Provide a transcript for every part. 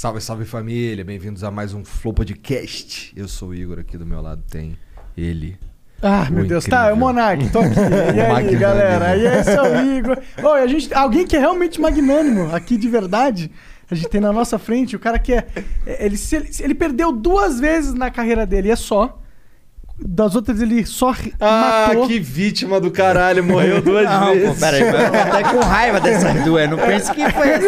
Salve, salve família, bem-vindos a mais um Flow Podcast. Eu sou o Igor, aqui do meu lado tem ele. Ah, meu Deus, tá, é incrível. o Monark, tô aqui. E aí, Magnânimo. galera? E esse é o Igor. E a gente, alguém que é realmente magnânimo aqui de verdade, a gente tem na nossa frente, o cara que é. é, Ele, ele, ele perdeu duas vezes na carreira dele, é só. Das outras ele só ri- Ah, matou. que vítima do caralho, morreu duas Não, vezes. pô, peraí, eu tô até com raiva dessas duas. Não pense que foi assim.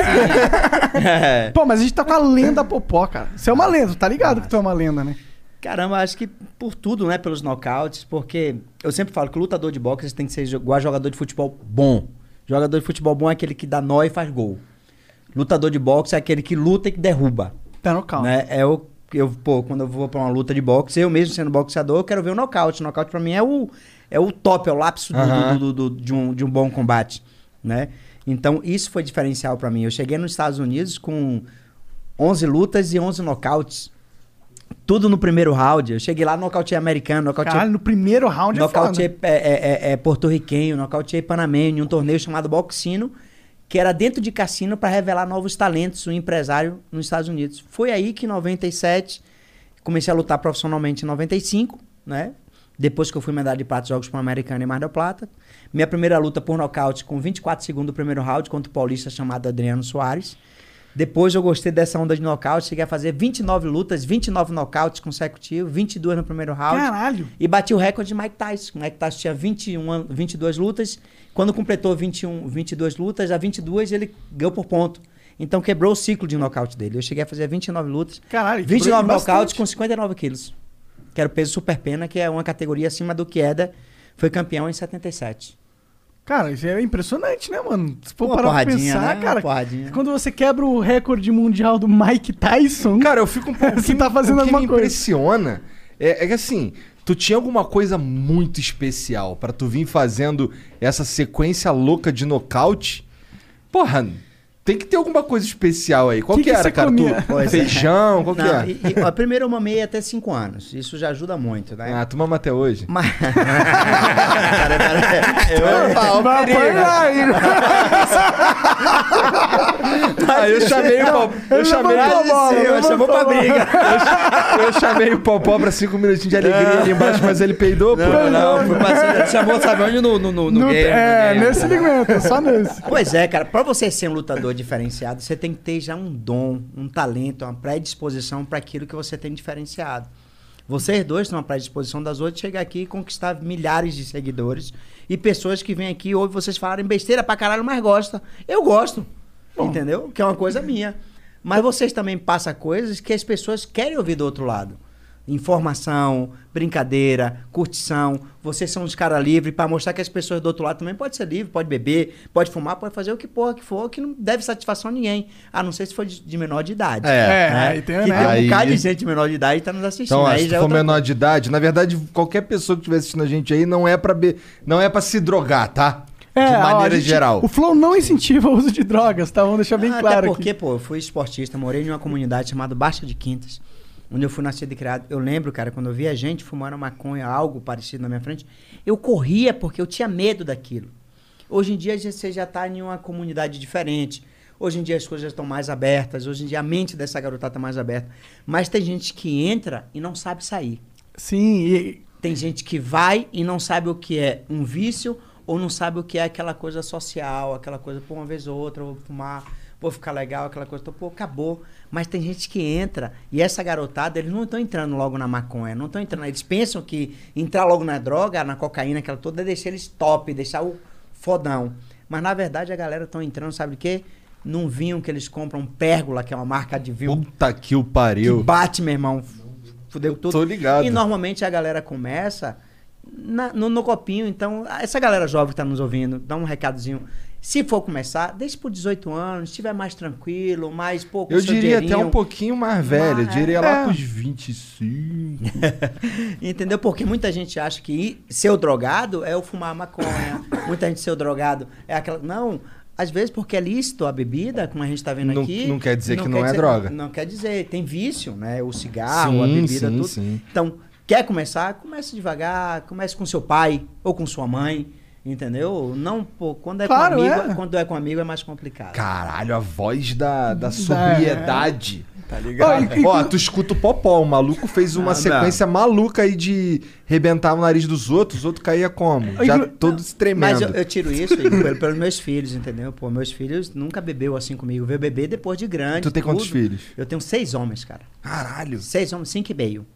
É. Pô, mas a gente tá com a lenda Popó, cara. Você é uma lenda, tá ligado que tu é uma lenda, né? Caramba, acho que por tudo, né? Pelos nocautes, porque eu sempre falo que lutador de boxe tem que ser igual a jogador de futebol bom. Jogador de futebol bom é aquele que dá nó e faz gol. Lutador de boxe é aquele que luta e que derruba. Tá no calma. Né? É o eu, pô, quando eu vou pra uma luta de boxe, eu mesmo sendo boxeador, eu quero ver o nocaute. O nocaute pra mim é o, é o top, é o lápis do- Aham. do, do- de, um, de um bom combate, né? Então, isso foi diferencial pra mim. Eu cheguei nos Estados Unidos com 11 lutas e 11 nocautes. Tudo no primeiro round. Eu cheguei lá, nocauteei americano, nocauteei Caralho, no primeiro round é foda. Nocauteei é, é, é, é porto-riquenho, nocauteei panamenho em um torneio chamado Boxino, que era dentro de cassino para revelar novos talentos, um empresário nos Estados Unidos. Foi aí que em 97 comecei a lutar profissionalmente em 95, né? Depois que eu fui medalha de prata dos Jogos Pan-Americanos em Mar del Plata. Minha primeira luta por nocaute com 24 segundos do primeiro round contra o paulista chamado Adriano Soares. Depois eu gostei dessa onda de nocaute, cheguei a fazer 29 lutas, 29 nocautes consecutivos, 22 no primeiro round. Caralho. E bati o recorde de Mike Tyson. Mike Tyson tinha 21, an- 22 lutas. Quando completou 21, 22 lutas, a 22 ele ganhou por ponto. Então quebrou o ciclo de nocaute dele. Eu cheguei a fazer 29 lutas. Caralho, 29 quebrou nocautes com 59 quilos. Que era o peso super pena, que é uma categoria acima do que Eda. Foi campeão em 77. Cara, isso é impressionante, né, mano? Se for Uma parar pra porradinha, pensar, né? cara. Quando você quebra o recorde mundial do Mike Tyson. Cara, eu fico um pouco. Você tá fazendo o que alguma me coisa. impressiona é, é que assim, tu tinha alguma coisa muito especial pra tu vir fazendo essa sequência louca de nocaute. Porra, tem que ter alguma coisa especial aí. Qual Que que, que era, cara? Tu, é. feijão, qual que era? e, e, ó, primeiro eu mamei até 5 anos. Isso já ajuda muito, né? Ah, tu mama até hoje. Mas... Cara, cara, eu- aí. Eu chamei o Popó. Eu chamei, levantou chamou pra briga. eu chamei o Popó pra cinco minutinhos de alegria ali embaixo, mas ele peidou, pô. Não, não, foi passando. Chamou, sabe onde? No, no, no, no game, é, nesse segmento, só nesse. Pois é, cara. Pra você ser um lutador diferenciado, você tem que ter já um dom, um talento, uma predisposição pra aquilo que você tem diferenciado. Vocês dois têm uma predisposição das outras de chegar aqui e conquistar milhares de seguidores e pessoas que vêm aqui e ouvem vocês falarem besteira pra caralho, mas gostam. Eu gosto. Entendeu? Que é uma coisa minha. Mas vocês também passam coisas que as pessoas querem ouvir do outro lado. Informação, brincadeira, curtição. Vocês são os caras livres pra mostrar que as pessoas do outro lado também podem ser livres, pode beber, pode fumar, pode fazer o que porra que for, que não deve satisfação a ninguém. A não ser se for de, de menor de idade. É. É, né? aí tem, que né? tem um Aí- bocado de gente menor de idade que tá nos assistindo. Então, aí que já se é for outra menor de idade, na verdade, qualquer pessoa que estiver assistindo a gente aí não é pra be... não é para se drogar, tá? É, de ó, a maneira gente- geral. O Flow não incentiva o uso de drogas, tá? Vamos deixar bem Ah, claro Até porque, aqui. pô, eu fui esportista, morei em uma comunidade chamada Baixa de Quintas, onde eu fui nascido e criado. Eu lembro, cara, quando eu via gente fumando maconha, algo parecido na minha frente, eu corria porque eu tinha medo daquilo. Hoje em dia você já tá em uma comunidade diferente. Hoje em dia as coisas estão mais abertas, hoje em dia a mente dessa garotada tá mais aberta. Mas tem gente que entra e não sabe sair. Sim, e Tem gente que vai e não sabe o que é um vício ou não sabe o que é aquela coisa social, aquela coisa, pô, uma vez ou outra vou fumar, vou ficar legal, aquela coisa, pô, acabou. Mas tem gente que entra e essa garotada, eles não estão entrando logo na maconha, não estão entrando, eles pensam que entrar logo na droga, na cocaína, aquela toda, é deixar eles top, deixar o fodão. Mas na verdade a galera estão entrando, sabe o quê? num vinho que eles compram Pérgola, que é uma marca de vinho Puta que o que pariu. bate, meu irmão. Fudeu tudo. Tô ligado. E normalmente a galera começa na- no, no copinho. Então, essa galera jovem que tá nos ouvindo, dá um recadozinho. Se for começar, deixa por 18 anos, se estiver mais tranquilo, mais pouco. Eu diria até um pouquinho mais velho. Eu diria lá é. pros 25. Entendeu? Porque muita gente acha que ser o drogado é o fumar maconha. muita gente ser o drogado é aquela. Não. Às vezes, porque é lícito a bebida, como a gente tá vendo Não- aqui. não quer dizer que não é droga. Não quer dizer. Tem vício, né? O cigarro, a Sim, bebida, sim, tudo. sim. Então, quer começar? Comece devagar. Comece com seu pai ou com sua mãe. Entendeu? Não, pô, quando é Claro, com amigo, é. quando é com amigo é mais complicado. Caralho, a voz da, da sobriedade. Tá Ó, ligado? Ó, tu escuta o Popó, o maluco fez uma Não, sequência maluca aí de rebentar o nariz dos outros, os outros caía como? Já Inclu- todo se tremendo. Mas eu, eu tiro isso Igor, pelo- pelos meus filhos, entendeu? Pô, meus filhos nunca bebeu assim comigo. Veio beber depois de grande. Tu tem quantos tudo. filhos? Eu tenho seis homens, cara. Caralho. Seis homens, cinco e meio.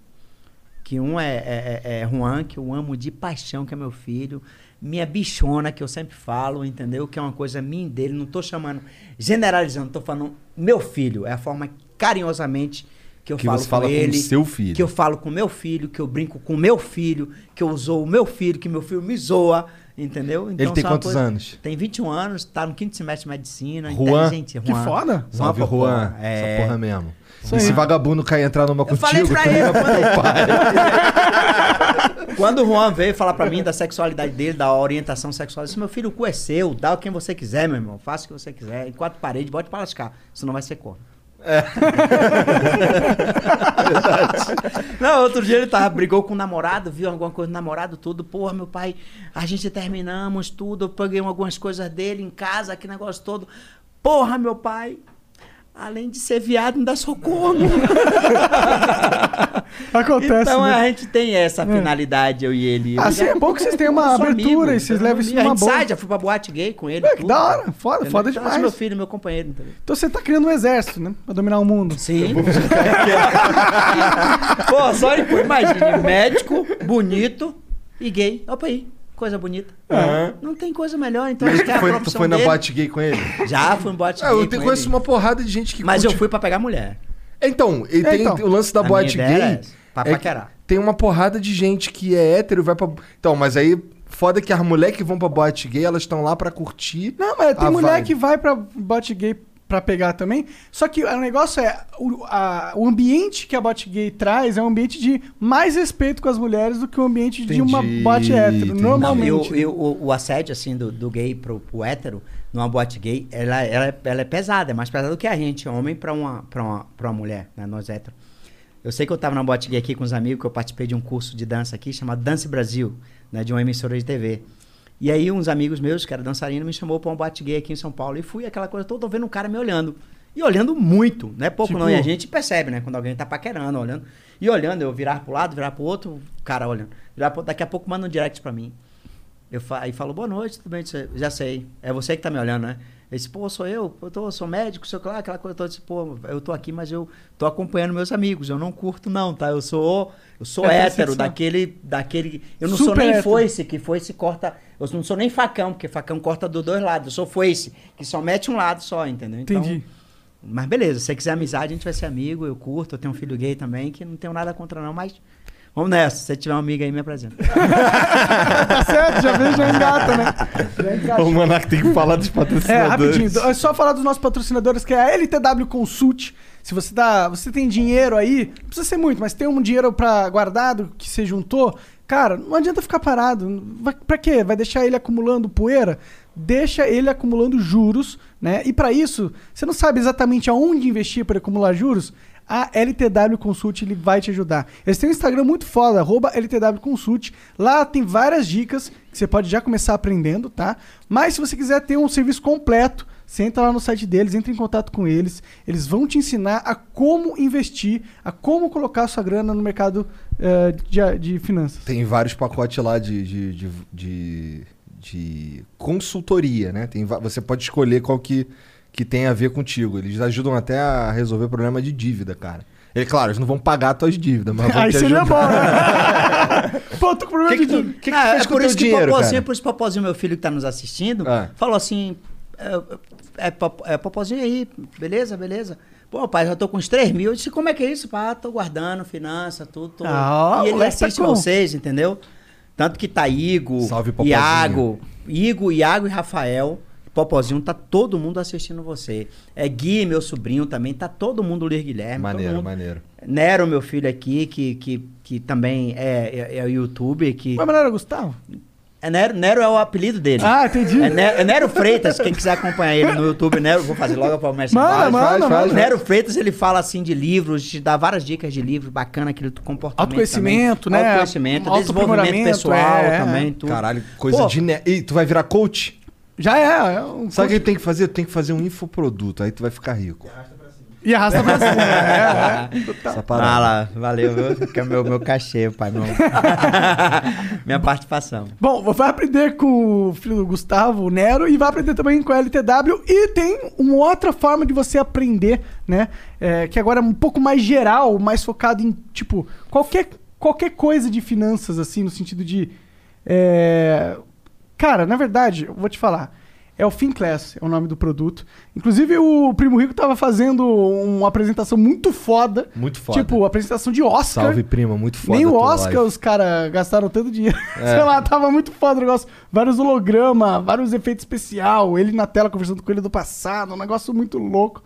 Que um é, é, é- é Juan, que eu amo de paixão, que é meu filho. Minha bichona, que eu sempre falo, entendeu? Que é uma coisa minha e dele. Não tô chamando, generalizando, tô falando meu filho. É a forma carinhosamente que eu Que falo você fala com com ele. seu filho. Que eu falo com meu filho, que eu brinco com meu filho, que eu zoo o meu filho, que meu filho me zoa, entendeu? Ele tem uma quantos anos? Tem 21 anos, tá no quinto semestre de medicina, Juan? inteligente. Que foda. Salve, Juan Juan. é. Essa porra mesmo. Isso E se vagabundo cair entrar numa Eu falei pra tu ele, pai. Quando o Juan veio falar pra mim da sexualidade dele, da orientação sexual, eu disse, meu filho, o cu é seu, dá o quem você quiser, meu irmão. Faça o que você quiser. Em quatro paredes, bote pra lascar. Senão vai ser corno. Não, outro dia ele tava, brigou com o namorado, viu alguma coisa do namorado, tudo. Porra, meu pai, a gente terminamos tudo. Eu peguei algumas coisas dele em casa, que negócio todo. Porra, meu pai, além de ser viado, ainda sou corno. Acontece, Então né? a gente tem essa finalidade, eu e ele. Eu Assim já- é bom que vocês tenham uma abertura e vocês eu levam isso numa A gente boa. sai, já fui pra boate gay com ele. É, que tudo. da hora. Foda, Entendeu? foda Então, demais. meu filho, meu companheiro. entendeu? Então você tá criando um exército, né? Pra dominar o mundo. Sim. Pô, só imagine, médico, bonito e gay. Opa aí, coisa bonita. Não tem coisa melhor, então acho que é foi, tu foi na dele. boate gay com ele? Já fui em boate É, gay eu te com conheço ele. uma porrada de gente que Mas eu curte- fui pra pegar mulher. Então, e tem Então. o lance da A boate minha ideia gay. é pra é que paquerar. tem uma porrada de gente que é hétero e vai pra. Então, mas aí, foda que as mulheres que vão pra boate gay, elas estão lá pra curtir. Não, mas tem a mulher vibe. que vai pra bote gay pra pegar também. Só que o negócio é, o, a- o ambiente que a bote gay traz é um ambiente de mais respeito com as mulheres do que o ambiente de uma Entendi, bote hétero, entendi. Não, normalmente. eu- eu- o, o assédio, assim, do, do gay pro, pro hétero, numa boate gay, ela, ela, é- ela é pesada, é mais pesada do que a gente, homem pra uma, pra uma, pra uma mulher, né, nós héteros. Eu sei que eu tava na boate gay aqui com os amigos, que eu participei de um curso de dança aqui, chamado Dance Brasil, né, de uma emissora de TV. E aí uns amigos meus, que era dançarino, me chamou pra um boate gay aqui em São Paulo, e fui aquela coisa toda, tô vendo um cara me olhando. E olhando muito, não é pouco Tipo- não, e a gente percebe, né, quando alguém tá paquerando, olhando. E olhando, eu virar pro lado, virar pro outro, o cara olhando. Virar pro, daqui a pouco manda um direct pra mim. Eu fa aí falo, boa noite, tudo bem? Já sei. É você que tá me olhando, né? Ele disse, pô, sou eu, eu tô, sou médico, sei lá, aquela coisa toda. Eu disse, pô, eu tô aqui, mas eu tô acompanhando meus amigos. Eu não curto, não, tá? Eu sou. Eu sou É hétero, daquele. daquele. Eu não Super sou nem hétero. foice, que foice corta. Eu não sou nem facão, porque facão corta dos dois lados. Eu sou foice, que só mete um lado só, entendeu? Então, Entendi. Mas beleza, se você quiser amizade, a gente vai ser amigo, eu curto, eu tenho um filho gay também, que não tenho nada contra, não, mas. Vamos nessa. Se você tiver uma amiga aí, me apresenta. Tá certo, já veio, já engata, né? Já engata. O Monark tem que falar dos É, patrocinadores. rapidinho. É só falar dos nossos patrocinadores, que é a LTW Consult. Se você dá, você tem dinheiro aí, não precisa ser muito, mas tem um dinheiro para guardado que você juntou, cara, não adianta ficar parado. Vai, pra quê? Vai deixar ele acumulando poeira? Deixa ele acumulando juros, né? E para isso, você não sabe exatamente aonde investir para acumular juros? A LTW Consult ele vai te ajudar. Eles têm um Instagram muito foda, arroba LTW Consult. Lá tem várias dicas que você pode já começar aprendendo, tá? Mas se você quiser ter um serviço completo, você entra lá no site deles, entra em contato com eles. Eles vão te ensinar a como investir, a como colocar sua grana no mercado eh, de, de finanças. Tem vários pacotes lá de, de, de, de- de consultoria, né? Tem, você pode escolher qual que, que tem a ver contigo. Eles ajudam até a resolver problema de dívida, cara. É claro, eles não vão pagar as tuas dívidas, mas vão Aí te seria ajudar. bom, né? Pô, tô com problema Que que de dívida. que que Ah, é com o por isso que dinheiro, Popozinho, cara? por isso que Popozinho, meu filho que tá nos assistindo, Ah. falou assim: é, é, pop- é popozinho aí, beleza, beleza. Pô, pai, já tô com uns 3 mil. Eu disse, como é que é isso? Pá, tô guardando, finança, tudo. Tô... Ah, e ele moleque tá assiste com- vocês, entendeu? Tanto que tá Igo, Salve, Popozinho. Iago, Igo, Iago e Rafael. Popozinho, tá todo mundo assistindo você. É Gui, meu sobrinho também, tá todo mundo, Luiz Guilherme. todo Maneiro, mundo. maneiro. Nero, meu filho aqui, que, que, que também é, é, é o youtuber. Que... Mas não era Gustavo? É Nero, Nero é o apelido dele. Ah, entendi. É Nero, é Nero Freitas, quem quiser acompanhar ele no YouTube, Nero, vou fazer logo a promessa. Manda, Faz, manda, faz, manda. faz, O Nero Freitas, ele fala assim de livros, te dá várias dicas de livros bacana, aquele comportamento. Autoconhecimento, também. né? Autoconhecimento, desenvolvimento Autoaprimoramento, pessoal é, é. também, tudo. Caralho, coisa Pô. de... Ne... Ih, tu vai virar coach? Já é. é um Sabe o que tem que fazer? Tem que fazer um infoproduto, aí tu vai ficar rico. E arrasta pra cima. é, é. Essa Ah parada. lá, valeu, viu? Que é meu, meu cachê, pai, meu... minha participação. Bom, vai aprender com o filho do Gustavo, o Nero, e vai aprender também com a LTW. E tem uma outra forma de você aprender, né? É, que agora é um pouco mais geral, mais focado em, tipo, qualquer, qualquer coisa de finanças, assim, no sentido de. é, Cara, na verdade, eu vou te falar. É o Finclass, é o nome do produto. Inclusive, o Primo Rico tava fazendo uma apresentação muito foda. Muito foda. Tipo, apresentação de Oscar. Salve, prima, muito foda. Nem o Oscar live. os caras gastaram tanto dinheiro. É. Sei lá, tava muito foda o negócio. Vários hologramas, vários efeitos especial, ele na tela conversando com ele do passado, um negócio muito louco.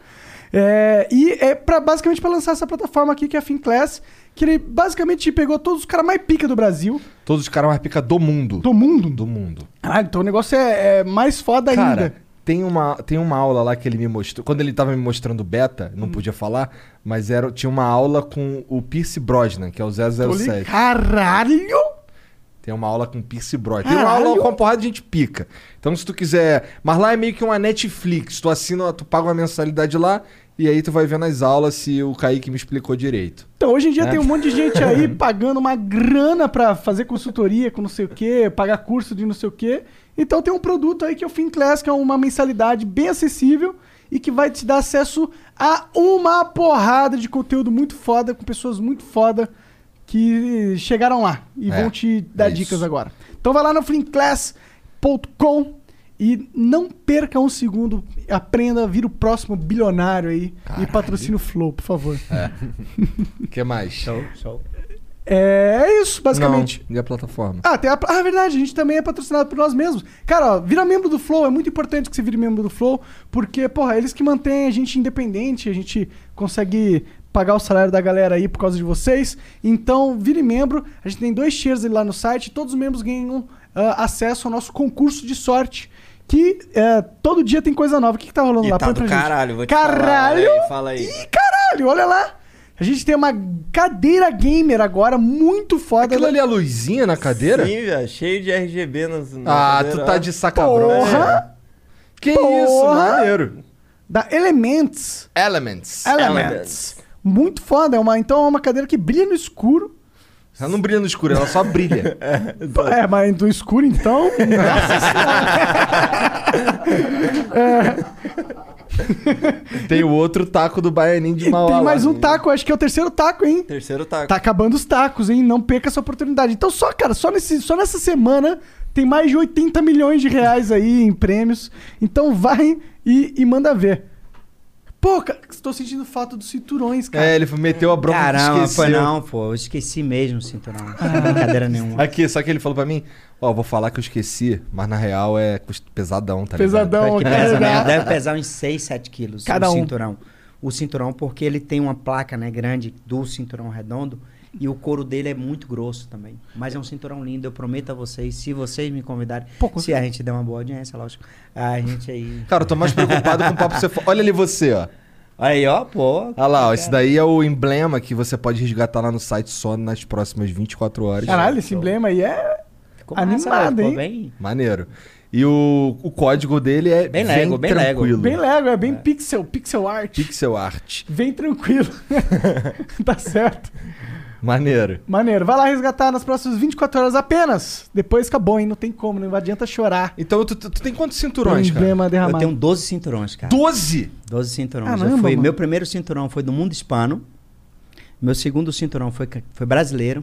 É, e é pra, basicamente para lançar essa plataforma aqui que é a Finclass, que ele basicamente pegou todos os caras mais pica do Brasil, Todos os caras mais pica do mundo. do mundo. Do mundo. Caralho, então o negócio é, é mais foda Cara, ainda. tem uma, tem uma aula lá que ele me mostrou. Quando ele tava me mostrando beta, Hum. não podia falar, mas era, tinha uma aula com o Pierce Brosnan, que é o Tô ligado. 007. Caralho! Tem uma aula com Pierce Brosnan. Tem uma aula com uma porrada de gente pica. Então, se tu quiser. Mas lá é meio que uma Netflix. Tu assina, tu paga uma mensalidade lá e aí tu vai vendo as aulas se o Kaique me explicou direito. Então, hoje em dia É. tem um monte de gente aí pagando uma grana pra fazer consultoria com não sei o quê, pagar curso de não sei o quê. Então tem um produto aí que é o Finclass, que é uma mensalidade bem acessível e que vai te dar acesso a uma porrada de conteúdo muito foda, com pessoas muito foda que chegaram lá e É, vão te dar é dicas isso. agora. Então vai lá no finclass.com e não perca um segundo, aprenda, vira o próximo bilionário aí e patrocina o Flow, por favor. O que mais? Show, show. É, é isso, basicamente. Não, e a plataforma? Ah, tem a. Ah, é verdade, a gente também é patrocinado por nós mesmos. Cara, ó, vira membro do Flow, é muito importante que você vire membro do Flow, porque, porra, eles que mantêm a gente independente, a gente consegue pagar o salário da galera aí por causa de vocês. Então, vire membro. A gente tem dois tiers lá no site, todos os membros ganham ah, acesso ao nosso concurso de sorte. Que eh, todo dia tem coisa nova. O que, que tá rolando E lá? tá Põe pra do gente. caralho, vou te caralho! falar. Fala aí. Ih, caralho, olha lá! A gente tem uma cadeira gamer agora, muito foda. Aquilo ali é a luzinha na cadeira? Sim, velho, cheio de RGB nas. na Ah, cadeira, tu tá ó. de sacabrão. Porra! Que Porra! isso, maneiro. Da Elements. Elements. Elements. Muito foda. É uma, então é uma cadeira que brilha no escuro. Ela não brilha no escuro, ela só brilha. É, mas do escuro então. Nossa Tem o outro taco do Baianinho de Mauá. tem mais lá. um taco, acho que é o terceiro taco, hein? Terceiro taco. Tá acabando os tacos, hein? Não perca essa oportunidade. Então, só, cara, só, nesse, só nessa semana tem mais de 80 milhões de reais aí em prêmios. Então vai e, e manda ver. Pô, cara, estou sentindo falta dos cinturões, cara. É, ele meteu a bronca Caramba, esqueceu. foi não, pô. Eu esqueci mesmo o cinturão. Não brincadeira nenhuma. Aqui, só que ele falou pra mim, ó, vou falar que eu esqueci, mas na real é pesadão, tá ligado? Pesadão, Que cara. pesa mesmo, deve pesar uns 6, 7 quilos Cada o um. cinturão. O cinturão, porque ele tem uma placa né, grande do cinturão redondo e o couro dele é muito grosso também. Mas é um cinturão lindo, eu prometo a vocês, se vocês me convidarem, com se a gente der uma boa audiência, lógico, a gente aí... Cara, eu tô mais preocupado com o papo que você Olha ali você, ó. Aí, ó, pô. Olha lá, ó, esse daí é o emblema que você pode resgatar lá no site só nas próximas 24 horas. Caralho, esse emblema aí é. Ficou animado, hein? Bem, Maneiro. E o, o código dele é Bem Lego, bem Lego. tranquilo. Bem Lego, é bem pixel, pixel art. Pixel art. Vem tranquilo. tá certo. Maneiro. Maneiro. Vai lá resgatar nas próximas 24 horas apenas. Depois acabou, hein? Não tem como, não adianta chorar. Então, tu, tu- tu tem quantos cinturões, cara? emblema eu derramado. tenho 12 cinturões, cara. 12! 12 cinturões. Caramba, fui, meu primeiro cinturão foi do mundo hispano. Meu segundo cinturão foi, foi brasileiro,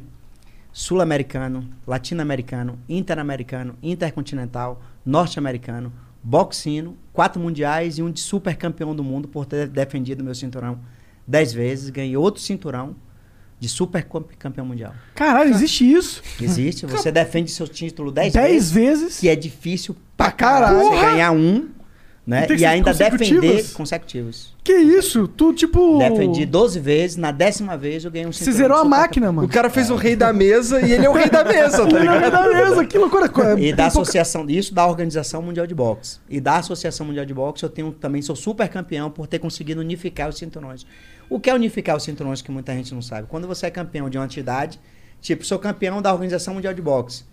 sul-americano, latino-americano, interamericano, intercontinental, norte-americano, boxino, quatro mundiais e um de super campeão do mundo por ter defendido meu cinturão dez vezes. Ganhei outro cinturão de super camp- campeão mundial. Caralho, existe isso? Existe, você defende seu título dez, Dez vezes, vezes? que é difícil pra caralho. você ganhar um, né? E E ainda defender consecutivos. Que isso? Tu, tipo. Defendi 12 vezes, na décima vez eu ganhei um Você zerou a máquina, mano. O cara fez o rei da mesa e ele é o rei da mesa, tá ligado? da mesa, que loucura. E da associação, isso da Organização Mundial de Boxe. E da Associação Mundial de Boxe, eu tenho também sou super campeão por ter conseguido unificar os cinturões. O que é unificar os cinturões que muita gente não sabe? Quando você é campeão de uma entidade, tipo, sou campeão da Organização Mundial de Boxe.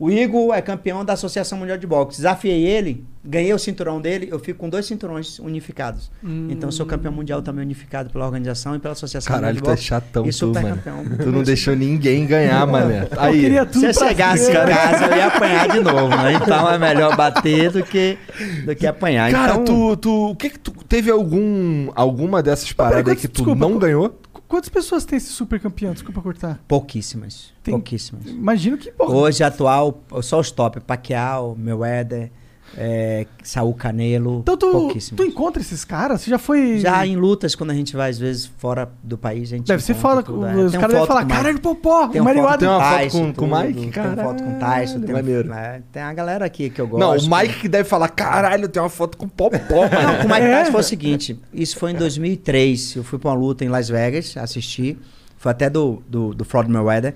O Igor é campeão da Associação Mundial de Boxe. Desafiei ele, ganhei o cinturão dele, eu fico com dois cinturões unificados. Então sou campeão mundial também unificado pela organização e pela Associação Caralho, Mundial tu é de Boxe. chatão, e tu, super mano. campeão. Tu não deixou ninguém ganhar, mané. Aí. Eu queria tudo Se eu chegasse ser. em casa, eu ia apanhar de novo, né? Então é melhor bater do que, do que apanhar. Cara, então, tu, tu. O que que tu. Teve algum. Alguma dessas paradas aí que tu desculpa, não ganhou? Qu- Quantas pessoas tem esse super campeão? Desculpa cortar. Pouquíssimas. Tem- Pouquíssimas. Imagino que. Porra, Hoje, atual, só os top. Pacquiao, Mayweather, é, Saul Canelo. então tu, tu encontra esses caras? Você já foi. Já em lutas, quando a gente vai, às vezes, fora do país, a gente Deve ser foda. tudo, é. Os Tem caras devem falar: caralho, popó, Tem o uma. Tem uma foto com- com o Mike? Tem uma foto com o Tyson. Tem, maneiro. é, tem a galera aqui que eu gosto. Não, o Mike que deve falar, caralho, tem uma foto com popó, Não, com o Mike É. Tyson foi o seguinte: isso foi em 2003. Eu fui pra uma luta em Las Vegas, assisti. Foi até do, do, do Floyd Mayweather.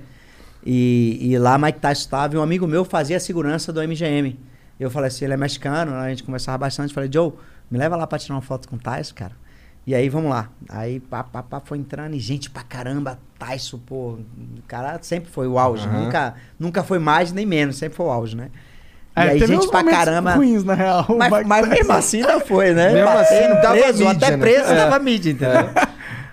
E, e lá Mike Tyson estava e um amigo meu fazia a segurança do MGM. Eu falei assim: ele é mexicano, a gente conversava bastante. Falei, Joe, me leva lá pra tirar uma foto com o Tyson, cara. E aí, vamos lá. Aí, pá, pá, pá, foi entrando e gente pra caramba. Tyson, pô, o cara sempre foi o auge. Aham. Nunca, nunca foi mais nem menos, sempre foi o auge, né? E É, aí, teve gente pra caramba. ruins, na real. Mas, mas mesmo assim ainda foi, né? Mesmo assim, dava preso, mídia, até né? preso É. dava mídia, entendeu?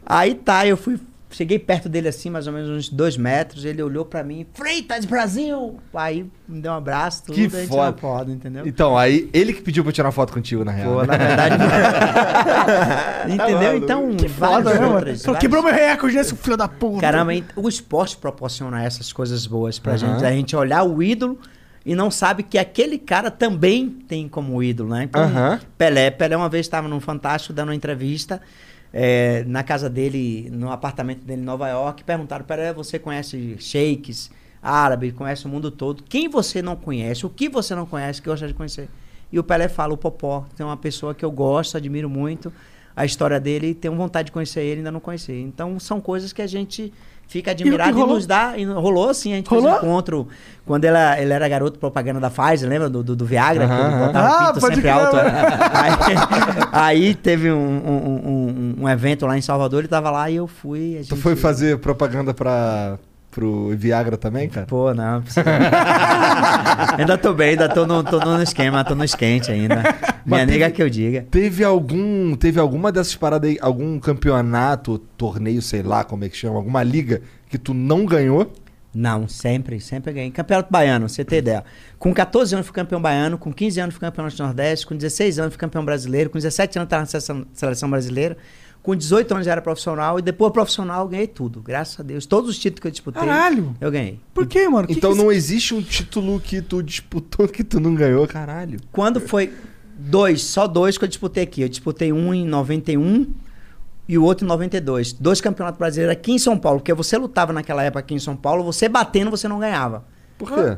Aí tá, eu fui, cheguei perto dele assim, mais ou menos uns dois metros, ele olhou pra mim, Freitas Brasil! Aí me deu um abraço, tudo, Que a gente tirou foda. foto, entendeu? Então, aí ele que pediu pra eu tirar foto contigo, na real. Pô, né? na verdade. entendeu? Então, Que foda, várias né, mano? outras. Várias- Quebrou meu recorde, né, seu filho da puta? Caramba, o esporte proporciona essas coisas boas pra Aham. gente. A gente olhar o ídolo e não sabe que aquele cara também tem como ídolo, né? Então, Aham. Pelé. Pelé uma vez estava num Fantástico dando uma entrevista é, na casa dele, no apartamento dele em Nova York. Perguntaram, Pelé, você conhece sheiks, árabe, conhece o mundo todo. Quem você não conhece? O que você não conhece que gosta de conhecer? E o Pelé fala, o Popó, tem uma pessoa que eu gosto, admiro muito a história dele tenho vontade de conhecer ele, ainda não conheci. Então são coisas que a gente fica admirado e, rolou? nos dá. E rolou assim, a gente Rolou? fez um encontro quando ela, ele era garoto propaganda da Pfizer, lembra? Do, do, do Viagra, que botava Ah, o pinto sempre alto. mano. aí, aí teve um, um, um- um evento lá em Salvador, ele tava lá e eu fui. a Tu gente- foi fazer propaganda pra, pro Viagra também, cara? Pô, não. ainda tô bem, ainda tô no, tô no esquema, tô no esquente ainda. Minha nega que eu diga. Teve algum. Teve alguma dessas paradas aí, algum campeonato, torneio, sei lá como é que chama, alguma liga que tu não ganhou? Não, sempre, sempre ganhei. Campeonato baiano, você tem ideia. Com 14 anos fui campeão baiano, com 15 anos fui campeão do Nordeste, com 16 anos fui campeão brasileiro, com 17 anos estava na seleção brasileira, com 18 anos já era profissional e depois profissional eu ganhei tudo, graças a Deus. Todos os títulos que eu disputei, Caralho. eu ganhei. Por quê, mano? Que então que não existe um título que tu disputou que tu não ganhou, caralho. Quando foi dois, só dois que eu disputei aqui. Eu disputei um em 91 e o outro em 92. Dois campeonatos brasileiros aqui em São Paulo, porque você lutava naquela época aqui em São Paulo, você batendo você não ganhava. Por quê?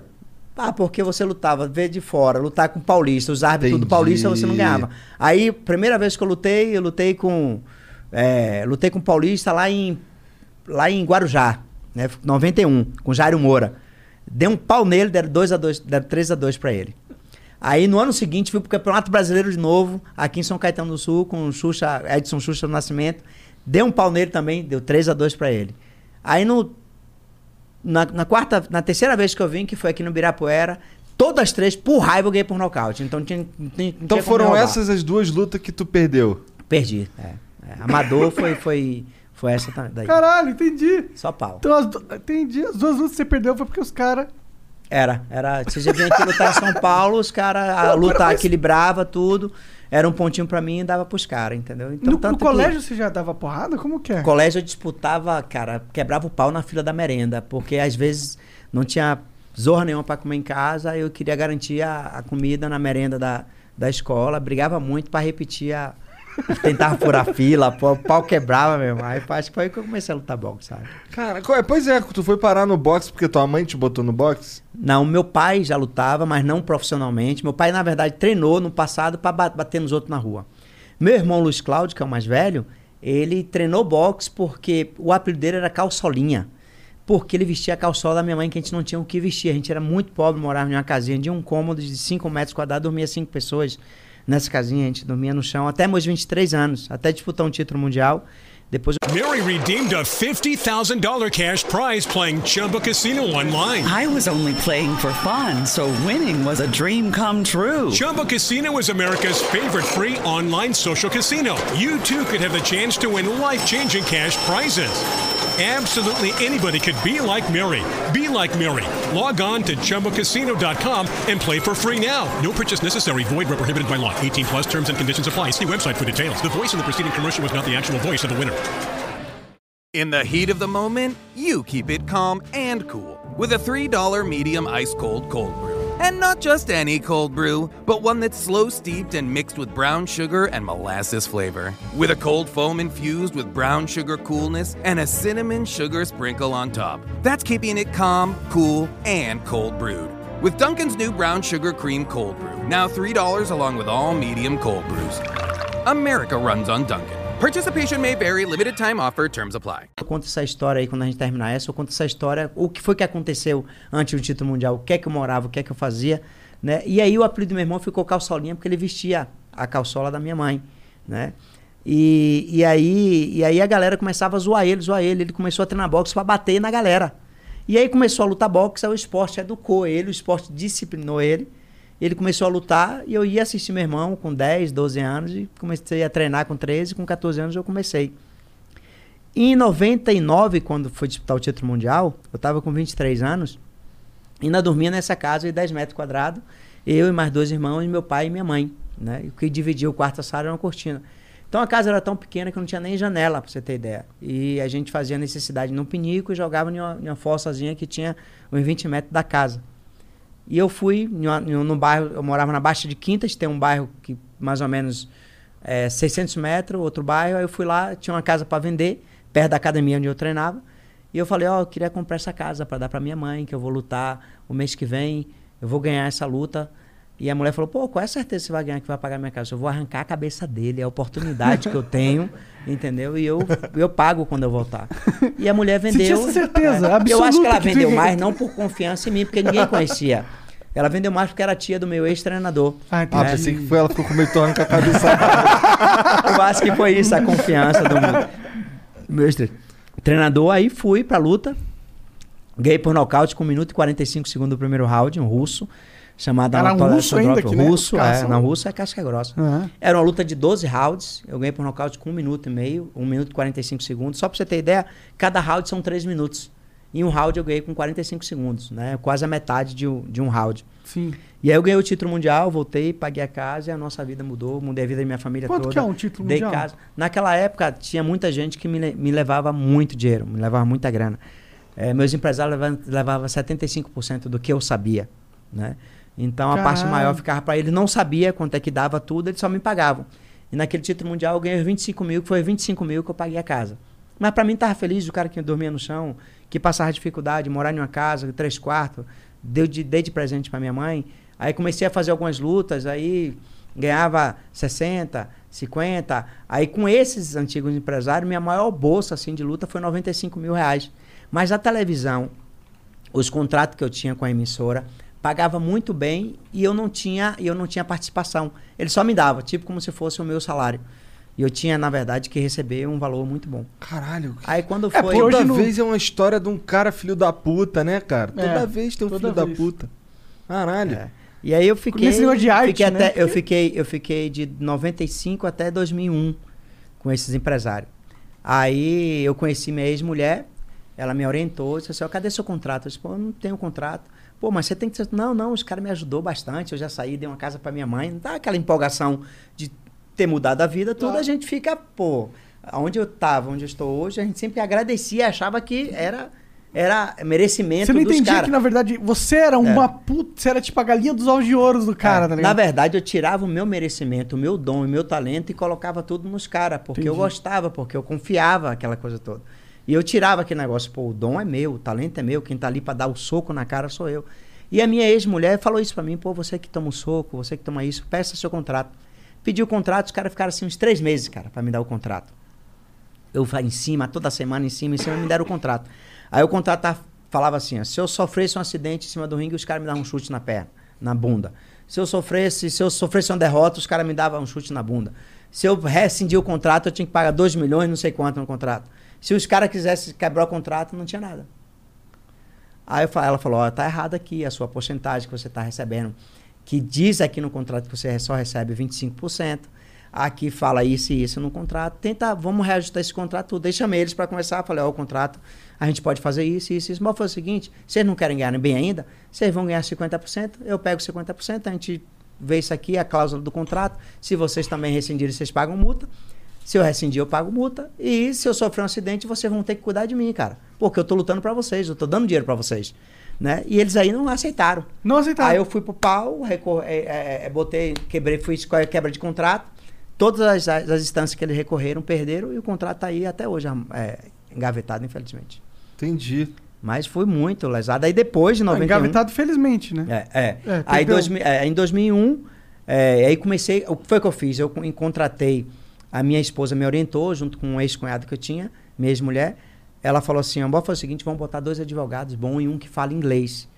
Ah, porque você lutava, ver de fora, lutar com paulista, os árbitros Entendi. do paulista você não ganhava. Aí, primeira vez que eu lutei, eu lutei com. É, lutei com paulista lá em. lá em Guarujá, né? 91, com Jairo Moura. Dei um pau nele, deram 2x2, deram 3x2 pra ele. Aí no ano seguinte fui pro Campeonato Brasileiro de novo, aqui em São Caetano do Sul, com o Xuxa, Edson Xuxa do Nascimento. Dei um pau nele também, deu 3 a 2 pra ele. Aí no na, na quarta, na terceira vez que eu vim, que foi aqui no Birapuera, todas as três, por raiva, eu ganhei por nocaute. Então tinha, tinha, Então foram essas as duas lutas que tu perdeu. Perdi. É, é. Amador foi, foi, foi essa daí. Caralho, entendi. Só pau. Então, as du- entendi. As duas lutas que você perdeu foi porque os caras. Era, era. Você já vinha aqui lutar em São Paulo, os caras, a luta equilibrava tudo. Era um pontinho pra mim e dava pros caras, entendeu? Então, no, no que- colégio você já dava porrada? Como que é? No colégio eu disputava, cara, quebrava o pau na fila da merenda, porque às vezes não tinha zorra nenhuma pra comer em casa, eu queria garantir a, a comida na merenda da, da escola, brigava muito pra repetir a. Tentava furar fila, pô, o pau quebrava mesmo. Aí acho que foi aí que eu comecei a lutar boxe, sabe? Cara, é? pois é, tu foi parar no boxe porque tua mãe te botou no boxe? Não, meu pai já lutava, mas não profissionalmente. Meu pai, na verdade, treinou no passado pra ba- bater nos outros na rua. Meu irmão Luiz Cláudio, que é o mais velho, ele treinou boxe porque o apelido dele era calçolinha. Porque ele vestia a calçola da minha mãe, que a gente não tinha o que vestir. A gente era muito pobre, morava em uma casinha de um cômodo de 5 metros quadrados, dormia cinco pessoas nessa casinha. A gente dormia no chão até meus 23 anos, até disputar um título mundial. Depois Mary redeemed a $50,000 cash prize playing Chumba Casino online. I was only playing for fun, so winning was a dream come true. Chumba Casino is America's favorite free online social casino. You too could have the chance to win life changing cash prizes. Absolutely anybody could be like Mary. Be like Mary. Log on to chumbacasino.com and play for free now. No purchase necessary. Void where prohibited by law. 18 plus terms and conditions apply. See website for details. The voice in the preceding commercial was not the actual voice of the winner. In the heat of the moment, you keep it calm and cool with a $3 medium ice cold cold brew. And not just any cold brew, but one that's slow steeped and mixed with brown sugar and molasses flavor. With a cold foam infused with brown sugar coolness and a cinnamon sugar sprinkle on top. That's keeping it calm, cool, and cold brewed. With Duncan's new brown sugar cream cold brew, now $3 along with all medium cold brews. America runs on Duncan. Participation may vary, limited time offer, terms apply. Eu conto essa história aí quando a gente terminar essa, eu conto essa história, o que foi que aconteceu antes do título mundial, o que é que eu morava, o que é que eu fazia, né? E aí o apelido do meu irmão ficou calçolinha porque ele vestia a calçola da minha mãe, né? E, e, aí, e aí a galera começava a zoar ele, zoar ele, ele começou a treinar boxe pra bater na galera. E aí começou a lutar boxe, aí o esporte educou ele, o esporte disciplinou ele. Ele começou a lutar e eu ia assistir meu irmão com 10, 12 anos e comecei a treinar com 13, com 14 anos eu comecei. Em 99, quando foi disputar o título mundial, eu estava com 23 anos, ainda dormia nessa casa de 10 metros quadrados, eu e mais dois irmãos, meu pai e minha mãe. Né? E o que dividia o quarto e sala era uma cortina. Então a casa era tão pequena que não tinha nem janela, para você ter ideia. E a gente fazia necessidade num pinico e jogava em uma, em que tinha uns 20 metros da casa. E eu fui no bairro, eu morava na Baixa de Quintas, tem um bairro que mais ou menos é, 600 metros, outro bairro. Aí eu fui lá, tinha uma casa para vender, perto da academia onde eu treinava. E eu falei: Ó, oh, eu queria comprar essa casa para dar para minha mãe, que eu vou lutar o mês que vem, eu vou ganhar essa luta. E a mulher falou: pô, qual é a certeza que você vai ganhar que vai pagar minha casa? Eu vou arrancar a cabeça dele, é a oportunidade que eu tenho, entendeu? E eu, eu pago quando eu voltar. E a mulher vendeu. Você tinha certeza, é, Eu acho que ela que vendeu ia- mais, não por confiança em mim, porque ninguém conhecia. Ela vendeu mais porque era tia do meu ex-treinador. Ah, entendi. Ah, pensei que foi ela ficou com meio com a cabeça. Eu acho que foi isso, a confiança do meu, meu ex- treinador. Aí fui pra luta. Ganhei por nocaute com 1 minuto e 45 segundos do primeiro round, um russo. Chamado Era um Anatoly russo ainda, que, né, Russo, é, não, russo é casca grossa. Aham. Era uma luta de 12 rounds. Eu ganhei por nocaute com 1 minuto e meio, 1 minuto e 45 segundos. Só pra você ter ideia, cada round são 3 minutos. Em um round eu ganhei com 45 segundos, né? Quase a metade de um, de um round. Sim. E aí eu ganhei o título mundial, voltei, paguei a casa e a nossa vida mudou. Mudei a vida da minha família Quanto toda. que é um título Dei mundial? casa. Naquela época tinha muita gente que me, me levava muito dinheiro, me levava muita grana. Eh, meus empresários levavam, levavam 75% do que eu sabia, né? Então a parte maior ficava para eles, não sabia quanto é que dava tudo, eles só me pagavam. E naquele título mundial eu ganhei 25 mil, que foi 25 mil que eu paguei a casa. Mas para mim tava feliz, o cara que dormia no chão, que passava dificuldade, morar em uma casa, três quartos, deu de, dei de presente para minha mãe. Aí comecei a fazer algumas lutas, aí ganhava 60, 50. Aí com esses antigos empresários, minha maior bolsa assim, de luta foi 95 mil reais. Mas a televisão, os contratos que eu tinha com a emissora, pagava muito bem e eu não tinha, eu não tinha participação. Ele só me dava, tipo como se fosse o meu salário. E eu tinha, na verdade, que receber um valor muito bom. Caralho. Aí quando É, foi. toda hoje não- vez é uma história de um cara filho da puta, né, cara? Toda É, vez tem um toda filho da vez. puta. Caralho. É. E aí eu fiquei. Nesse negócio de arte, fiquei né? até, eu, fiquei, eu fiquei de 95 até 2001 com esses empresários. Aí eu conheci minha ex-mulher, ela me orientou, disse assim: cadê seu contrato? Eu disse: pô, eu não tenho contrato. Pô, mas você tem que. Não, não, os caras me ajudou bastante. Eu já saí, dei uma casa para minha mãe. Não dá aquela empolgação de ter mudado a vida toda. A gente fica, pô, onde eu tava, onde eu estou hoje, a gente sempre agradecia, achava que era era merecimento Você não entendia caras. que, na verdade, você era uma puta. Você era tipo a galinha dos ovos de ouro do cara, É, tá Na ligado? verdade, eu tirava o meu merecimento, o meu dom, o meu talento e colocava tudo nos caras, porque eu Entendi. gostava, porque eu confiava, aquela coisa toda. E eu tirava aquele negócio, pô, o dom é meu, o talento é meu, quem tá ali pra dar o soco na cara sou eu. E a minha ex-mulher falou isso pra mim, pô, você que toma o soco, você que toma isso, peça seu contrato. Pedi o contrato, os caras ficaram assim uns três meses, cara, pra me dar o contrato. Eu em cima, toda semana em cima, em cima, me deram o contrato. Aí o contrato falava assim: ó, se eu sofresse um acidente em cima do ringue, os caras me davam um chute na perna, na bunda. Se eu sofresse, se eu sofresse uma derrota, os caras me davam um chute na bunda. Se eu rescindir o contrato, eu tinha que pagar 2 milhões, não sei quanto no contrato. Se os caras quisessem quebrar o contrato, não tinha nada. Aí eu fa- ela falou: ó, tá errado aqui a sua porcentagem que você está recebendo, que diz aqui no contrato que você só recebe 25%. Aqui fala isso e isso no contrato. Tenta, vamos reajustar esse contrato tudo. Aí chamei eles para conversar. Falei: ó, o contrato, a gente pode fazer isso, isso, isso. Mas foi o seguinte: vocês não querem ganhar bem ainda? Vocês vão ganhar 50%, eu pego 50%, a gente vê isso aqui, a cláusula do contrato. Se vocês também rescindirem, vocês pagam multa. Se eu rescindir, eu pago multa. E se eu sofrer um acidente, vocês vão ter que cuidar de mim, cara. Porque eu tô lutando para vocês, eu tô dando dinheiro para vocês. Né? E eles aí não aceitaram. Não aceitaram. Aí eu fui pro pau, recor- é, é, é, botei, quebrei, fui escolher quebra de contrato. Todas as, as, as instâncias que eles recorreram perderam e o contrato tá aí até hoje é, engavetado, infelizmente. Entendi. Mas foi muito lesado. Aí depois de 91... Engavetado, felizmente, né? É, é. É, aí dois, é, em 2001, é, aí comecei. O que foi que eu fiz? Eu con- contratei. A minha esposa me orientou, junto com um ex-cunhado que eu tinha, minha ex-mulher. Ela falou assim: Bora fazer o seguinte, vamos botar dois advogados bons e um que fala inglês.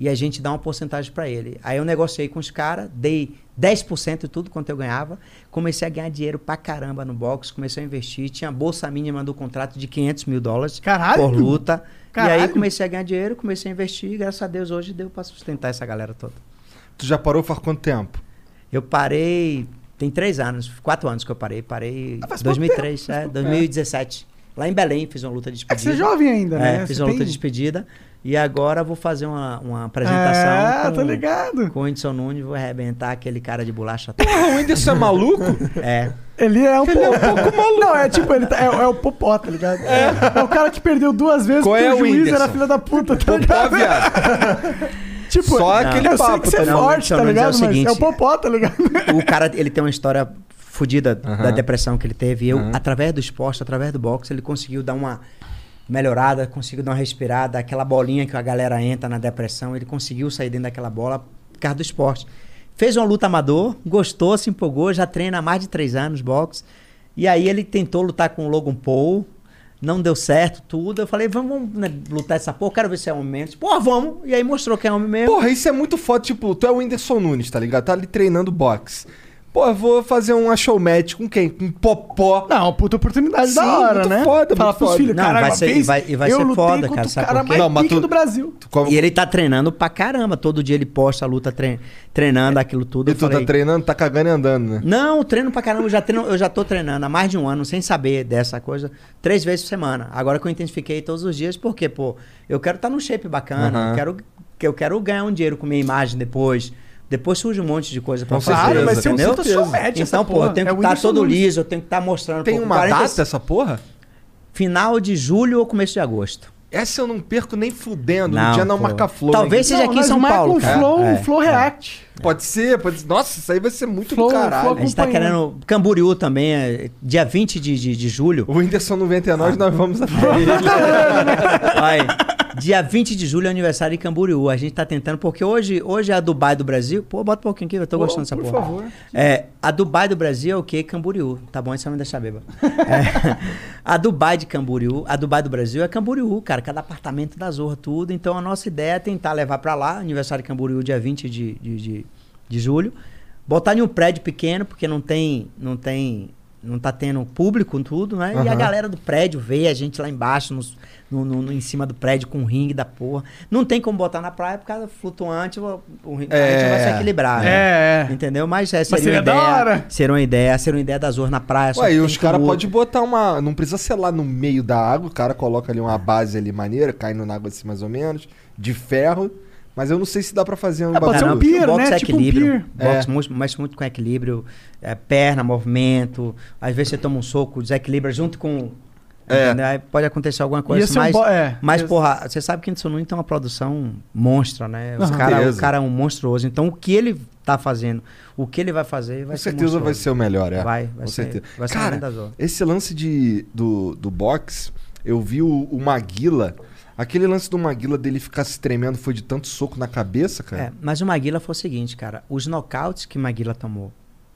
E a gente dá uma porcentagem para ele. Aí eu negociei com os caras, dei 10% de tudo quanto eu ganhava. Comecei a ganhar dinheiro pra caramba no box, comecei a investir. Tinha bolsa mínima do contrato de 500 mil dólares Caralho! por luta. E Caralho! aí comecei a ganhar dinheiro, comecei a investir. E graças a Deus hoje deu para sustentar essa galera toda. Tu já parou faz quanto tempo? Eu parei. Tem três anos, quatro anos que eu parei. Parei Ah, faz em pouco 2003, tempo, é, pouco 2017. Lá em Belém fiz uma luta de É que despedida. você é jovem ainda, né? É, fiz Você uma luta tem- de despedida. E agora vou fazer uma, uma apresentação. É, com, tô ligado. Com o Whindersson Nunes, vou arrebentar aquele cara de bolacha. todo. Porra, o Whindersson é maluco? é. Ele é um Ele é um pouco. pouco maluco. Não, é tipo, ele tá- é, é o Popó, tá ligado? É. o cara que perdeu duas vezes Qual porque é o o juiz Whindersson? era filha da puta, tá Popó, ligado? viado. Tipo, Só não, aquele eu sei papo, que você tá é ligado? forte, Não, tá mas é o ligado? Mas é seguinte, o Popó, tá ligado? O cara, ele tem uma história fodida da depressão que ele teve. E eu, através do esporte, através do boxe, ele conseguiu dar uma melhorada, conseguiu dar uma respirada. Aquela bolinha que a galera entra na depressão, ele conseguiu sair dentro daquela bola por causa do esporte. Fez uma luta amador, gostou, se empolgou, já treina há mais de três anos boxe. E aí ele tentou lutar com o Logan Paul, não deu certo, tudo. Eu falei, vamos, né, lutar essa porra, quero ver se é homem mesmo. Pô, vamos. E aí mostrou que é homem mesmo. Porra, isso é muito foda. Tipo, tu é o Whindersson Nunes, tá ligado? Tá ali treinando boxe. Pô, eu vou fazer um show match com quem? Com Popó. Não, puta oportunidade Sim, da hora, muito né? foda, Fala muito pros foda. filhos, Não, cara, vai uma ser- vez vai- e vai eu ser foda, cara, o sabe cara por quê? mais Não, mas pica tu- do Brasil. Tu, como- E ele tá treinando pra caramba. Todo dia ele posta a luta tre- treinando aquilo tudo. E Eu tu tá falei, treinando, tá cagando e andando, né? Não, treino pra caramba. Eu já, treino, eu já tô treinando há mais de um ano, sem saber dessa coisa, três vezes por semana. Agora que eu intensifiquei todos os dias, porque, pô, eu quero estar num shape bacana, Aham. eu, quero, que eu quero ganhar um dinheiro com minha imagem depois. Depois surge um monte de coisa pra Com fazer. certeza, Claro, vai ser um entendeu? essa Então, pô, porra. eu tenho É que o estar Whindersson todo liso, eu tenho que estar mostrando. Tem pô, uma 40 data essa porra? Final de julho ou começo de agosto. Essa eu não perco nem fudendo. no Não, dia não pô. marca flow. Talvez seja aqui em São marca Paulo, Um flow, É, um flow é. react. Pode ser, pode ser. Nossa, isso aí vai ser muito Flow- do caralho. flow- A gente tá querendo. Camboriú também, é dia 20 de, de, de julho. O Whindersson não vem até nós, nós vamos até ele. Vai. Dia 20 de julho é aniversário de Camboriú. A gente tá tentando, porque hoje, hoje é a Dubai do Brasil. Pô, bota um pouquinho aqui, eu tô gostando dessa por porra. favor. É, a Dubai do Brasil é o quê? Camboriú. Tá bom, isso vai me deixar bêbado. É, a Dubai de Camboriú, a Dubai do Brasil é Camboriú, cara. Cada apartamento da Zorra, tudo. Então a nossa ideia é tentar levar pra lá, aniversário de Camboriú, dia 20 de, de, de, de julho. Botar em um prédio pequeno, porque não tem. Não tem. Não tá tendo público tudo, né? E a galera do prédio vê a gente lá embaixo, nos- no, no- no- em cima do prédio, com o ringue da porra. Não tem como botar na praia, por causa flutuante, o, o ringue a gente É. vai se equilibrar. né? É, é. Entendeu? Mas é, seria, seria uma da ideia. hora. Seria uma ideia, seria uma ideia da Zorra na praia. Ué, e os caras podem botar uma. Não precisa ser lá no meio da água, o cara coloca ali uma base ali maneira, caindo na água assim mais ou menos, de ferro. Mas eu não sei se dá pra fazer um Ah, pode ser bagulho. um pier, boxe né? é Tipo um equilíbrio. pier. Boxe muito, mexe muito com equilíbrio. é, perna, movimento. Às vezes você toma um soco, desequilibra junto com É. Pode acontecer alguma coisa, um mas, bo- é. mas porra, você sabe que o Tsunui tem uma produção monstra, né? Os cara, o cara é um monstruoso. Então o que ele tá fazendo, o que ele vai fazer vai Com ser certeza vai monstruoso. ser o melhor, é. Vai, vai Com ser- certeza. vai ser Cara, esse lance de, do, do boxe, eu vi o, o Maguila. Aquele lance do Maguila dele ficar se tremendo foi de tanto soco na cabeça, cara? É, mas o Maguila foi o seguinte, cara. Os nocautes que Maguila tomou,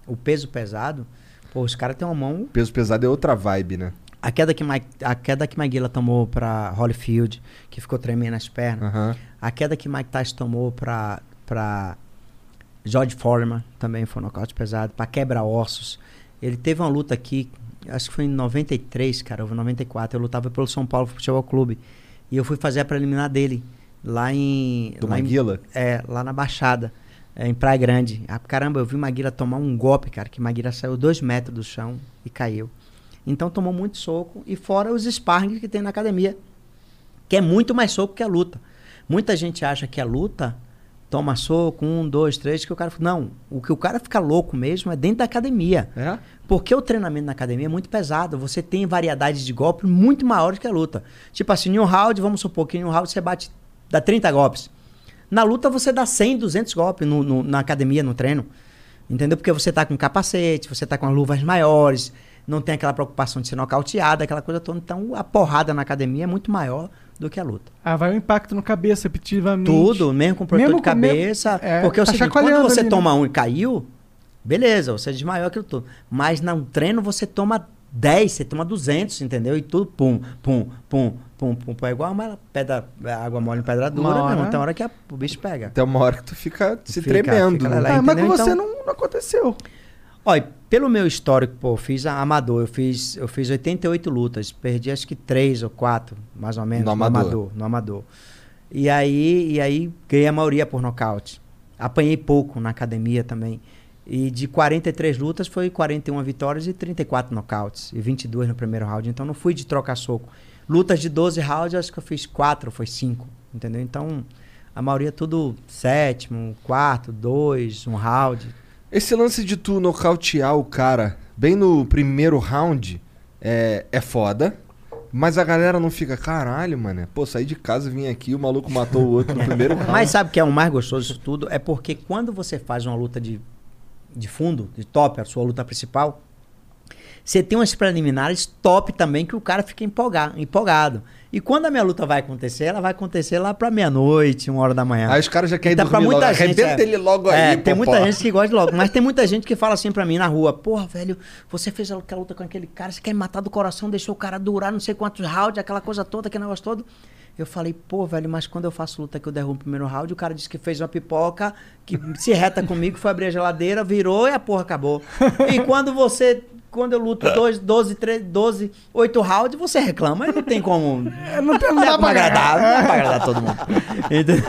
o peso pesado, pô, os caras têm uma mão. Peso pesado é outra vibe, né? A queda que, Ma- a queda que Maguila tomou pra Holyfield, que ficou tremendo as pernas. Aham. A queda que Mike Tyson tomou pra, pra George Foreman, também foi um nocaute pesado, pra quebra-ossos. Ele teve uma luta aqui, acho que foi em 93, cara, ou 94. Eu lutava pelo São Paulo Futebol Clube. E eu fui fazer a preliminar dele, lá em. Do lá em- Maguila? é, lá na Baixada, é, em Praia Grande. Ah, caramba, eu vi Maguila tomar um golpe, cara, que Maguila saiu dois metros do chão e caiu. Então tomou muito soco, e fora os sparring que tem na academia, que é muito mais soco que a luta. Muita gente acha que a luta toma soco, um, dois, três, que o cara. Não, o que o cara fica louco mesmo é dentro da academia. É? Porque o treinamento na academia é muito pesado. Você tem variedades de golpes muito maiores que a luta. Tipo assim, em um round, vamos supor que em um round você bate, dá 30 golpes. Na luta você dá 100, 200 golpes no- no- na academia, no treino. Entendeu? Porque você tá com capacete, você tá com as luvas maiores, não tem aquela preocupação de ser nocauteado, aquela coisa toda. Então a porrada na academia é muito maior do que a luta. Ah, vai o impacto no cabeça, repetitivamente. Tudo, mesmo com protetor Mesmo de com- mesmo- cabeça. é, porque é o seguinte, quando você ali, né? toma um e caiu, beleza, você desmaiou aquilo tudo. Mas no treino você toma 10, você toma 200, entendeu? E tudo pum, pum, pum, pum, pum. pum. É igual uma pedra, água mole em pedra dura, Uma hora. Tem hora que a- o bicho pega. Até uma hora que tu fica se Fica- tremendo. fica né? lá, Ah, mas com entendeu? você Então- não, não aconteceu. Olha, pelo meu histórico, pô, eu fiz amador, eu fiz, eu fiz 88 lutas, perdi acho que 3 ou 4, mais ou menos, No no, amador. amador. no amador. E aí, e aí ganhei a maioria por nocaute. Apanhei pouco na academia também. E de 43 lutas foi 41 vitórias e 34 nocautes. E 22 no primeiro round. Então não fui de trocar soco. Lutas de 12 rounds, acho que eu fiz 4, foi 5. Entendeu? Então, a maioria tudo sétimo, quarto, dois, um round. Esse lance de tu nocautear o cara bem no primeiro round é, é foda. Mas a galera não fica, caralho, mano. Pô, saí de casa, vim aqui, o maluco matou o outro no primeiro round. Mas sabe o que é o mais gostoso disso tudo? É porque quando você faz uma luta de, de fundo, de top, a sua luta principal, você tem umas preliminares top também que o cara fica empolgado. empolgado. E quando a minha luta vai acontecer, ela vai acontecer lá pra meia-noite, uma hora da manhã. Aí os caras já querem Então, pra dormir muita logo. gente, Arrebenta é. ele logo É, aí, tem popó. muita gente que gosta de logo. Mas tem muita gente que fala assim pra mim na rua: Porra, velho, você fez aquela luta com aquele cara, você quer me matar do coração, deixou o cara durar não sei quantos rounds, aquela coisa toda, aquele negócio todo. Eu falei, pô, velho, mas quando eu faço luta que eu derrubo o primeiro round, o cara disse que fez uma pipoca, que se reta comigo, foi abrir a geladeira, virou e a porra acabou. E quando você. Quando eu luto 12, 12, 13, 12, 8 rounds, você reclama. Não tem como. É, não, tem, não Não dá dá pra agradar, não dá pra agradar todo mundo. Entendeu?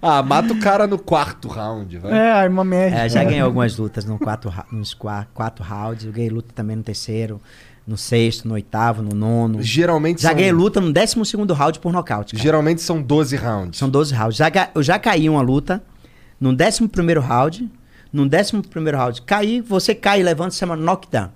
Ah, mata o cara no quarto round, vai. É, aí uma merda. É, já ganhei algumas lutas no quatro, nos qua- quatro rounds. Eu ganhei luta também no terceiro, no sexto, no oitavo, no nono. Geralmente Já são, ganhei luta no décimo segundo round por nocaute. cara. Geralmente são 12 rounds. São 12 rounds. Já, ga- eu já caí uma luta no décimo primeiro round. No décimo primeiro round, caí, você cai e levanta, se chama knockdown.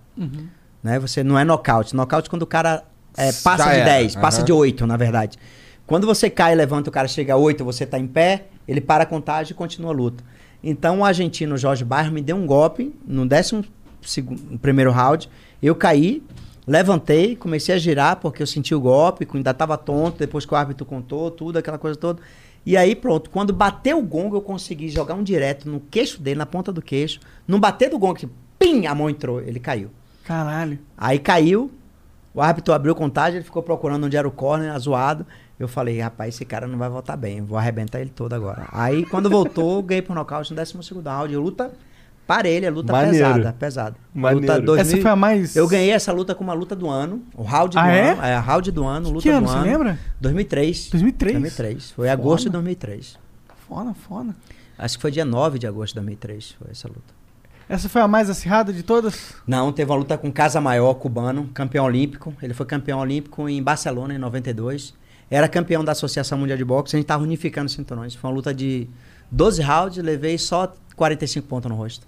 Né? Você não é nocaute. Nocaute quando o cara é, passa de era, 10, passa de 8, na verdade. Quando você cai e levanta, o cara chega a 8, você tá em pé, ele para a contagem e continua a luta. Então o argentino Jorge Bairro me deu um golpe no décimo segundo, primeiro round. Eu caí, levantei, comecei a girar porque eu senti o golpe, ainda tava tonto, depois que o árbitro contou, tudo, aquela coisa toda. E aí pronto, quando bateu o gongo, eu consegui jogar um direto no queixo dele, na ponta do queixo. Não bater do gongo, que pim, a mão entrou, ele caiu. Caralho. Aí caiu, o árbitro abriu contagem, ele ficou procurando onde era o corner, zoado. Eu falei, rapaz, esse cara não vai voltar bem, vou arrebentar ele todo agora. Aí quando voltou, ganhei por nocaute no 12 round. Luta parelha, luta Maneiro. pesada, pesada. Maneiro. Luta 2000 Essa foi a mais. Eu ganhei essa luta com uma luta do ano, o round Ah, do é? ano. É, a round do ano, luta Que ano, do você ano. lembra? 2003. 2003? 2003. Foi Foda. agosto de 2003. Foda, foda. Acho que foi dia 9 de agosto de 2003, foi essa luta. Essa foi a mais acirrada de todas? Não, teve uma luta com Casa Maior, cubano, campeão olímpico. Ele foi campeão olímpico em Barcelona em 92. Era campeão da Associação Mundial de Boxe. A gente tava unificando os cinturões. Foi uma luta de 12 rounds, levei só 45 pontos no rosto.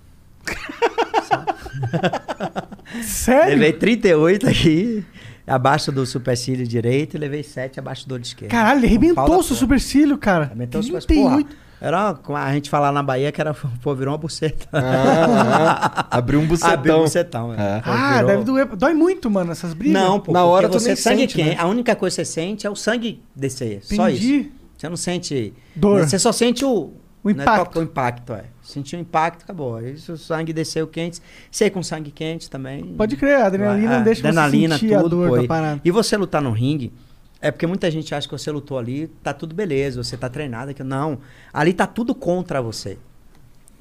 Sério? Levei 38 aqui. abaixo do supercílio direito e levei 7 abaixo do olho esquerdo. Caralho, ele arrebentou o seu supercílio, cara. Arrebentou o super- 38. porra, Era uma- a gente falar na Bahia que era, pô, virou uma buceta. Ah, ah, abriu um bucetão. Abriu um bucetão, é. É. Ah, virou- deve doer. Dói muito, mano, essas brigas. Não, pô, Na hora você nem sangue sente, quente. né? A única coisa que você sente é o sangue descer. Só isso. Entendi. Você não sente Dor. Você só sente o, O impacto. qual- o impacto, é. Sentiu o impacto, acabou. Isso, o sangue desceu quente. Sei com sangue quente também. Pode crer, a adrenalina É, não deixa adrenalina, você sentir tudo, a dor pô. E- você lutar no ringue, é porque muita gente acha que você lutou ali, tá tudo beleza, você tá treinado. Que não, ali tá tudo contra você.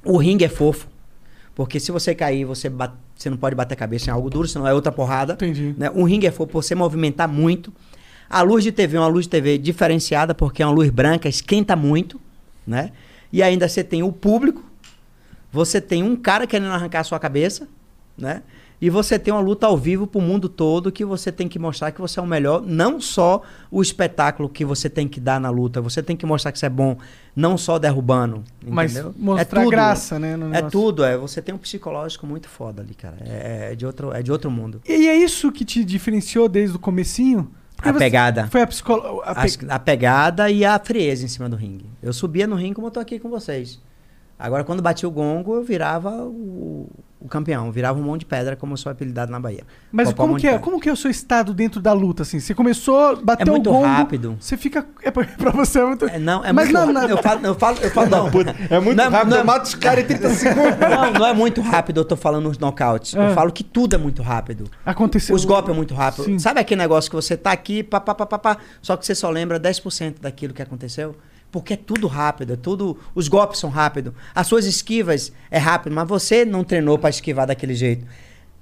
O ringue é fofo. Porque se você cair, você, bate- você não pode bater a cabeça em algo duro, senão é outra porrada. Entendi. Né? Um ringue é fofo, você movimentar muito. A luz de TV é uma luz de TV diferenciada, porque é uma luz branca, esquenta muito, né? E ainda você tem o público, você tem um cara querendo arrancar a sua cabeça, né? E você tem uma luta ao vivo pro mundo todo que você tem que mostrar que você é o melhor, não só o espetáculo que você tem que dar na luta, você tem que mostrar que você é bom, não só derrubando, Mas entendeu? mostrar tudo. graça, né, no É tudo, é. Você tem um psicológico muito foda ali, cara. É, é de outro, é de outro mundo. E é isso que te diferenciou desde o comecinho? A pegada. Foi a psicologia. As- A, pegada e a frieza em cima do ringue. Eu subia no ringue como eu tô aqui com vocês. Agora, quando batia o gongo, eu virava o, o campeão. Virava um monte de pedra, como eu sou apelidado na Bahia. Mas Popó como que, é, Pedra. como que é o seu estado dentro da luta, assim? Você começou, bateu É muito o gongo... rápido. Você fica... É pra, pra você é muito... É, não, é Mas muito não, rápido. não- Eu falo, eu falo, eu falo não. É muito Não é- rápido, não é- eu mato os caras em 30 segundos. Não, não é muito rápido, eu tô falando nos nocautes. Ah. Eu falo que tudo é muito rápido. Aconteceu... Os golpes é muito rápido. Sim. Sabe aquele negócio que você tá aqui, pá, pá, pá, pá, pá, só que você só lembra 10% daquilo que aconteceu? Porque é tudo rápido, é tudo. Os golpes são rápidos. As suas esquivas é rápido, mas você não treinou pra esquivar daquele jeito.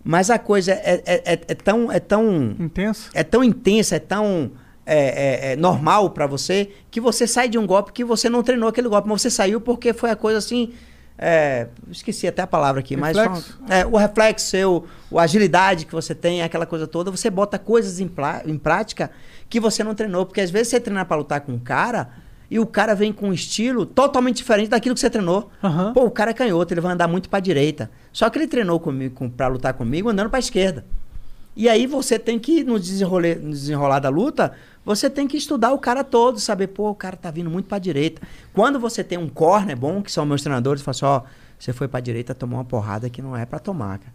Mas a coisa é, é, é, é tão. É tão Intenso? é tão intensa, é tão é, é, é normal pra você, que você sai de um golpe que você não treinou aquele golpe, mas você saiu porque foi a coisa assim. é, esqueci até a palavra aqui, Reflexo? mas é, o reflexo seu, a agilidade que você tem, aquela coisa toda, você bota coisas em, em prática que você não treinou, porque às vezes você treina pra lutar com um cara e o cara vem com um estilo totalmente diferente daquilo que você treinou. Aham. Pô, o cara é canhoto, ele vai andar muito pra direita. Só que ele treinou comigo com, para lutar comigo andando pra esquerda. E aí você tem que, no desenrolar, no desenrolar da luta, você tem que estudar o cara todo, saber, pô, o cara tá vindo muito pra direita. Quando você tem um corner bom, que são meus treinadores, falam assim, ó, você foi pra direita, tomou uma porrada que não é pra tomar, cara.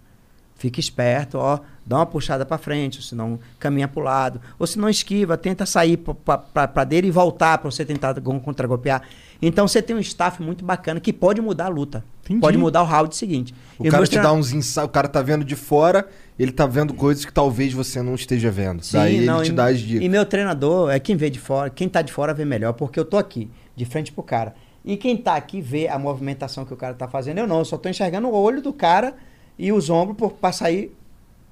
Fica esperto, ó, dá uma puxada pra frente, ou senão caminha pro lado. Ou se não esquiva, tenta sair pra dele e voltar pra você tentar contra-golpear. Então você tem um staff muito bacana que pode mudar a luta. Entendi. Pode mudar o round seguinte. O E cara te dá uns insights, o cara tá vendo de fora, ele tá vendo coisas que talvez você não esteja vendo. Sim, Daí não, ele te e, dá as dicas. E meu treinador é quem vê de fora, quem tá de fora vê melhor, porque eu tô aqui, de frente pro cara. E quem tá aqui vê a movimentação que o cara tá fazendo. Eu não, eu só tô enxergando o olho do cara e os ombros por, pra sair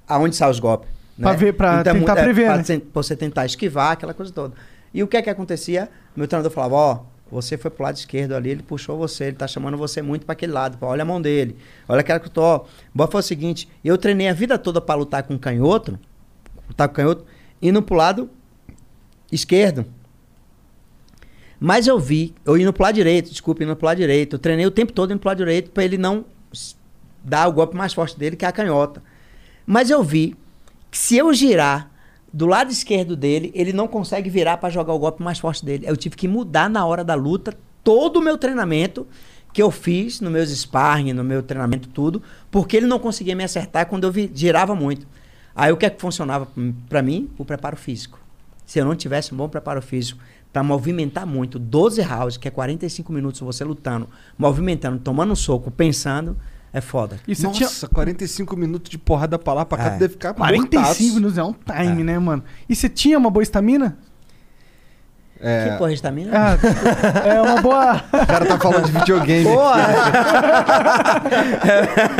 aonde saem os golpes. Pra ver- pra Então, tentar é, prever, pra né? pra você tentar esquivar, aquela coisa toda. E o que é que acontecia? Meu treinador falava, ó, você foi pro lado esquerdo ali, ele puxou você, ele tá chamando você muito para aquele lado, pô, olha a mão dele, olha aquela que eu tô. Bom, foi o seguinte, eu treinei a vida toda para lutar com canhoto, lutar com canhoto, indo pro lado esquerdo. Mas eu vi, eu indo pro lado direito, desculpa, indo pro lado direito, eu treinei o tempo todo indo pro lado direito para ele não dar o golpe mais forte dele, que é a canhota. Mas eu vi que se eu girar do lado esquerdo dele, ele não consegue virar para jogar o golpe mais forte dele. Eu tive que mudar na hora da luta todo o meu treinamento que eu fiz no meus sparring, no meu treinamento tudo, porque ele não conseguia me acertar quando eu vi- girava muito. Aí o que é que funcionava para mim? O preparo físico. Se eu não tivesse um bom preparo físico para movimentar muito, 12 rounds, que é 45 minutos você lutando, movimentando, tomando um soco, pensando, é foda. E Nossa, tinha 45 45 minutos de porrada pra lá, pra cá, É. deve ficar 45 mortaço. minutos, é um time, né, mano? E você tinha uma boa estamina? É, Que porra de estamina? Ah, é uma boa. o cara tá falando de videogame. Porra!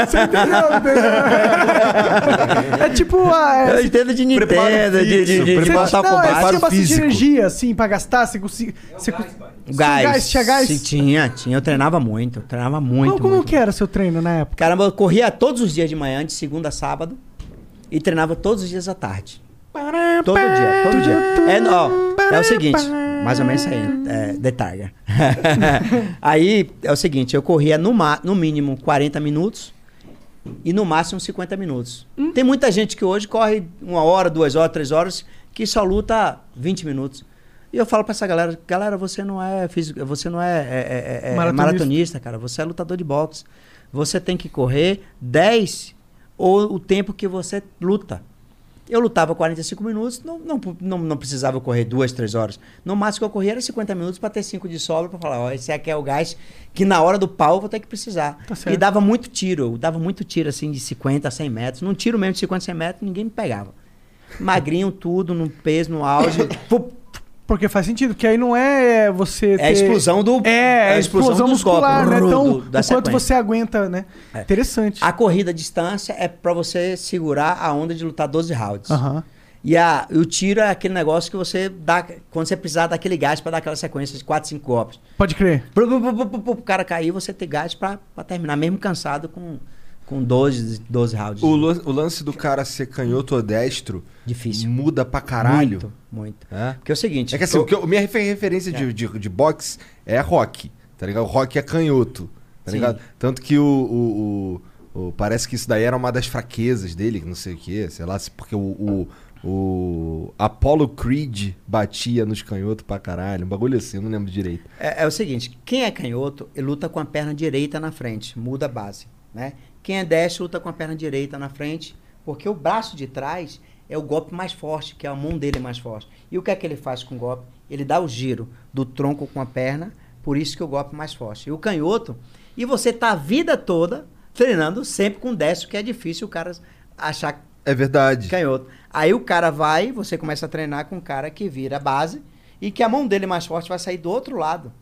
Você entendeu? entendeu? É tipo a. Eu entendo de Preparo Nintendo, de, de, de, de Mortal não, é, Kombat. você tinha bastante físico. energia, assim, pra gastar. Você conseguia. Você, cons- Gás. gás, tinha gás? Sim, tinha, tinha. Eu treinava muito, eu treinava muito. Como, como muito. que era seu treino na época? Caramba, eu corria todos os dias de manhã, de segunda a sábado, e treinava todos os dias à tarde. Todo dia, todo dia. É, ó, é o seguinte, mais ou menos isso aí, é, The Tiger. aí é o seguinte, eu corria no, no mínimo 40 minutos e no máximo 50 minutos. Tem muita gente que hoje corre uma hora, duas horas, três horas, que só luta 20 minutos. E eu falo pra essa galera, galera, você não é físico, você não é, é- é- é- é Maratonista. maratonista, cara, você é lutador de boxe. Você tem que correr 10 ou o tempo que você luta. Eu lutava 45 minutos, não, não, não, não precisava correr duas, três horas. No máximo que eu corria era 50 minutos para ter 5 de sobra para falar, ó, esse aqui é o gás que na hora do pau eu vou ter que precisar. Tá e dava muito tiro, eu dava muito tiro assim de 50 a 100 metros. Num tiro mesmo de 50 a 100 metros, ninguém me pegava. Magrinho tudo, no peso, no auge. Porque faz sentido, porque aí não é você É a explosão do- É, é a a explosão explosão muscular, golpes, né? Então, do- da quanto você aguenta, né? É. Interessante. A corrida à distância é para você segurar a onda de lutar 12 rounds. Aham. E, a, o tiro é aquele negócio que você dá quando você precisar daquele gás para dar aquela sequência de 4, 5 golpes. Pode crer. Plu, plu, plu, plu, O cara cair, você ter gás pra terminar, mesmo cansado com, com 12, 12 rounds. O, lan- o lance do cara ser canhoto ou destro Difícil. muda pra caralho. Muito, muito. É? Porque é o seguinte. É que assim, eu- minha refer- referência de, de, de boxe é rock, tá ligado? O rock é canhoto, tá Sim. ligado? Tanto que o, o- o- o- Parece que isso daí era uma das fraquezas dele, que não sei o que, sei lá, porque o, o, Apollo Creed batia nos canhotos pra caralho, um bagulho assim, eu não lembro direito. É, é o seguinte, quem é canhoto, ele luta com a perna direita na frente, muda a base, né? Quem é destro luta com a perna direita na frente, porque o braço de trás é o golpe mais forte, que é a mão dele é mais forte. E o que é que ele faz com o golpe? Ele dá o giro do tronco com a perna, por isso que o golpe é mais forte. E o canhoto, e você tá a vida toda treinando sempre com destro, que é difícil o cara achar É verdade. canhoto. Aí o cara vai, você começa a treinar com um cara que vira a base e que a mão dele mais forte vai sair do outro lado.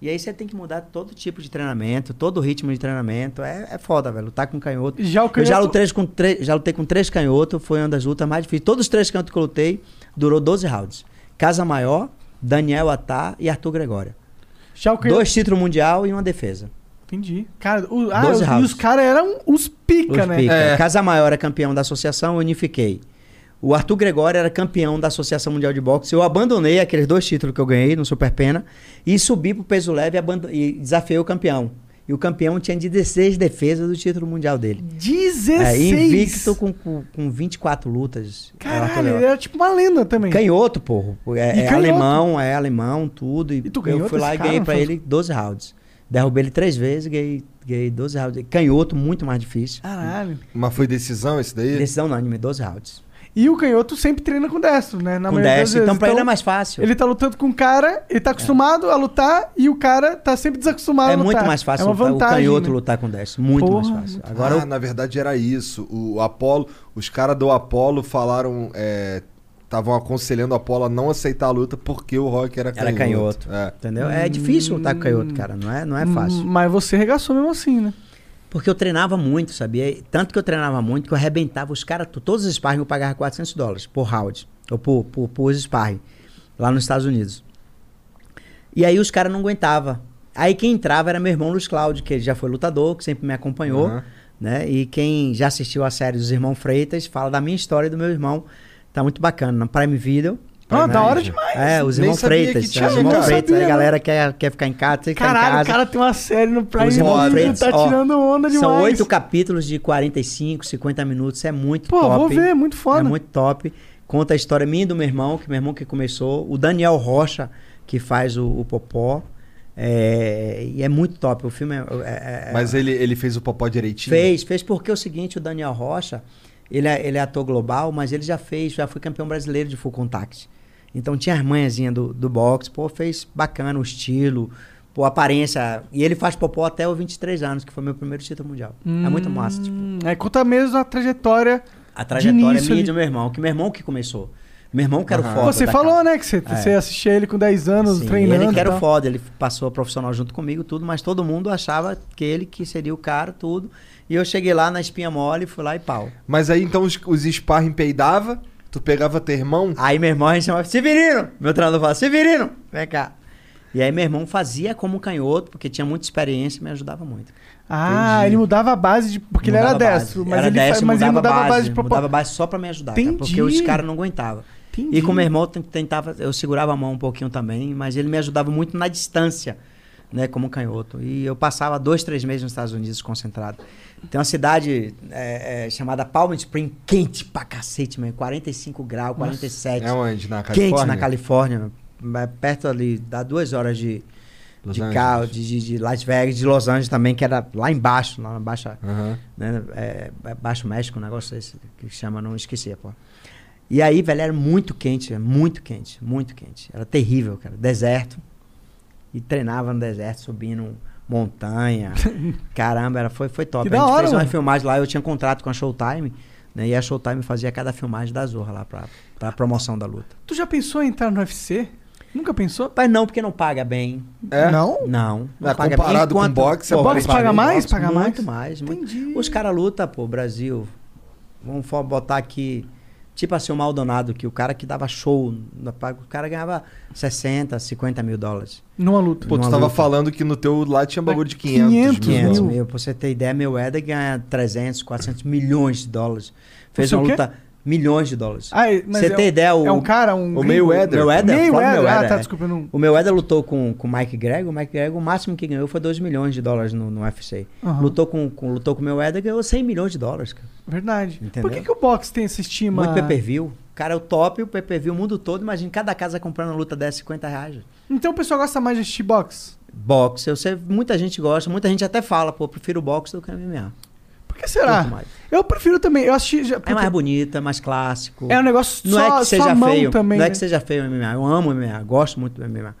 E aí você tem que mudar todo tipo de treinamento, todo o ritmo de treinamento. É, é foda, velho. Lutar com canhoto. Já o Eu já canhoto- lutei com, três, já lutei com três canhotos, foi uma das lutas mais difíceis. Todos os três canhotos que eu lutei durou 12 rounds. Casa Maior, Daniel Atá e Arthur Gregório. Já o canhoto... Dois títulos mundial e uma defesa. Entendi. Cara, o, ah, 12 os- e os caras eram os pica, Os né? pica. É. Casa Maior é campeão da associação, eu unifiquei. O Arthur Gregório era campeão da Associação Mundial de Boxe. Eu abandonei aqueles dois títulos que eu ganhei no Super Pena e subi pro peso leve e, e desafiei o campeão. E o campeão tinha 16 defesas do título mundial dele. 16! É, invicto com, com, com 24 lutas. Caralho, ele era tipo uma lenda também. Canhoto, porra. É, é canhoto? alemão, é alemão, tudo. E, E tu ganhou eu fui lá e ganhei cara, pra foi? ele 12 rounds. Derrubei ele três vezes, ganhei, ganhei 12 rounds. Canhoto, muito mais difícil. Caralho. Mas foi decisão esse daí? Decisão unânime, 12 rounds. E o canhoto sempre treina com destro, né? Na com maioria das 10. Então pra ele é mais fácil. Ele tá lutando com um cara, ele tá acostumado a lutar e o cara tá sempre desacostumado É a lutar. muito mais fácil é uma lutar- vantagem, o canhoto né? lutar com 10. Muito Porra, mais fácil. muito- Agora ah, o- na verdade era isso. O Apolo, os caras do Apolo falaram, estavam aconselhando o Apolo a não aceitar a luta porque o Rock era canhoto. era canhoto. É. Entendeu? É difícil lutar com canhoto, cara. Não é, não é fácil. Hum, Mas você regaçou mesmo assim, né? Porque eu treinava muito, sabia? Tanto que eu treinava muito que eu arrebentava os caras. Todos os sparring eu pagava 400 dólares por round. Ou por, por, por sparring. Lá nos Estados Unidos. E aí os caras não aguentavam. Aí quem entrava era meu irmão Luiz Cláudio, que já foi lutador, que sempre me acompanhou. Aham. Né? E quem já assistiu a série dos Irmãos Freitas fala da minha história e do meu irmão. Tá muito bacana. Na Prime Video. Ah, né? da hora demais. É, os irmãos Freitas. tinha, é, os irmãos. Freitas. Aí a não. galera quer, quer ficar em casa, tem que ficar em Caralho, o casa. cara tem uma série no Prime Os irmãos Video, Freitas, tá ó, tirando onda demais. São oito capítulos de 45, 50 minutos. É muito Pô, top. vou ver, muito foda. É muito top. Conta a história minha e do meu irmão, que meu irmão que começou. O Daniel Rocha, que faz o, o Popó. É, e é muito top. O filme é. é- é- Mas ele, ele fez o popó direitinho? Fez, fez porque é o seguinte, o Daniel Rocha, ele é, ele é ator global, mas ele já fez, já foi campeão brasileiro de full contact. Então tinha as manhãzinhas do, do boxe, pô, fez bacana o estilo, pô, a aparência. E ele faz popó até os 23 anos, que foi meu primeiro título mundial. É muito massa, tipo. Hum, Aí conta mesmo a trajetória. A trajetória minha e ali. do meu irmão, que meu irmão que começou. Meu irmão que era o Aham. foda. Você falou, casa. né, que você, você assistia ele com 10 anos Sim, treinando. ele que era o foda, ele passou a profissional junto comigo, tudo, mas todo mundo achava que ele que seria o cara, tudo. E eu cheguei lá na espinha mole, fui lá e pau. Mas aí então os, os sparring peidava, tu pegava teu irmão, Aí meu irmão a gente chamava Severino. Meu treinador falava, Severino, vem cá. E aí meu irmão fazia como canhoto, porque tinha muita experiência e me ajudava muito. Ah, Entendi. ele mudava a base de. Porque ele era Mudava a base. destro. Mas Era ele, destro, mas ele mudava a base de propósito. Mudava a base só pra me ajudar, cara, Entendi. porque os caras não aguentavam. E com meu irmão eu tentava, eu segurava a mão um pouquinho também, mas ele me ajudava muito na distância, né, como canhoto. E eu passava dois, três meses nos Estados Unidos concentrado. Tem uma cidade é, é, chamada Palm Spring, quente pra cacete, mano. 45 graus, 47. É onde? Na Quente Califórnia? na Califórnia. Perto ali, dá duas horas de, Los de Angeles. carro, de, de, de Las Vegas, de Los Angeles também, que era lá embaixo, lá na baixa, Aham. né, é, é Baixo México, um negócio desse que chama, não esqueci, pô. E aí, velho, era muito quente, muito quente, muito quente. Era terrível, cara. Deserto. E treinava no deserto, subindo montanha. Caramba, era, foi, foi top. Que a da gente hora, fez uma mano. filmagem lá, eu tinha contrato com a Showtime, né? E a Showtime fazia cada filmagem da Zorra lá pra, pra promoção da luta. Tu já pensou em entrar no UFC? Nunca pensou? Mas não, porque não paga bem. É? Não? Não. não É, paga comparado com Enquanto- boxe, é Pô, boxe paga mais? boxe Paga muito mais? mais. muito- Entendi. Os caras lutam, pô, Brasil. Vamos botar aqui. Tipo assim, o Maldonado, que o cara que dava show, na- o cara ganhava 60, 50 mil dólares. Numa luta. Pô, tu Numa tava luta. falando que no teu lá tinha bagulho de 500, 500 mil. 500 mil. mil. Pra você ter ideia, meu Eder ganha 300, 400 milhões de dólares. Fez uma quê? luta, milhões de dólares. Ah, é- mas Você é tem um- ideia, o- É um cara, um. o? Mayweather. Meu Éder, Mayweather. fora meu Ah, tá, desculpa, não. O meu Éder lutou com com o Mike Gregor. O Mike Gregor, o máximo que ganhou foi 2 milhões de dólares no, no UFC. Aham. Lutou com, com, lutou com o meu Éder ganhou 100 milhões de dólares, cara. Verdade. Entendeu? Por que, que o boxe tem essa estima? Muito pay-per-view. O cara é o top, o pay-per-view, o mundo todo. Imagina, cada casa comprando uma luta dessa, 50 reais. Então o pessoal gosta mais de assistir boxe. Boxe, eu sei, muita gente gosta, muita gente até fala, pô, eu prefiro boxe do que MMA. Por que será? Eu prefiro também. Eu assisti. Já, É mais bonita, mais clássico. É um negócio não só, é que seja feio, também. não é né? que seja feio o MMA. Eu amo o MMA, gosto muito do MMA.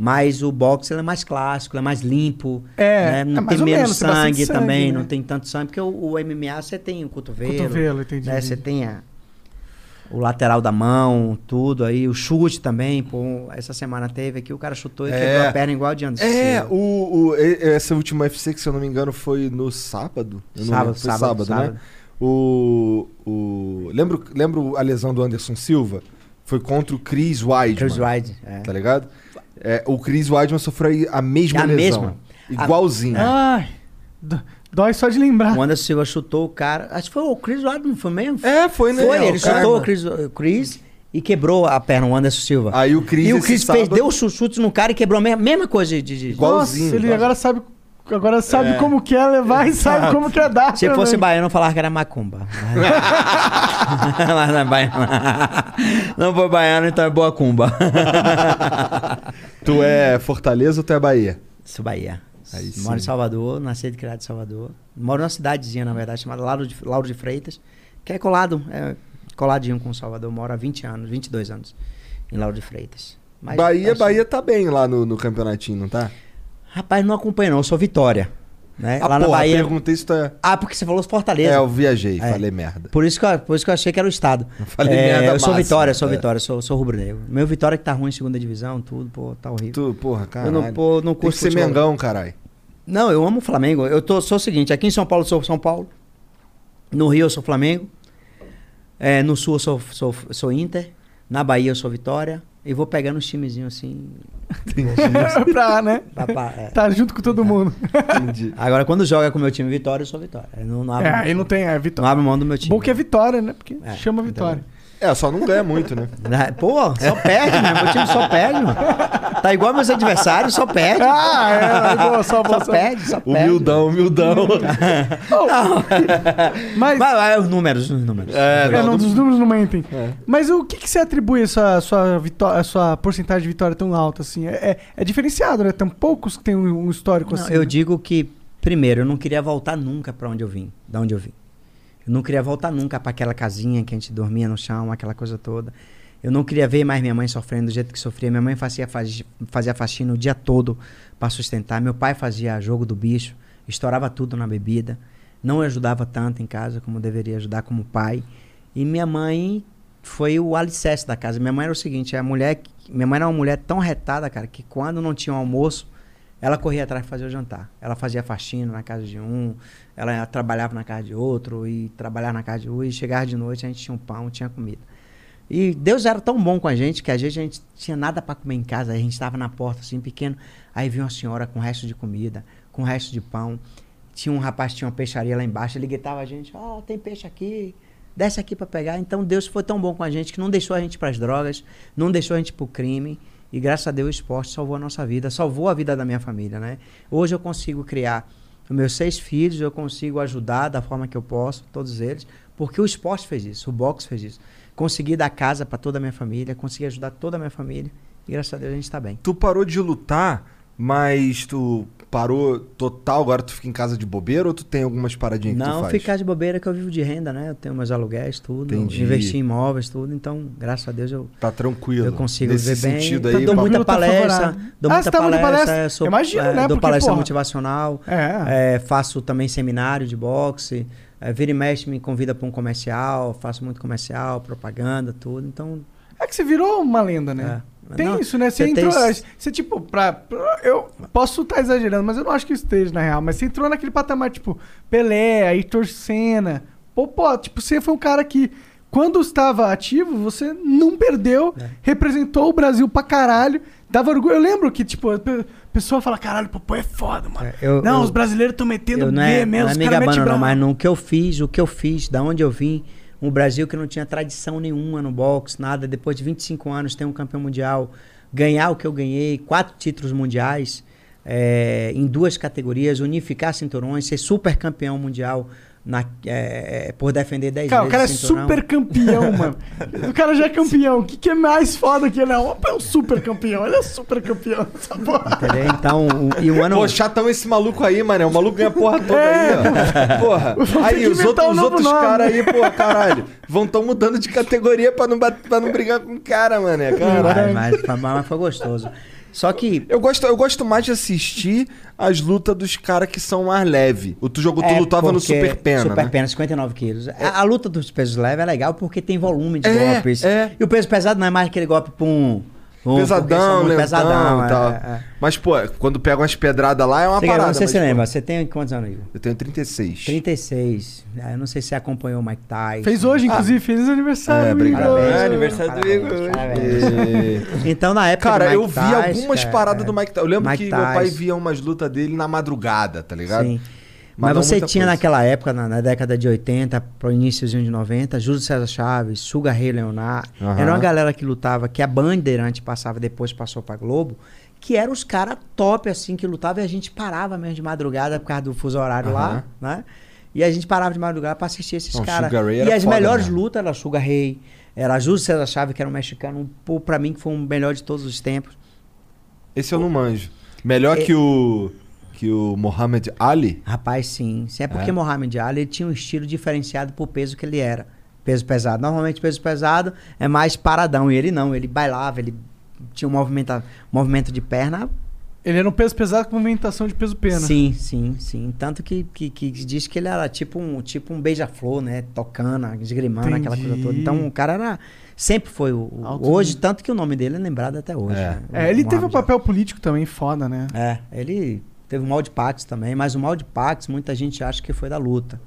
Mas o boxe é mais clássico, é mais limpo. É, né? é Não mais tem menos sangue, sangue, também, né? não tem tanto sangue, porque o, o MMA você tem o cotovelo. Cotovelo, entendi. né? Você tem a- o lateral da mão, tudo aí, o chute também. Pô, essa semana teve aqui, o cara chutou e É. quebrou a perna igual de Anderson. É, Silva. o, o, essa última UFC, que se eu não me engano, foi no sábado. Sábado, foi sábado, sábado, né? sábado. O, o, lembro, lembro a lesão do Anderson Silva? Foi contra o Chris Weidman. Chris Wide. É. Tá ligado? É, o Chris Weidman sofreu a mesma A lesão. mesma? Igualzinho. Ai, dó- dói só de lembrar. O Anderson Silva chutou o cara. Acho que foi o Chris Weidman, foi mesmo? É, foi, né? Foi, O ele chutou o Chris, o Chris e quebrou a perna, o Anderson Silva. Aí o Chris e o Chris sábado- perdeu o chu- chute no cara e quebrou a mesma, mesma coisa de. de- Igualzinho, Nossa, ele igualzinho. agora sabe, agora sabe como que é levar e sabe como que é dar. Se fosse também. baiano, eu falava que era macumba. Mas não é baiano. Não foi baiano, então é boa cumba. Tu é Fortaleza ou tu é Bahia? Sou Bahia. Aí sim. Moro em Salvador, nasci e criado em Salvador. Moro numa cidadezinha, na verdade, chamada Lauro de, Lauro de Freitas, que é colado, é coladinho com Salvador. Moro há 20 anos, 22 anos em Lauro de Freitas. Mas Bahia, acho- Bahia tá bem lá no, no campeonatinho, não tá? Rapaz, não acompanho não, eu sou Vitória. Né? Ah, Lá na porra, Bahia. perguntei se tu é... Ah, porque você falou Fortaleza. É, eu viajei, É. falei merda. Por isso, que eu, por isso que eu achei que era o estado. falei É, merda Eu sou Vitória, sou é. Vitória, sou, sou rubro-negro. Meu Vitória que tá ruim em segunda divisão, tudo, pô, tá horrível. Tu, porra, cara. eu não, pô, não Tem que curto ser. Mengão, caralho. Não, eu amo o Flamengo. Eu tô, sou o seguinte, aqui em São Paulo eu sou São Paulo. No Rio eu sou Flamengo. É, no Sul eu sou, sou, sou Inter. Na Bahia eu sou Vitória. E vou pegando os timezinhos assim. pra, né? pá, pá, é. Tá junto com todo mundo. Entendi. Agora, quando joga com o meu time Vitória, eu sou Vitória. Eu não, não, É, aí não tem, é não vitória. abro mão do meu time. Bom que é vitória, né? Porque É, chama então- vitória. É, só não ganha muito, né? Ah, Pô, só perde, né? Meu time só perde, mano. Tá igual meus adversários, só perde. Ah, é, boa, só, Só só. perde, só perde. Humildão, humildão. Mas, Vai, vai, os números, os números. É, é, não, não, não- dos números não mentem. É. Mas o que, que você atribui essa sua vitória, a sua porcentagem de vitória tão alta assim? É, é, é diferenciado, né? Tem poucos que tem um, um histórico Não, assim. eu né? digo que, primeiro, eu não queria voltar nunca pra onde eu vim, da onde eu vim. Eu não queria voltar nunca pra aquela casinha que a gente dormia no chão, aquela coisa toda. Eu não queria ver mais minha mãe sofrendo do jeito que sofria. Minha mãe fazia, faz- fazia faxina o dia todo pra sustentar. Meu pai fazia jogo do bicho, estourava tudo na bebida. Não ajudava tanto em casa como deveria ajudar como pai. E minha mãe foi o alicerce da casa. Minha mãe era o seguinte, a mulher, minha mãe era uma mulher tão retada, cara, que quando não tinha um almoço, ela corria atrás de fazer o jantar. Ela fazia faxina na casa de um, ela trabalhava na casa de outro, e trabalhava na casa de um, e chegava de noite, a gente tinha um pão, tinha comida. E Deus era tão bom com a gente que às vezes a gente tinha nada para comer em casa, a gente estava na porta assim pequeno, aí vinha uma senhora com resto de comida, com resto de pão. Tinha um rapaz tinha uma peixaria lá embaixo, ele gritava a gente: "Ó, tem peixe aqui, desce aqui para pegar". Então Deus foi tão bom com a gente que não deixou a gente para as drogas, não deixou a gente para o crime. E graças a Deus o esporte salvou a nossa vida, salvou a vida da minha família, né? Hoje eu consigo criar meus seis filhos eu consigo ajudar da forma que eu posso, todos eles, porque o esporte fez isso, o boxe fez isso. Consegui dar casa para toda a minha família, consegui ajudar toda a minha família e graças a Deus a gente tá bem. Tu parou de lutar, mas tu parou total, agora tu fica em casa de bobeira ou tu tem algumas paradinhas que tu Não faz? ficar de bobeira que eu vivo de renda, né? Eu tenho meus aluguéis, tudo, Entendi. investi em imóveis, tudo, então graças a Deus eu Tá tranquilo. Eu consigo Nesse viver bem. sentido Então, aí, dou muita Tá palestra, dou Ah, muita tá muito de palestra, palestra? sou, Imagino, é, né? dou Porque, palestra porra. motivacional, É. é, faço também seminário de boxe, é, vira e mexe me convida para um comercial, faço muito comercial, propaganda, tudo, então... É que você virou uma lenda, né? É. Tem Não, isso, né? Você, você tem entrou. isso. Você, tipo, pra, pra- Eu posso estar exagerando, mas eu não acho que esteja, na real. Mas você entrou naquele patamar, tipo, Pelé, Senna. Pô, pô, tipo, você foi um cara que, quando estava ativo, você não perdeu, É. representou o Brasil pra caralho. Dava orgulho. Eu lembro que, tipo, a pe- pessoa fala, caralho, Popô é foda, mano. É, eu- não, eu- os brasileiros estão metendo não B é, mesmo, não é os caras metem não, mas no que eu fiz, o que eu fiz, da onde eu vim, um Brasil que não tinha tradição nenhuma no boxe, nada, depois de 25 anos tem um campeão mundial, ganhar o que eu ganhei, quatro títulos mundiais é, em duas categorias, unificar cinturões, ser super campeão mundial na, é, é, por defender 10 Cara, o vezes cara é cinturão. super campeão, mano. O cara já é campeão. O que, que é mais foda que ele? Não, é um super campeão. Ele é super campeão. Essa porra. Entendeu? Então, o- e o ano... Pô, chatão esse maluco aí, mano. O maluco ganha a porra toda É. aí, ó. Porra. Aí, os outros, um os outros caras aí, pô, caralho, vão tão mudando de categoria pra não, pra não brigar com o cara, mano. É, caralho. mas, mas, mas foi gostoso. Só que Eu gosto, eu gosto mais de assistir as lutas dos caras que são mais leves. O tu jogou, tu É, lutava no Super Pena, Super né? Pena, 59 quilos. A, a luta dos pesos leves é legal porque tem volume de É, golpes. é. E o peso pesado não é mais aquele golpe pum. Porque Pesadão, lentão pesadão, e é, tal. é, é. Mas, pô, quando pega umas pedradas lá é uma Você- parada. não sei mas, se você lembra, você tem quantos anos, Igor? Eu tenho 36. 36. É, Eu não sei se você acompanhou o Mike Tyson. Fez hoje, inclusive. Feliz aniversário, É, obrigado. Igor. É, aniversário do Parabéns, Igor hoje. parabéns. Então, na época Cara, do Mike eu vi Tyson, algumas é, paradas é, do Mike Tyson. Eu lembro Mike que meu pai Tyson. via umas lutas dele na madrugada, tá ligado? Sim. Mas você tinha coisa. naquela época, na, na década de 80, pro iníciozinho de 90, Júlio César Chaves, Sugar Ray Leonard. Aham. Era uma galera que lutava, que a Bandeirante passava, depois passou pra Globo, que eram os caras top, assim, que lutavam e a gente parava mesmo de madrugada por causa do fuso horário lá, né? E a gente parava de madrugada pra assistir esses caras. E as melhores mesmo. lutas era Sugar Ray, era Júlio César Chaves, que era um mexicano, pô, pra mim que foi o melhor de todos os tempos. Esse eu não manjo. Melhor É- que o. Que o Muhammad Ali? Rapaz, sim. Sim, é porque É? Mohamed Ali ele tinha um estilo diferenciado pro peso que ele era. Peso pesado. Normalmente peso pesado é mais paradão. E ele não, ele bailava, ele tinha um movimento, movimento de perna. Ele era um peso pesado com movimentação de peso pena. Sim, sim, sim. Tanto que, que, que diz que ele era tipo um, tipo um beija-flor, né? Tocando, esgrimando, aquela coisa toda. Então o cara era. Sempre foi o. hoje, nível. tanto que o nome dele é lembrado até hoje. É. né? É, ele teve um Mohamed papel político também foda, né? é, ele teve o mal de Pax também, mas o mal de Pax muita gente acha que foi da luta.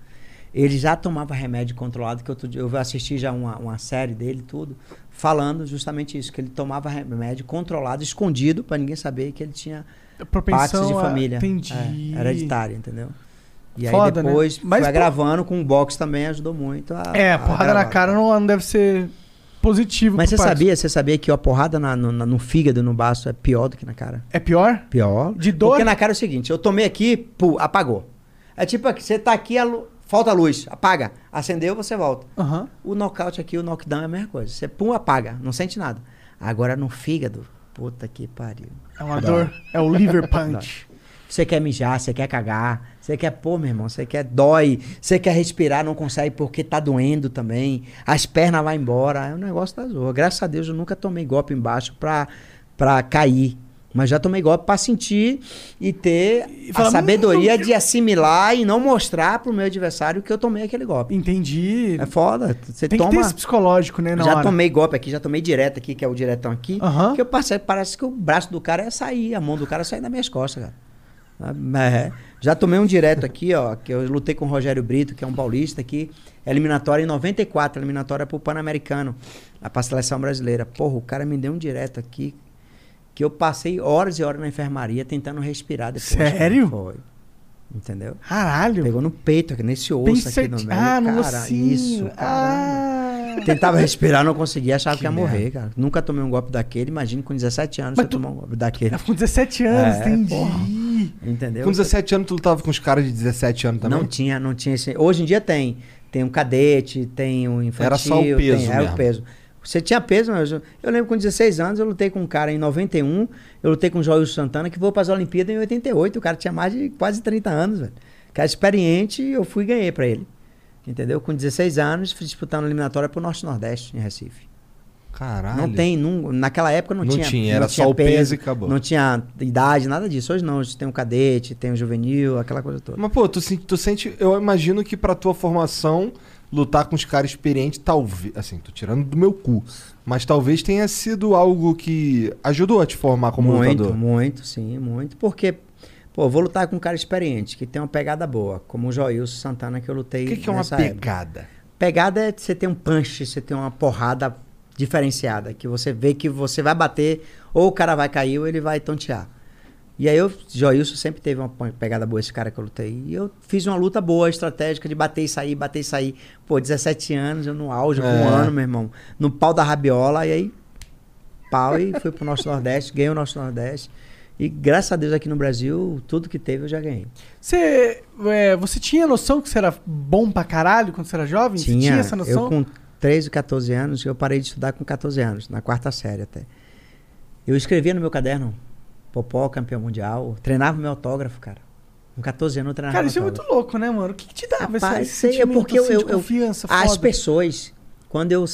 Ele já tomava remédio controlado, que outro dia eu assisti já uma, uma série dele tudo, falando justamente isso, que ele tomava remédio controlado, escondido, pra ninguém saber que ele tinha Pax Propensão de família. Entendi. É, hereditário, entendeu? E Foda, aí né? depois Mas, foi agravando com o boxe também, ajudou muito a. É, a porrada na cara não, não deve ser positivo. Mas você sabia, você sabia que a porrada na- no, na- no fígado, no baço, é pior do que na cara? É pior? Pior. De dor? Porque na cara é o seguinte, eu tomei aqui, pô, apagou. É tipo aqui, você tá aqui, a lu- falta a luz, apaga. Acendeu, você volta. Aham. O nocaute aqui, o knockdown é a mesma coisa. Você pum, apaga, não sente nada. Agora no fígado, puta que pariu. É uma dor. É o liver punch. Você quer mijar, você quer cagar, você quer, pô, meu irmão, você quer dói, você quer respirar, não consegue porque tá doendo também, as pernas vão embora, é um negócio da zorra. Graças a Deus eu nunca tomei golpe embaixo pra, pra cair. Mas já tomei golpe pra sentir e ter E a falar, sabedoria "Hum, de assimilar e não mostrar pro meu adversário que eu tomei aquele golpe. Entendi. É foda. Você Tem que ter toma. esse psicológico, né? Já hora. tomei golpe aqui, já tomei direto aqui, que é o diretão aqui. Aham. Que eu passei, parece que o braço do cara ia sair, a mão do cara ia sair das minhas costas, cara. É. Já tomei um direto aqui, ó, que eu lutei com o Rogério Brito, que é um paulista aqui, eliminatória em 94, eliminatória pro Pan-Americano, lá pra seleção brasileira. Porra, o cara me deu um direto aqui, que eu passei horas e horas na enfermaria tentando respirar depois. Sério? Foi. Entendeu? Caralho. Pegou no peito, aqui, nesse osso aqui no meio. Ah, no cara. Isso. Ah. Tentava respirar, não conseguia, achava que, Que ia morrer, cara. Nunca tomei um golpe daquele, imagine com 17 anos Mas você tu- tomar um golpe daquele. Com 17 anos, É, entendi. porra. Entendeu? Com 17 anos, tu lutava com os caras de 17 anos também? Não tinha, não tinha esse. Hoje em dia tem. Tem um cadete, tem um infantil. Era só o peso tem, Era mesmo. o peso. Você tinha peso, mas eu, eu lembro com 16 anos, eu lutei com um cara em 91, eu lutei com o Joel Santana, que voou para as Olimpíadas em 88. O cara tinha mais de quase 30 anos, velho. Cara experiente, eu fui e ganhei para ele. Entendeu? Com 16 anos, fui disputando eliminatória pro Norte e Nordeste, em Recife. Caralho. Não tem, não, naquela época não, Não tinha. tinha, era só o peso e acabou. Não tinha idade, nada disso. Hoje não, hoje tem um cadete, tem um juvenil, aquela coisa toda. Mas, pô, tu, tu sente. Eu imagino que pra tua formação, lutar com os caras experientes, talvez. Assim, tô tirando do meu cu. Mas talvez tenha sido algo que ajudou a te formar como muito, lutador. muito, sim, muito. Porque, pô, vou lutar com um cara experiente, que tem uma pegada boa, como o Joilson Santana que eu lutei O que, que é uma nessa época. pegada? Pegada é você ter um punch, você ter uma porrada diferenciada, que você vê que você vai bater, ou o cara vai cair ou ele vai tontear. E aí eu, Joilson sempre teve uma pe- pegada boa, esse cara que eu lutei. E eu fiz uma luta boa, estratégica, de bater e sair, bater e sair. Pô, 17 anos, eu no auge, É. um ano, meu irmão. No pau da rabiola, e aí, pau, e fui pro Norte Nordeste, ganhei o Norte Nordeste. E graças a Deus aqui no Brasil, tudo que teve eu já ganhei. Você, é, você tinha noção que você era bom pra caralho quando você era jovem? Você tinha essa noção? Eu com 13, 14 anos, eu parei de estudar com 14 anos, na quarta série até. Eu escrevia no meu caderno, Popó, campeão mundial, treinava meu autógrafo, cara. Com 14 anos eu treinava Cara, isso é muito louco, né, mano? O que, que te dava esse- Rapaz, esse sei, é porque eu, assim, eu, eu- as pessoas, quando eu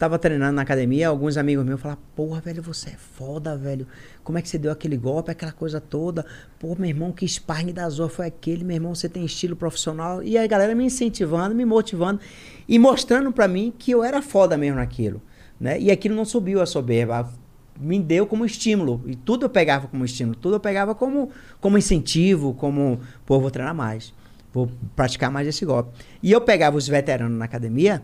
tava treinando na academia, alguns amigos meus falavam, porra, velho, você é foda, velho. Como é que você deu aquele golpe, aquela coisa toda? Pô, meu irmão, que sparring da Zorra foi aquele, meu irmão, você tem estilo profissional. E a galera me incentivando, me motivando e mostrando pra mim que eu era foda mesmo naquilo, né? E aquilo não subiu a soberba, me deu como estímulo. E tudo eu pegava como estímulo, tudo eu pegava como, como incentivo, como, pô, vou treinar mais, vou praticar mais esse golpe. E eu pegava os veteranos na academia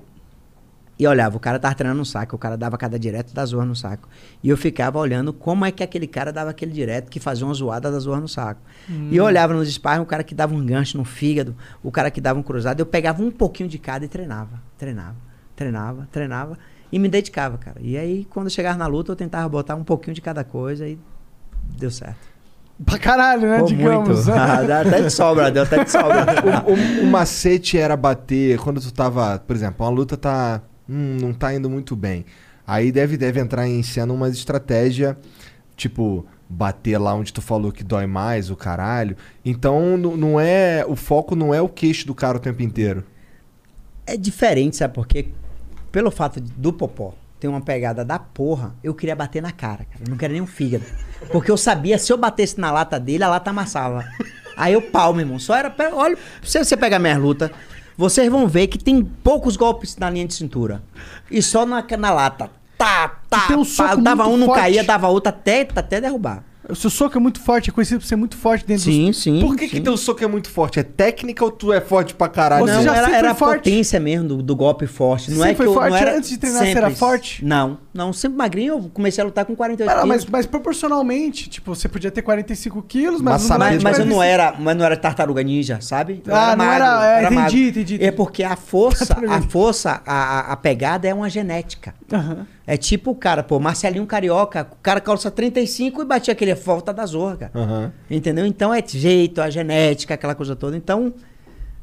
e olhava, o cara tava treinando no saco, o cara dava cada direto da zorra no saco. E eu ficava olhando como é que aquele cara dava aquele direto que fazia uma zoada da zorra no saco. E eu olhava nos sparring, o cara que dava um gancho no fígado, o cara que dava um cruzado, eu pegava um pouquinho de cada e treinava, treinava, treinava, treinava e me dedicava, cara. E aí, quando eu chegava na luta, eu tentava botar um pouquinho de cada coisa e deu certo. Pra caralho, né? Pô, digamos. muito. Ah, até de sobra, deu até de sobra. O, o- o macete era bater quando tu tava, por exemplo, uma luta tá. Hum, não tá indo muito bem. Aí deve, deve entrar em cena uma estratégia, tipo, bater lá onde tu falou que dói mais, o caralho. Então não, é. O foco não é o queixo do cara o tempo inteiro. É diferente, sabe por quê? Pelo fato do Popó ter uma pegada da porra, eu queria bater na cara, cara. Eu não queria nem um fígado. Porque eu sabia, se eu batesse na lata dele, a lata amassava. Aí eu pau, meu irmão. Só era. Olha, se você pegar minhas lutas, vocês vão ver que tem poucos golpes na linha de cintura. E só na, na lata. Tá, tá, tem um pá. dava um, não forte. caía, dava outro até, até derrubar. O seu soco é muito forte, é conhecido por ser muito forte dentro Sim, sim. Por que, que sim. teu soco é muito forte? É técnica ou tu é forte pra caralho? Você não, já era, sempre era a potência mesmo do, do golpe forte. Não Sempre é que foi eu, forte? não era Antes de treinar, você era forte? Não, não. Sempre magrinho, eu comecei a lutar com 48 Não, quilos. mas, mas proporcionalmente, tipo, você podia ter 45 quilos, mas, Mas não era Mas, mas eu não 45. era, mas não era tartaruga ninja, sabe? Eu Ah, não era- é, entendi, magro. entendi, É entendi. porque a força, a força, a, a- a pegada é uma genética. Aham. É tipo o cara, pô, Marcelinho Carioca, o cara calça 35 e batia aquele volta da zorra, cara. Aham. Entendeu? Então é jeito, a genética, aquela coisa toda. Então,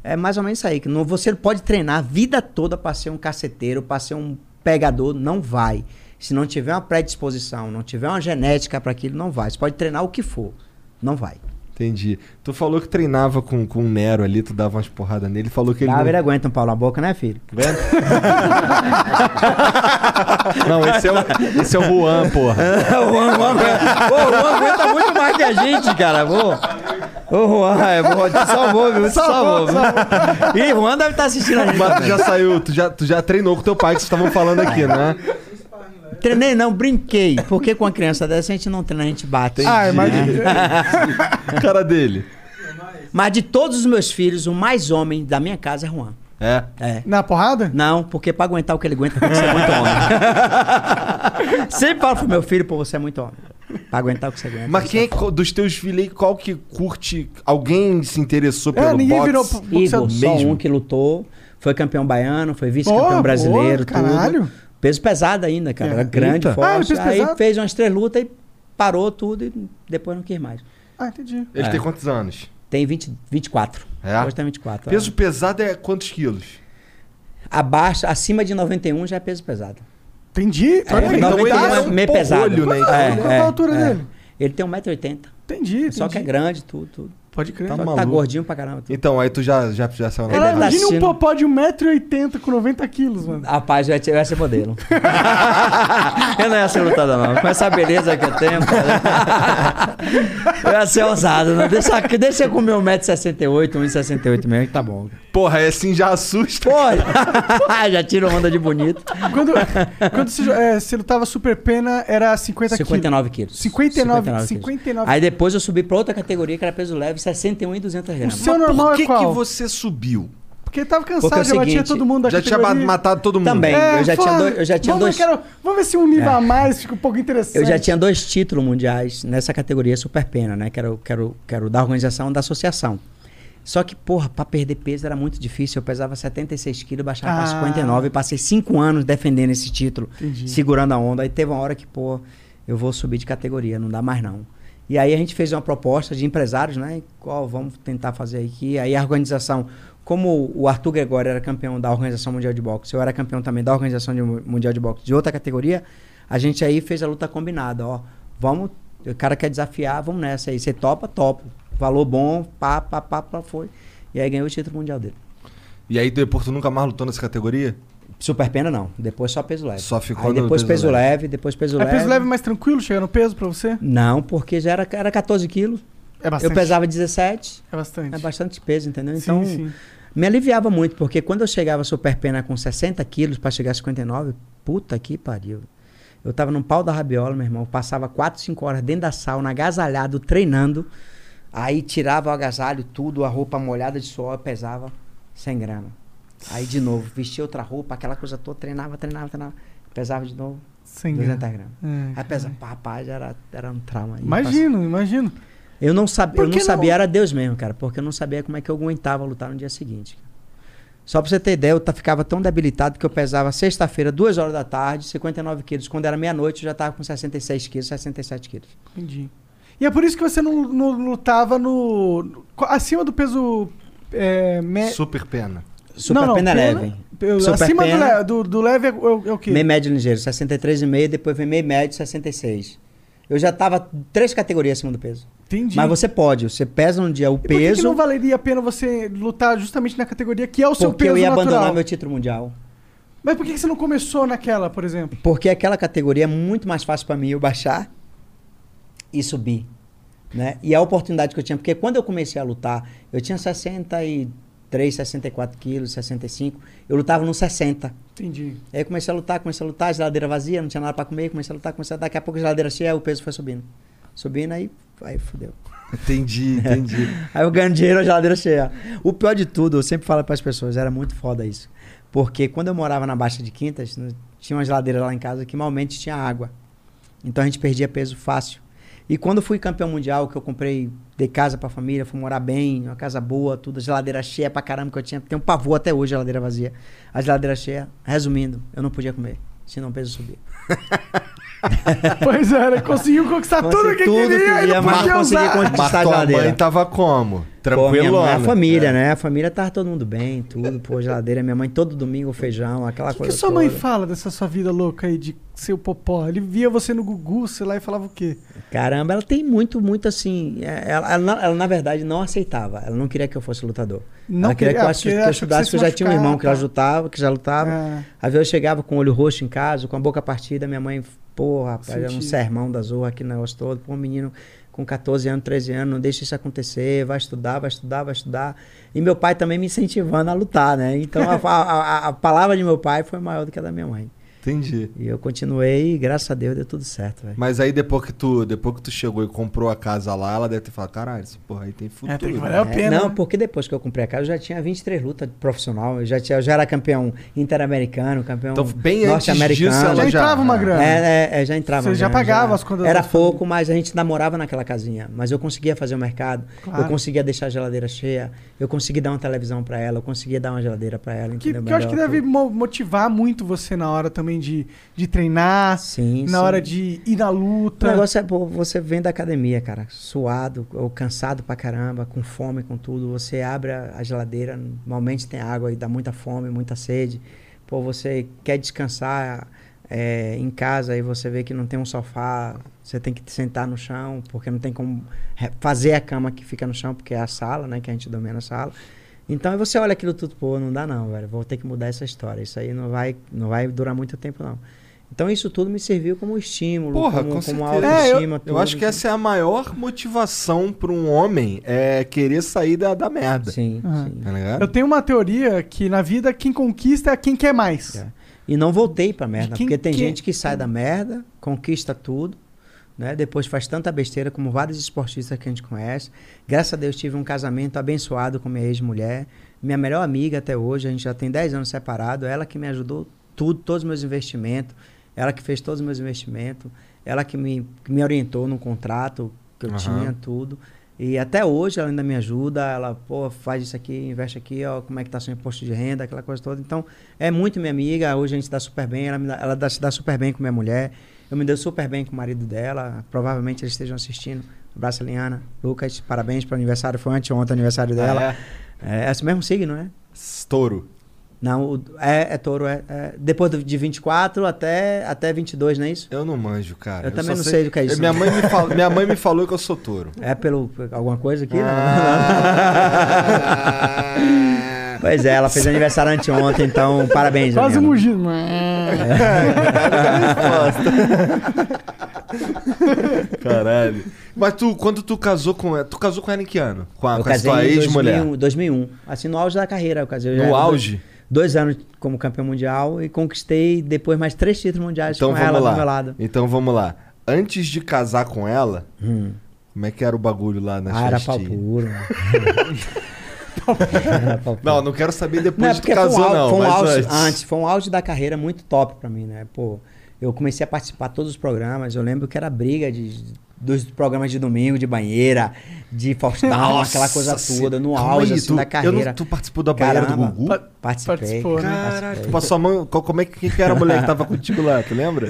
é mais ou menos isso aí. Que não, você pode treinar a vida toda pra ser um caceteiro, pra ser um pegador, não vai. Se não tiver uma predisposição, não tiver uma genética pra aquilo, não vai. Você pode treinar o que for, não vai. Entendi. Tu falou que treinava com, com o Nero ali, tu dava umas porradas nele, falou que ele. Dá não- ele aguenta um pau na boca, né, filho? Não, esse é o, esse é o Juan, porra. o Juan, Juan, Pô, o Juan aguenta muito mais que a gente, cara. Pô. Ô, Juan, é, te salvou, viu? Te salvou, viu? Ih, Juan deve estar assistindo a gente. Mas tu já saiu, tu já, tu já treinou com teu pai, que vocês estavam falando aqui, né? Treinei não, brinquei. Porque com a criança dessa a gente não treina, a gente bate. Ah, imagina. Cara dele. Mas de todos os meus filhos, o mais homem da minha casa é Juan. É. É. Na porrada? Não, porque pra aguentar o que ele aguenta tem que ser muito homem. Sempre falo pro meu filho, pô, você é muito homem. Pra aguentar o que você aguenta. Mas quem é é que- dos teus filhos aí, qual que curte? Alguém se interessou pelo É, ninguém boxe? virou boxeador Igor, só mesmo? um que lutou, foi campeão baiano, foi vice-campeão brasileiro, pô, caralho. Peso pesado ainda, cara. É, Era grande, eita. Ah, forte. fez Aí pesado? fez umas três lutas e parou tudo e depois não quis mais. Ah, entendi. Ele É. tem quantos anos? Tem 20, 24. É? Hoje tem 24. Peso é. pesado é quantos quilos? Abaixo, acima de 91 já é peso pesado. Entendi. É, Olha então 91 ele é é um meio pesado. porrolho, né? Então, É, Qual é, a altura é. dele? Ele tem 1,80m. Entendi, Só que é entendi. grande, tudo, tudo. Pode crer. Tá tá gordinho pra caramba. tudo. Então, aí tu já, já, já saiu na da imagina um popó de 1,80m com 90 quilos, mano. Rapaz, eu ia, eu ia ser modelo. eu não ia ser lutador, não. Com essa beleza que eu tenho, cara. eu ia ser ousado, não. Deixa, deixa eu com meu 1,68m, 1,68m mesmo, que tá bom. Porra, aí assim já assusta. Pô, já tiro onda de bonito. Quando, quando você, é, você lutava super pena, era 50 quilos. 59 quilos. 59, 59 59. Aí depois eu subi pra outra categoria que era peso leve, 61 e 200 O gramas. seu normal Por é que, qual? que você subiu? Porque tava Porque é cansado, o já batia seguinte, todo mundo da Já tinha categoria. matado todo mundo. Também. É, eu já tinha dois- eu já tinha vamos, dois- quero- vamos ver se um nível É. a mais fica um pouco interessante. Eu já tinha dois títulos mundiais nessa categoria super pena, né? Que era, o- que era, o- que era o da organização e da associação. Só que, porra, pra perder peso era muito difícil. Eu pesava 76 quilos, baixava Ah. pra 59 e passei cinco anos defendendo esse título, Entendi. segurando a onda. Aí teve uma hora que, pô, eu vou subir de categoria, não dá mais não. E aí a gente fez uma proposta de empresários, né? Qual vamos tentar fazer aqui. Aí a organização, como o Arthur Gregório era campeão da Organização Mundial de Boxe, eu era campeão também da Organização de- Mundial de Boxe de outra categoria, a gente aí fez a luta combinada, ó. Vamos, o cara quer desafiar, vamos nessa aí. Você topa, topo. Valor bom, pá, pá, pá, pá, foi. E aí ganhou o título mundial dele. E aí depois tu nunca mais lutou nessa categoria? Super pena não, depois só peso leve. Só ficou aí depois peso peso, leve. leve. depois peso É leve. peso leve mais tranquilo, chegar no peso pra você? Não, porque já era, era 14 quilos. É bastante. Eu pesava 17. É bastante. É bastante peso, entendeu? Sim, Então, sim. me aliviava muito, porque quando eu chegava super pena com 60 quilos pra chegar a 59, puta que pariu. Eu tava no pau da rabiola, meu irmão. Passava 4, 5 horas dentro da sauna, agasalhado, treinando. Aí tirava o agasalho, tudo, a roupa molhada de suor, pesava 100 gramas. Aí de novo, vestia outra roupa, aquela coisa toda, treinava, treinava, treinava. Pesava de novo, Sem 200 graça. gramas. É, Aí pesava, rapaz, era, era um trauma. Imagino, imagino. Eu não, sab... Eu que não sabia, não? era Deus mesmo, cara, porque eu não sabia como é que eu aguentava lutar no dia seguinte. Só pra você ter ideia, eu ficava tão debilitado que eu pesava sexta-feira, duas horas da tarde, 59 quilos. Quando era meia-noite, eu já tava com 66 quilos, 67 quilos. Entendi. E é por isso que você não, não lutava no, no- acima do peso é, me- Super pena. Super Não, não, pena pena- leve. eu- Super acima do, pena. do, do leve é, o- é o quê? Meio médio ligeiro, 63,5, depois vem meio médio, 66. Eu já tava três categorias acima do peso. Entendi. Mas você pode, você pesa um dia o E por que, peso, que não valeria a pena você lutar justamente na categoria que é o seu porque peso eu ia natural? abandonar meu título mundial. Mas por que, que você não começou naquela, por exemplo? Porque aquela categoria é muito mais fácil para mim eu baixar e subir. Né? E a oportunidade que eu tinha, porque quando eu comecei a lutar, eu tinha 63, 64 quilos, 65, eu lutava no 60. Entendi. Aí eu comecei a lutar, comecei a lutar, geladeira vazia, não tinha nada para comer, comecei a lutar, comecei a daqui a pouco a geladeira cheia, o peso foi subindo. Subindo, aí, aí fudeu. Entendi, entendi. Aí eu ganho dinheiro, a geladeira cheia. O pior de tudo, eu sempre falo para as pessoas, era muito foda isso. Porque quando eu morava na Baixa de Quintas, tinha uma geladeira lá em casa que malmente tinha água. Então a gente perdia peso fácil. E quando fui campeão mundial, que eu comprei, dei casa pra família, fui morar bem, uma casa boa, tudo, geladeira cheia pra caramba que eu tinha. Tem um pavor até hoje, geladeira vazia. A geladeira cheia, resumindo, eu não podia comer, senão o peso subia. Pois é, ele conseguiu conquistar tudo Consegui que tudo queria que e ia, não mas podia usar. conquistar. Mas a tua geladeira. mãe tava como? Tranquilo, mãe, a família, É. né? A família tava todo mundo bem, tudo, pô, geladeira, minha mãe todo domingo feijão, aquela O que, coisa que sua mãe toda. fala dessa sua vida louca aí de ser o popó? Ele via você no Gugu, sei lá, e falava o quê? Caramba, ela tem muito, muito assim. é, Ela, ela, na- ela, na verdade, não aceitava. Ela não queria que eu fosse lutador. Não ela queria queria- que eu, porque que eu que estudasse, você que eu já tinha um irmão machucar, que já tá. lutava, que já lutava. É. Às vezes eu chegava com o olho roxo em casa, com a boca partida, minha mãe, pô, rapaz, era um sermão da zorra, aquele negócio todo. Pô, um menino com 14 anos, 13 anos, não deixa isso acontecer, vai estudar, vai estudar, vai estudar. E meu pai também me incentivando a lutar, né? Então a- a- a palavra de meu pai foi maior do que a da minha mãe. Entendi. E eu continuei e graças a Deus deu tudo certo, velho. Mas aí depois que tu, depois que tu chegou e comprou a casa lá, ela deve ter falado, caralho, essa porra aí tem futuro. É, tem que né?" valer a É, pena. não, né? porque depois que eu comprei a casa, eu já tinha 23 lutas profissional. Eu já, tinha, eu já era campeão interamericano, campeão Então, bem antes disso, norte-americano. Já já- entrava uma grana. É, é, é, já entrava. Você já grana, pagava as contas Era da pouco, mas a gente namorava naquela casinha. Mas eu conseguia fazer o mercado, Claro. eu conseguia deixar a geladeira cheia, eu conseguia dar uma televisão pra ela, eu conseguia dar uma geladeira pra ela. Que, entendeu? que eu acho que deve motivar muito você na hora também também de, de treinar, Sim, na sim. hora de ir na O luta. negócio é, pô, você vem da academia, cara, suado ou cansado pra caramba, com fome, com tudo. Você abre a, geladeira, normalmente tem água e dá muita fome, muita sede. Pô, você quer descansar é, em casa e você vê que não tem um sofá, você tem que sentar no chão, porque não tem como fazer a cama que fica no chão, porque é a sala, né, que a gente domina a sala. Então aí você olha aquilo tudo, pô, não dá não, velho, vou ter que mudar essa história. Isso aí não vai, não vai durar muito tempo, não. Então isso tudo me serviu como estímulo, Porra, como, com como autoestima. Eu tudo. acho que essa é a maior motivação pra um homem é querer sair da, da merda. Sim, Ah. sim. Tá? Eu tenho uma teoria que na vida quem conquista é quem quer mais. É. E não voltei pra merda, quem porque tem que- gente que sai da merda, conquista tudo, né? Depois faz tanta besteira como vários esportistas que a gente conhece. Graças a Deus tive um casamento abençoado com minha ex-mulher, minha melhor amiga até hoje, a gente já tem 10 anos separado, ela que me ajudou tudo, todos os meus investimentos, ela que fez todos os meus investimentos, ela que me, que me orientou no contrato que eu Aham. tinha, tudo. E até hoje ela ainda me ajuda, ela, pô, faz isso aqui, investe aqui, ó, como é que tá seu imposto de renda, aquela coisa toda. Então, é muito minha amiga, hoje a gente dá super bem, ela, dá, ela dá- se dá super bem com minha mulher, eu me dou super bem com o marido dela, provavelmente eles estejam assistindo. Abraço, Liana. Lucas, parabéns pro aniversário, foi anteontem o aniversário dela. Ah, é? é esse mesmo signo, né? Estouro. Não, o- é, é touro, é, é. Depois de 24 até, até 22, não é isso? Eu não manjo, cara. Eu também só não sei do que é isso, Minha mãe, me fal- minha mãe me falou que eu sou touro. É pelo alguma coisa aqui? né? Pois é, ela fez aniversário anteontem, então parabéns. Quase um mugido. Caralho. Mas tu, quando tu casou com ela, tu casou com ela em que ano? Com a, Eu com tua em ex-mulher? 2001, 2001. Assim, no auge da carreira eu casei. Eu No auge? Dois, dois anos como campeão mundial e conquistei depois mais três títulos mundiais Então com vamos ela lá. do meu lado. Então vamos lá. Antes de casar com ela, como é que era o bagulho lá na Hum. Ah, festinha? Era pau puro. Não, não quero saber depois Não, é que tu um casou, auge, não. foi um auge- antes. antes, foi um auge da carreira muito top pra mim, né? Pô, eu comecei a participar de todos os programas. Eu lembro que era briga de, dos programas de domingo, de banheira, de Faustão, Nossa, aquela coisa se- toda, no auge aí, assim, tu- da eu carreira. não- tu participou da banheira do Gugu? Pa- Participei. Participou, né? Caralho, Participei. tu passou a mão. qual- Como é que, que era a mulher que tava contigo lá? Tu lembra?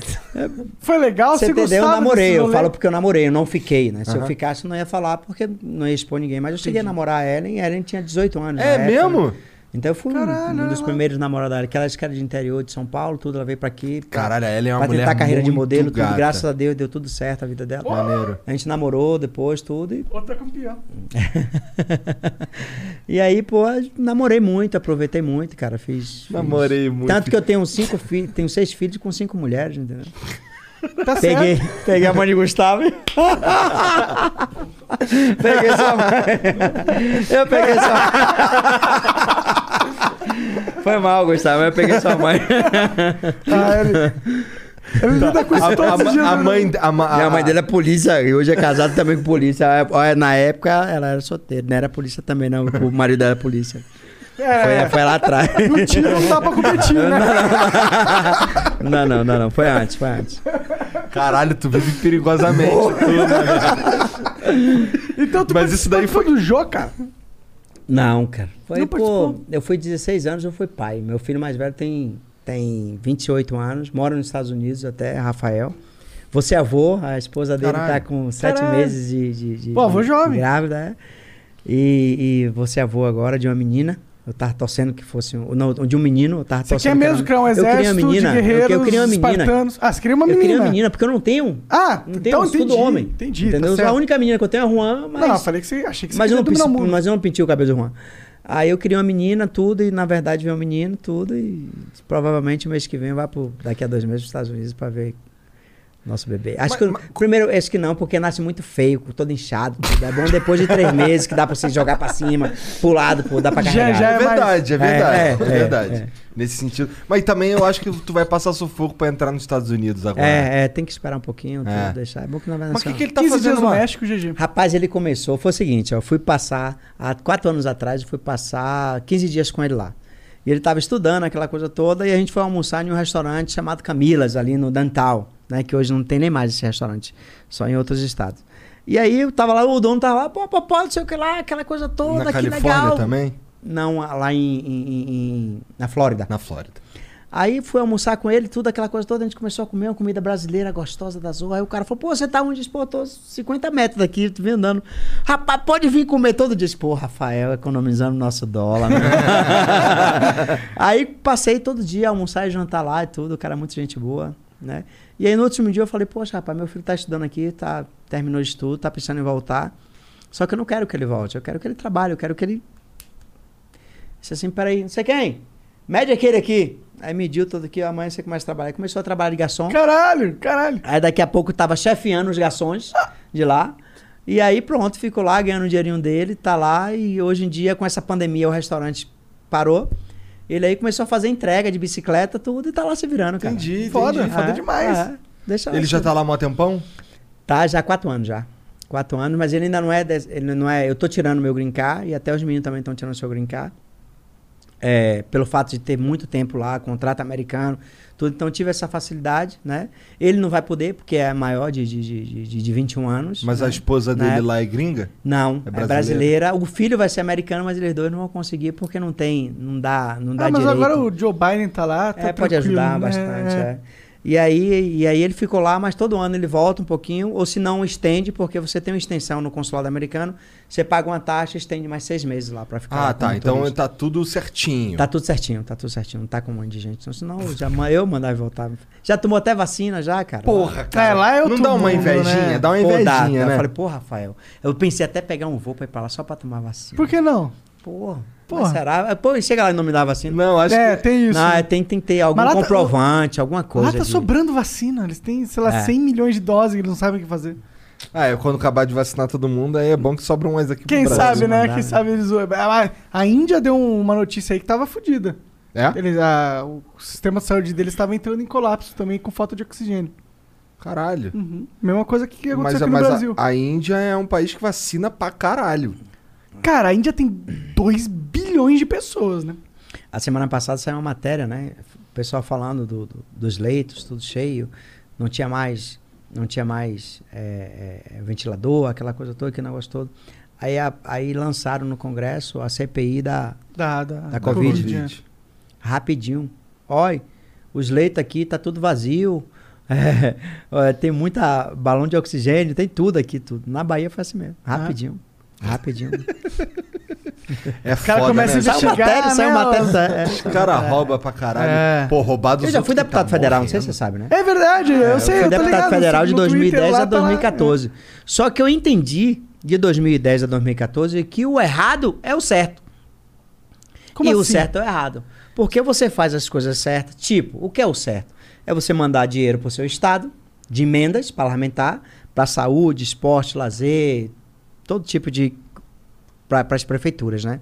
Foi legal, você, Você entendeu? Eu namorei, eu rolê? falo porque eu namorei, eu não fiquei, né? Se eu Aham. ficasse, eu não ia falar porque não ia expor ninguém. Mas eu cheguei a namorar a Ellen, a Ellen tinha 18 anos. É época, mesmo? né? Então eu fui um- Caralho, um dos ela- primeiros namorados dela, que ela era de interior de São Paulo, tudo, ela veio pra aqui. pra- Caralho, ela é uma pra mulher tentar carreira de modelo, tudo. gata. Graças a Deus deu tudo certo a vida dela. Maneiro. A gente namorou depois, tudo. E, Outra campeã. e aí, pô, namorei muito, aproveitei muito, cara. Fiz. fiz- Namorei muito. Tanto que eu tenho cinco filhos, tenho seis filhos com cinco mulheres, entendeu? Tá Peguei, certo. peguei a mãe de Gustavo. peguei sua mãe. Eu peguei sua Foi mal, Gustavo, eu peguei sua mãe. Ah, ele... Ele lida com isso A, todos a- os dias. a né? mãe. A, Minha a- mãe dele é polícia e hoje é casado também com polícia. Olha, Na época ela era solteira, não era polícia também, não. O marido dela era polícia. É, Foi, foi lá atrás. o tiro não dá pra competir, né? Não, não, não, não. Foi antes, foi antes. Caralho, tu vive perigosamente. tudo, né? Então tu Mas isso daí participou do jogo, cara. Não, cara. Foi, Não pô, eu fui 16 anos, eu fui pai. Meu filho mais velho tem, tem 28 anos, mora nos Estados Unidos até, Rafael. Você é avô, a esposa dele Caralho. tá com 7 Caralho. meses de, de, de- Pô, avô jovem. grávida, é. E, e você é avô agora de uma menina. Eu tava torcendo que fosse um, não, de um menino, eu tava Você torcendo quer que era mesmo criar um eu queria exército menina, de eu- guerreiros eu, queria uma menina. espartanos? Ah, você queria uma Eu menina. queria uma menina, porque eu não tenho. Ah, Não tenho então entendi. homem. Entendi, Entendeu? tá a única menina que eu tenho é a Juan, mas. Não, eu falei que você... Achei que você Mas eu, não mundo. mas eu não pintei o cabelo do Juan. Aí eu queria uma menina, tudo, e na verdade veio um menino, tudo, e provavelmente o mês que vem vai pro, daqui a dois meses para os Estados Unidos para ver nosso bebê. Acho Mas- que eu- mas- primeiro, acho que não, porque nasce muito feio, todo inchado. tudo. É bom depois de três meses que dá para você jogar para cima, pro lado, pô, dá para Já- carregar. já É verdade, é verdade. É, É, é, verdade. é. Nesse sentido. Mas também eu acho que tu vai passar sufoco pra entrar nos Estados Unidos agora. É, é, tem que esperar um pouquinho, É. deixar. É bom que não vai Mas o que, que ele tá 15 dias fazendo no? México, GG. Rapaz, ele começou, foi o seguinte, ó, eu fui passar, há quatro anos atrás, eu fui passar 15 dias com ele lá. E ele estava estudando aquela coisa toda, e a gente foi almoçar em um restaurante chamado Camilas, ali no Dantal, né? Que hoje não tem nem mais esse restaurante, só em outros estados. E aí eu tava lá, o dono tava lá, pô, pô, não sei o que lá, aquela coisa toda, Na que Califórnia legal. também? Não, lá em, em- em- na Flórida. Na Flórida. Aí fui almoçar com ele, tudo aquela coisa toda, a gente começou a comer uma comida brasileira gostosa da Zorra. Aí o cara falou, pô, você tá onde? Eu disse, Pô, tô 50 metros daqui, tu vem andando. Rapaz, pode vir comer todo dia. Eu disse, Pô, Rafael, economizando nosso dólar. né? aí passei todo dia a almoçar e jantar lá e tudo, o cara é muito gente boa, né? E aí no último dia eu falei, poxa, rapaz, meu filho tá estudando aqui, tá, terminou de estudo, tá pensando em voltar. Só que eu não quero que ele volte, eu quero que ele trabalhe, eu quero que ele Disse assim, peraí, não sei quem? Mede aquele aqui. Aí mediu tudo aqui, amanhã você começa a trabalhar. Aí começou a trabalhar de garçom. Caralho, caralho. Aí daqui a pouco tava chefiando os garçons de lá. E aí pronto, ficou lá ganhando o dinheirinho dele, tá lá. E hoje em dia, com essa pandemia, o restaurante parou. Ele aí começou a fazer entrega de bicicleta, tudo, e tá lá se virando, cara. Entendi, Foda, entendi. foda É, demais. é. Deixa Ele já tá lá há mó tempão? Tá, já há quatro anos já. Quatro anos, mas ele ainda não é. Ele não é. Eu tô tirando meu green card e até os meninos também estão tirando seu green card. É, pelo fato de ter muito tempo lá, contrato americano, tudo. Então eu tive essa facilidade, né? Ele não vai poder, porque é maior de, de, de, de, de 21 anos. Mas né? a esposa dele época- lá é gringa? Não, É é brasileira? brasileira. O filho vai ser americano, mas eles dois não vão conseguir porque não tem, não dá, não dá Ah, mas direito. agora o Joe Biden tá lá, tá É, pode ajudar né? bastante, É. é. E aí, e aí ele ficou lá, mas todo ano ele volta um pouquinho, ou se não estende, porque você tem uma extensão no consulado americano, você paga uma taxa e estende mais seis meses lá pra ficar. Ah, tá. Então turista. tá tudo certinho. Tá tudo certinho, tá tudo certinho, não tá com um monte de gente. Então, senão eu já, eu mandava voltar. Já tomou até vacina já, cara? Porra, cara. É, lá é Não dá uma mundo, invejinha? né? Dá uma Pô, dá, invejinha, Eu né? falei, pô, Rafael, eu pensei até pegar um voo pra ir pra lá só pra tomar vacina. Por que não? Porra, Porra. mas será? Pô, chega lá e não me dá vacina. Não, acho é, que... tem isso. Não, é, tem, tem que ter algum lá tá- comprovante, alguma coisa. Lá tá de- sobrando vacina. Eles têm, sei lá, É. 100 milhões de doses que eles não sabem o que fazer. Ah, é, quando acabar de vacinar todo mundo, aí é bom que sobram mais aqui Quem pro Brasil. sabe, né? mandar, Quem né? sabe eles. A, a Índia deu uma notícia aí que tava fodida. É? Eles, a- o sistema de saúde deles estava entrando em colapso também com falta de oxigênio. Caralho. Uhum. Mesma coisa que aconteceu Mas, aqui no mas Brasil. a, a Índia é um país que vacina pra caralho. Cara, a Índia tem 2 bilhões de pessoas, né? A semana passada saiu uma matéria, né? O pessoal falando do- do- dos leitos, tudo cheio. Não tinha mais, não tinha mais é, é, ventilador, aquela coisa toda, aquele negócio todo. Aí, a- aí lançaram no Congresso a CPI da Da, da, Da Covid. é. rapidinho. Olha, os leitos aqui tá tudo vazio. É, olha, tem muita balão de oxigênio, tem tudo aqui, tudo. Na Bahia foi assim mesmo. Rapidinho. Rapidinho. É cara foda, começa né? a Saiu investigar, matéria, saiu né, matéria. é. Os caras roubam pra caralho. É. Pô, roubar dos Eu já fui deputado tá federal, não sei se morrendo. você sabe, né? É verdade, eu sei, Eu eu fui tô deputado ligado. federal de no Twitter 2010 lá a tá lá, 2014. Só que eu entendi de 2010 a 2014 que o errado é o certo. Como e o assim? certo é o errado. Porque você faz as coisas certas. Tipo, o que é o certo? É você mandar dinheiro para o seu estado, de emendas parlamentar, para saúde, esporte, lazer, todo tipo de. para as prefeituras, né?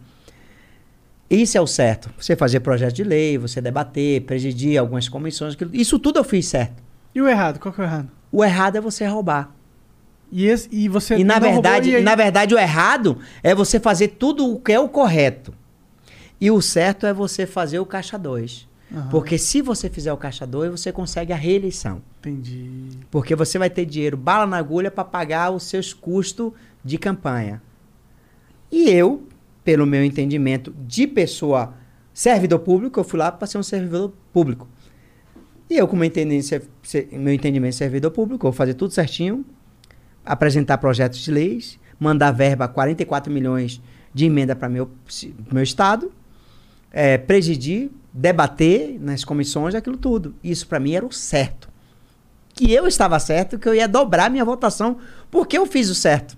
Isso é o certo. Você fazer projeto de lei, você debater, presidir algumas comissões. aquilo- Isso tudo eu fiz certo. E o errado? Qual que é o errado? O errado é você roubar. E, esse, e você E na não roubou, verdade, e na verdade, o errado é você fazer tudo o que é o correto. E o certo é você fazer o caixa 2. Aham. Porque se você fizer o caixa 2, você consegue a reeleição. Entendi. Porque você vai ter dinheiro bala na agulha para pagar os seus custos de campanha. E eu, pelo meu entendimento de pessoa servidor público, eu fui lá para ser um servidor público. E eu, com meu entendimento, de servidor público, vou fazer tudo certinho, apresentar projetos de leis, mandar verba 44 milhões de emenda para meu, meu estado, é, presidir, debater nas comissões, aquilo tudo. Isso para mim era o certo. Que eu estava certo, que eu ia dobrar minha votação, porque eu fiz o certo.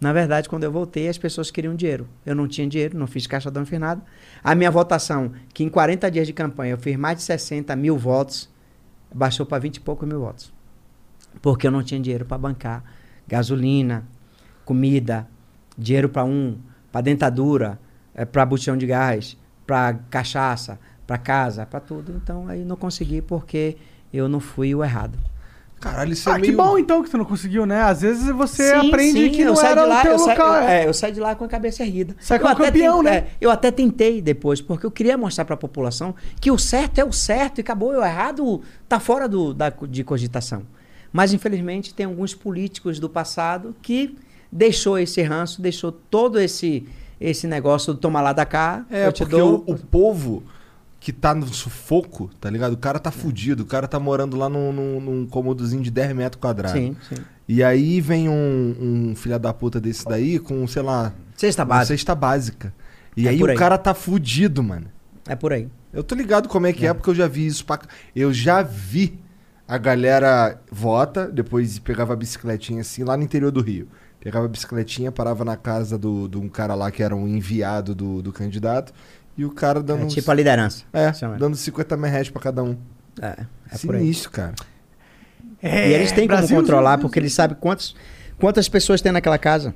Na verdade, quando eu voltei, as pessoas queriam dinheiro. Eu não tinha dinheiro, não fiz caixa não fiz nada. A minha votação, que em 40 dias de campanha eu fiz mais de 60 mil votos, baixou para 20 e poucos mil votos. Porque eu não tinha dinheiro para bancar gasolina, comida, dinheiro para um, para dentadura, para botão de gás, para cachaça, para casa, para tudo. Então aí não consegui porque eu não fui o errado. Caralho, isso é Ah, meio... que bom então que tu não conseguiu, né? Às vezes você Sim, aprende sim, que eu não era de lá, o teu eu local. eu- é. é, eu saí de lá com a cabeça erguida. Sai como até campeão, ten- né? é, eu até tentei depois, porque eu queria mostrar para a população que o certo é o certo e acabou, o errado tá fora do, da, de cogitação. Mas infelizmente tem alguns políticos do passado que deixou esse ranço, deixou todo esse esse negócio do tomar lá da cá, É, eu te porque dou. o, o povo que tá no sufoco, tá ligado? O cara tá fudido, o cara tá morando lá num, num, num cômodozinho de 10 metros quadrados. Sim, sim. E aí vem um, um filho da puta desse daí com, sei lá, Cesta básica. cesta básica. E É aí por o aí. cara tá fudido, mano. É por aí. Eu tô ligado como é que é, porque eu já vi isso pra... Eu já vi a galera vota, depois pegava a bicicletinha assim, lá no interior do Rio. Pegava a bicicletinha, parava na casa do- de um cara lá que era um enviado do, do candidato, e o cara dando... É uns- tipo a liderança. É, Chama. dando 50 mil reais pra cada um. É, é por aí. Sinistro, cara. É, E eles têm como Brasil, controlar, Brasil, porque eles sabem quantos, quantas pessoas tem naquela casa.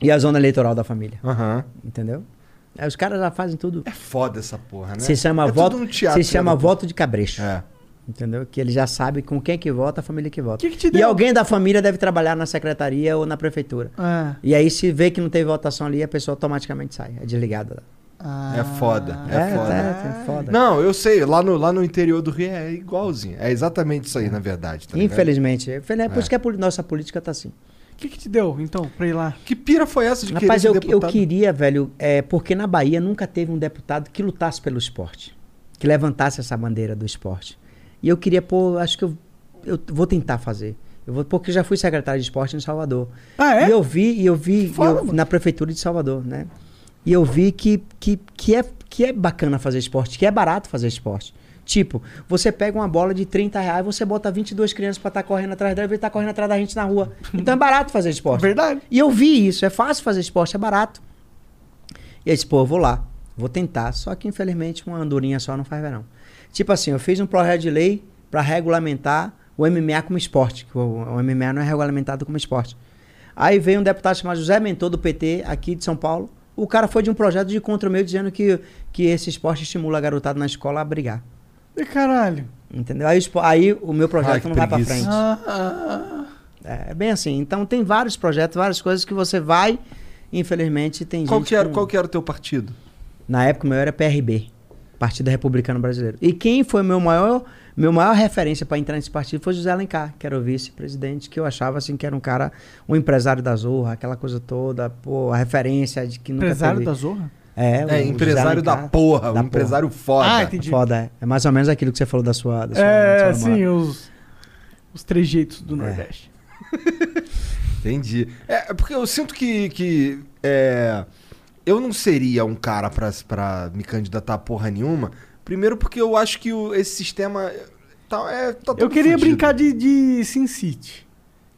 E a zona eleitoral da família. Aham. Entendeu? Aí os caras já fazem tudo. É foda essa porra, né? Se chama, é tudo voto, um teatro, se chama né? voto de cabrecho. É. Entendeu? Que ele já sabe com quem que vota, a família que vota. Que que te e alguém da família deve trabalhar na secretaria ou na prefeitura. Ah, E aí, se vê que não teve votação ali, a pessoa automaticamente sai. É desligada. Ah. É foda, é, foda. É, é foda. Não, eu sei, lá no, lá no interior do Rio é igualzinho. É exatamente isso aí, na verdade. Tá? Infelizmente. É por É. isso que a nossa política tá assim. O que, que te deu, então, pra ir lá? Que pira foi essa de Rapaz, querer eu, eu queria, velho, é, porque na Bahia nunca teve um deputado que lutasse pelo esporte, que levantasse essa bandeira do esporte. E eu queria, pô, acho que eu, eu vou tentar fazer. Eu vou, porque eu já fui secretário de esporte em Salvador. Ah, é? E eu vi, e eu vi e eu- na prefeitura de Salvador, né? E eu vi que, que, que, é, que é bacana fazer esporte, que é barato fazer esporte. Tipo, você pega uma bola de 30 reais, você bota 22 crianças pra estar correndo atrás dela e estar correndo atrás da gente na rua. Então é barato fazer esporte. Verdade. E eu vi isso, é fácil fazer esporte, é barato. E aí, disse, pô, eu vou lá, vou tentar. Só que, infelizmente, uma andorinha só não faz verão. Tipo assim, eu fiz um projeto de lei para regulamentar o MMA como esporte, que o, o MMA não é regulamentado como esporte. Aí veio um deputado chamado José Mentor, do PT, aqui de São Paulo. O cara foi de um projeto de contra o meu dizendo que, que esse esporte estimula a garotada na escola a brigar. E caralho. Entendeu? Aí, aí o meu projeto Ai, não vai pra frente. Ah, ah, É, é bem assim. Então tem vários projetos, várias coisas que você vai, infelizmente tem Qual gente que, era, com- qual que era o teu partido? Na época o meu era PRB, Partido Republicano Brasileiro. E quem foi meu maior, meu maior referência para entrar nesse partido foi José Alencar, que era o vice-presidente, que eu achava assim que era um cara, um empresário da Zorra, aquela coisa toda, pô, a referência de que nunca empresário teve... da Zorra? É, o É, José empresário da Alencar. porra, Da um empresário foda. Ah, entendi. Foda, é. É mais ou menos aquilo que você falou da sua, da sua, É, da sua sim, os, os trejeitos do É. Nordeste. Entendi. É, é porque eu sinto que, que é, eu não seria um cara pra, pra me candidatar a porra nenhuma. Primeiro porque eu acho que o- esse sistema tá, é, tá Eu queria fudido. brincar de, de Sin City.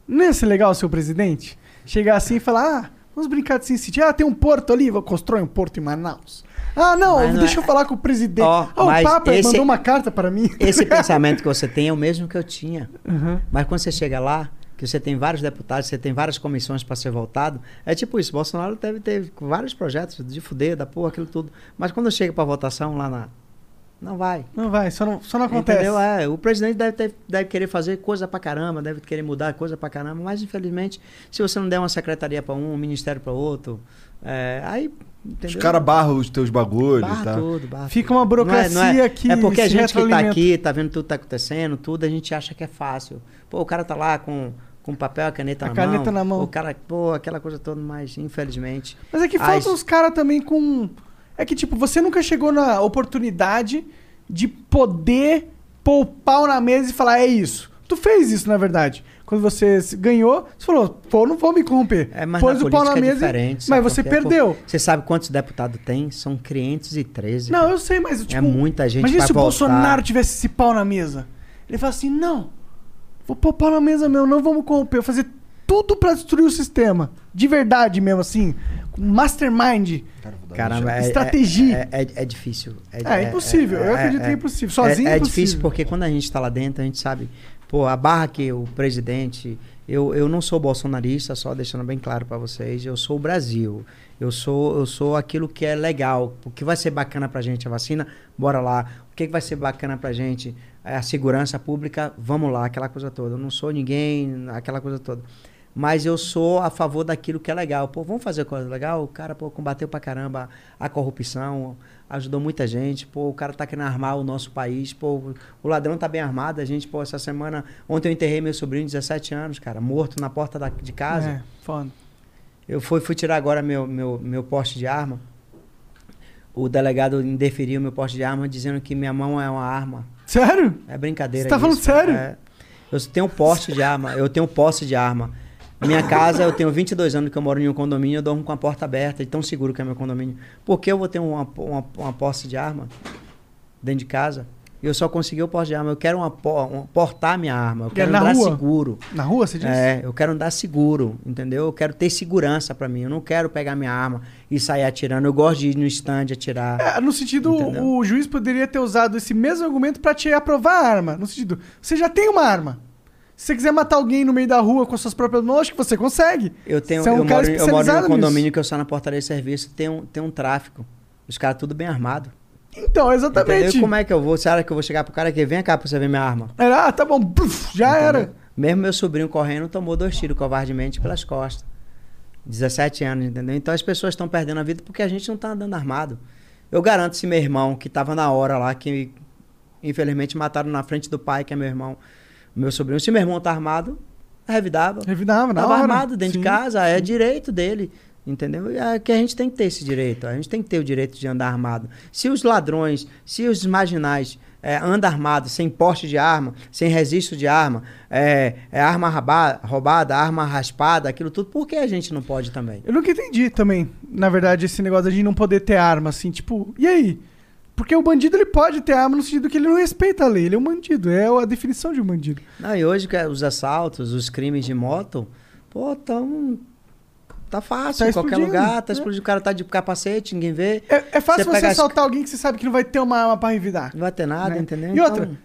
Não ia ser legal ser o presidente? Chegar assim e falar, ah, vamos brincar de Sin City. Ah, tem um porto ali, vou construir um porto em Manaus. Ah, não, Mas não deixa é- eu falar com o presidente. Ó, ah, o mas Papa esse- mandou uma carta para mim. Esse pensamento que você tem é o mesmo que eu tinha. Uhum. Mas quando você chega lá, que você tem vários deputados, você tem várias comissões para ser votado, é tipo isso. Bolsonaro deve ter vários projetos de fuder, da porra, aquilo tudo. Mas quando chega para votação lá na. Não vai. Não vai, só não, só não acontece. Entendeu? É, o presidente deve, ter- deve querer fazer coisa pra caramba, deve querer mudar coisa pra caramba, mas infelizmente, se você não der uma secretaria pra um, um ministério pra outro, é, aí. Os Entendeu? caras barram os teus bagulhos Barra tal. tudo, barra Fica uma burocracia não é, não é, que É porque a gente que tá aqui, tá vendo tudo que tá acontecendo, tudo, a gente acha que é fácil. Pô, o cara tá lá com, com papel e caneta A na caneta mão. na mão. O cara, pô, aquela coisa toda, mas infelizmente. Mas é que faltam os caras também com. É que, tipo, você nunca chegou na oportunidade de poder pôr o pau na mesa e falar, é isso. Tu fez isso, na verdade. Quando você ganhou, você falou, pô, não vou me corromper. É, mas Pôs o pau na é mesa. e- diferente. mas sabe você perdeu. Você sabe quantos deputados tem? São 513. Não, eu sei, mas tipo. É muita gente Imagina se o. Bolsonaro tivesse esse pau na mesa. Ele fala assim: não, vou pôr o pau na mesa meu, não vamos corromper, vou fazer tudo pra destruir o sistema. De verdade mesmo, assim. Mastermind. Caramba, é, Estratégia. É, é, é difícil. É, impossível. Eu acredito que é impossível. Sozinho é, é é impossível. difícil porque quando a gente está lá dentro, a gente sabe, pô, a barra que o presidente. Eu, eu não sou bolsonarista, só deixando bem claro para vocês. Eu sou o Brasil. Eu sou, eu sou aquilo que é legal. O que vai ser bacana pra gente a vacina? Bora lá. O que, que vai ser bacana pra gente? É A segurança pública? Vamos lá, aquela coisa toda. Eu não sou ninguém, aquela coisa toda. Mas eu sou a favor daquilo que é legal. Pô, vamos fazer coisa legal? O cara, pô, combateu pra caramba a corrupção, ajudou muita gente. Pô, o cara tá querendo armar o nosso país. Pô, o ladrão tá bem armado. A gente, pô, essa semana. Ontem eu enterrei meu sobrinho de 17 anos, cara, morto na porta da, de casa. É, foda. Eu fui, fui tirar agora meu, meu, meu poste de arma. o delegado indeferiu meu porte de arma dizendo que minha mão é uma arma. Sério? É brincadeira. Você tá falando sério? É. Eu tenho porte de arma, eu tenho posse de arma. Minha casa, eu tenho 22 anos que eu moro em um condomínio, eu dormo com a porta aberta, e tão seguro que é meu condomínio. Por que eu vou ter uma, uma, uma posse de arma dentro de casa? Eu só consegui o posse de arma. Eu quero uma, uma- portar minha arma. Eu É quero na andar rua? seguro. Na rua, você disse? É, eu quero andar seguro, entendeu? Eu quero ter segurança pra mim. Eu não quero pegar minha arma e sair atirando. Eu gosto de ir no stand atirar. É, no sentido, Entendeu? o juiz poderia ter usado esse mesmo argumento pra te aprovar a arma. No sentido, você já tem uma arma. Se você quiser matar alguém no meio da rua com as suas próprias mãos, acho que você consegue. Eu tenho, Você é um eu, moro, eu moro em um nisso. condomínio que eu saio na portaria de serviço, tem um, tem um tráfico. Os caras tudo bem armado. Então, exatamente. Entendeu? Como é que eu vou? Acha que eu vou chegar pro cara aqui? Vem cá pra você ver minha arma. Era, ah, tá bom, Puf, já era. Mesmo meu sobrinho correndo tomou dois tiros covardemente pelas costas. 17 anos, entendeu? Então as pessoas estão perdendo a vida porque a gente não tá andando armado. Eu garanto se meu irmão, que tava na hora lá, que infelizmente mataram na frente do pai, que é meu irmão, meu sobrinho, se meu irmão tá armado, revidava. Revidava, na Tava hora. armado dentro Sim. de casa, é direito dele. Entendeu? E é que a gente tem que ter esse direito. A gente tem que ter o direito de andar armado. Se os ladrões, se os marginais é, andam armados, sem porte de arma, sem registro de arma, é, é arma roubada, arma raspada, aquilo tudo, por que a gente não pode também? Eu nunca entendi também, na verdade, esse negócio de não poder ter arma, assim, tipo, e aí? Porque o bandido ele pode ter arma no sentido que ele não respeita a lei, ele é um bandido, é a definição de um bandido. Não, e hoje é os assaltos, os crimes de moto, pô, tão. Tá fácil, Tá em qualquer lugar, tá é. explodindo, o cara tá de capacete, ninguém vê. É, é fácil você, as- assaltar alguém que você sabe que não vai ter uma arma pra revidar. Não vai ter nada, né? entendeu? E outra, Então-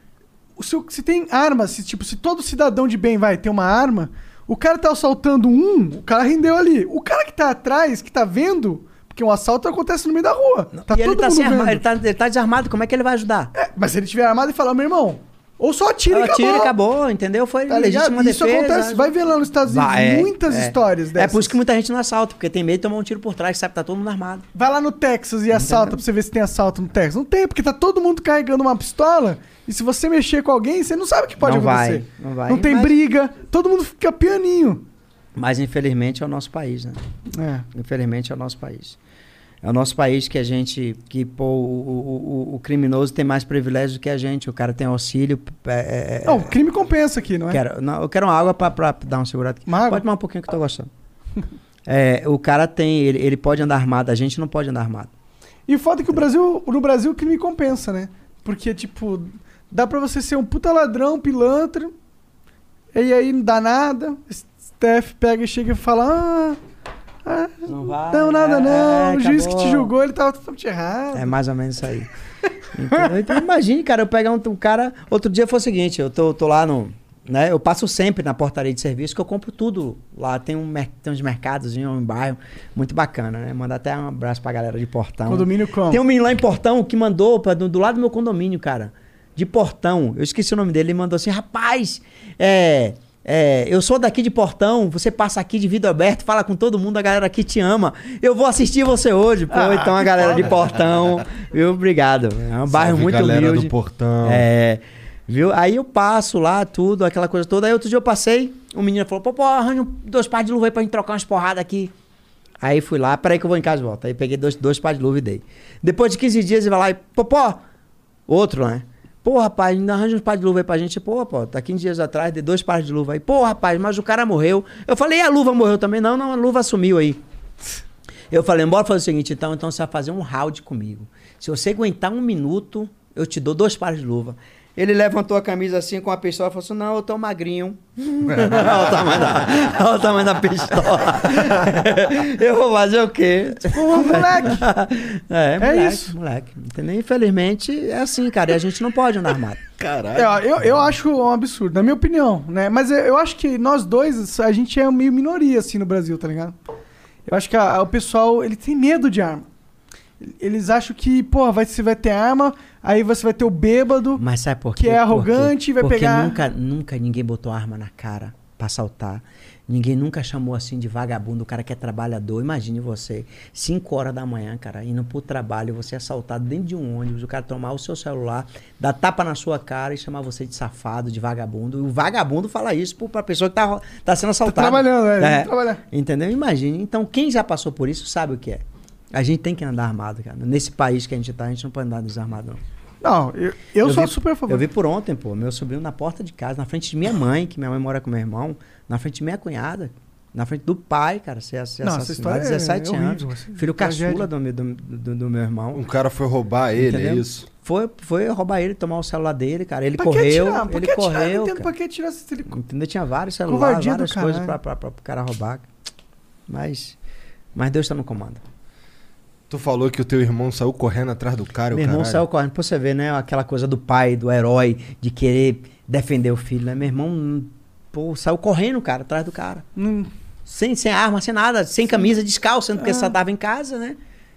o seu- se tem arma, se, tipo, se todo cidadão de bem vai ter uma arma, o cara tá assaltando um, o cara rendeu ali. O cara que tá atrás, que tá vendo, porque um assalto acontece no meio da rua. Tá e ele todo tá, mundo sem arma, vendo. ele, tá, ele tá desarmado, como é que ele vai ajudar? É, mas se ele tiver armado e falar, meu irmão, ou só atira e acabou. tira e acabou, entendeu? Foi Tá legítima? Isso defesa. acontece, vai ver lá nos Estados Unidos Vai, é, muitas é. histórias É dessas. por isso que muita gente não assalta, porque tem medo de tomar um tiro por trás, sabe que tá todo mundo armado. Vai lá no Texas e assalta pra você ver se tem assalto no Texas. Não tem, porque tá todo mundo carregando uma pistola. E se você mexer com alguém, você não sabe o que pode Não acontecer. vai, não vai. tem Mas- briga, todo mundo fica pianinho. Mas infelizmente é o nosso país, né? É. Infelizmente é o nosso país. É o nosso país que a gente, que pô, o, o, o- criminoso tem mais privilégios do que a gente. O cara tem auxílio. É, é, Não, o crime compensa aqui, não é? Quero, não, eu quero uma água pra, pra dar uma segurada aqui. Uma? Pode tomar um pouquinho que eu tô gostando. É, o cara tem, ele, ele pode andar armado, a gente não pode andar armado. E o foda é que o Brasil, no Brasil o crime compensa, né? Porque, tipo, dá pra você ser um puta ladrão, pilantra, e aí não dá nada. Steph pega e chega e fala: Ah, ah, Não vai. não, nada é, não. é, o juiz que te julgou, ele tava totalmente errado. É mais ou menos isso aí. Entendeu? Então imagine, cara, eu pegar um, um cara. Outro dia foi o seguinte, eu tô, tô lá no. Né, eu passo sempre na portaria de serviço que eu compro tudo lá. Tem, um, tem uns mercados em um bairro muito bacana, né? Mandar até um abraço pra galera de Portão. Condomínio como? Tem um menino lá em Portão que mandou pra, do, do lado do meu condomínio, cara. De Portão. Eu esqueci o nome dele. Ele mandou assim: rapaz, é. É, eu sou daqui de Portão, você passa aqui de vidro aberto, fala com todo mundo, a galera aqui te ama. Eu vou assistir você hoje. Pô, Ah, então a galera de Portão, viu? Obrigado. É um bairro Salve, muito galera humilde. do Portão. É, viu? Aí eu passo lá, tudo, aquela coisa toda. Aí outro dia eu passei, um menino falou: pô, pô, arranja dois pares de luva aí pra gente trocar umas porradas aqui. Aí fui lá, peraí que eu vou em casa e volto. Aí peguei dois, dois pares de luva e dei. Depois de 15 dias ele vai lá e, pô, pô, outro, né? Pô, rapaz, ainda arranja uns pares de luva aí pra gente. Pô, pô, tá 15 dias atrás, dei dois pares de luva aí. Pô, rapaz, mas o cara morreu. Eu falei, e a luva morreu também? Não, não, a luva sumiu aí. Eu falei, bora fazer o seguinte, então, então você vai fazer um round comigo. Se você aguentar um minuto, eu te dou dois pares de luva. Ele levantou a camisa assim com a pistola e falou assim: Não, eu tô magrinho. olha, o tamanho da, olha o tamanho da pistola. eu vou fazer o quê? Tipo, moleque. É, moleque, isso. moleque. Entendeu? Infelizmente é assim, cara. E a gente não pode andar armado. Caralho. É, eu, eu acho um absurdo, na minha opinião, né? Mas eu, eu acho que nós dois, a gente é meio minoria, assim, no Brasil, tá ligado? Eu acho que a- o pessoal, ele tem medo de arma. Eles acham que, pô, vai, você vai ter arma, aí você vai ter o bêbado. Mas sabe por quê? Que é arrogante e vai Porque pegar- nunca, nunca ninguém botou arma na cara pra assaltar. Ninguém nunca chamou assim de vagabundo, o cara que é trabalhador. Imagine você, 5 horas da manhã, cara, indo pro trabalho, você assaltado dentro de um ônibus, o cara tomar o seu celular, dar tapa na sua cara e chamar você de safado, de vagabundo. E o vagabundo fala isso pra pessoa que tá, tá sendo assaltada. trabalhando, né? É. Trabalhando. Entendeu? Imagine. Então, quem já passou por isso sabe o que é. A gente tem que andar armado, cara. Nesse país que a gente tá, a gente não pode andar desarmado, não. Não, eu, eu, sou vi, super a favor. Eu vi por ontem, pô, meu sobrinho na porta de casa, na frente de minha mãe, que minha mãe mora com meu irmão, na frente de minha cunhada, na frente do pai, cara, ser, essa assassinado história há é 17 horrível, anos. assim, Filho tragédia. caçula do, meu- do, do, do meu irmão. Um cara foi roubar ele, é Entendeu? isso? Foi, foi roubar ele, tomar o celular dele, cara. Ele Pra correu, atirar? Pra ele? Eu correu. não entendo cara. pra que atirar se ele... Entendeu? Tinha vários celulares, várias coisas pra, pra, pra, pro cara roubar. Mas, mas Deus tá no comando. Tu falou que o teu irmão saiu correndo atrás do cara, o Meu irmão caralho. saiu correndo. Pra você ver, né? Aquela coisa do pai, do herói, de querer defender o filho, né? Meu irmão, hum, pô, saiu correndo, cara, atrás do cara. Não- Sem, sem arma, sem nada, sem camisa, descalço, sendo que ele só tava em casa, né?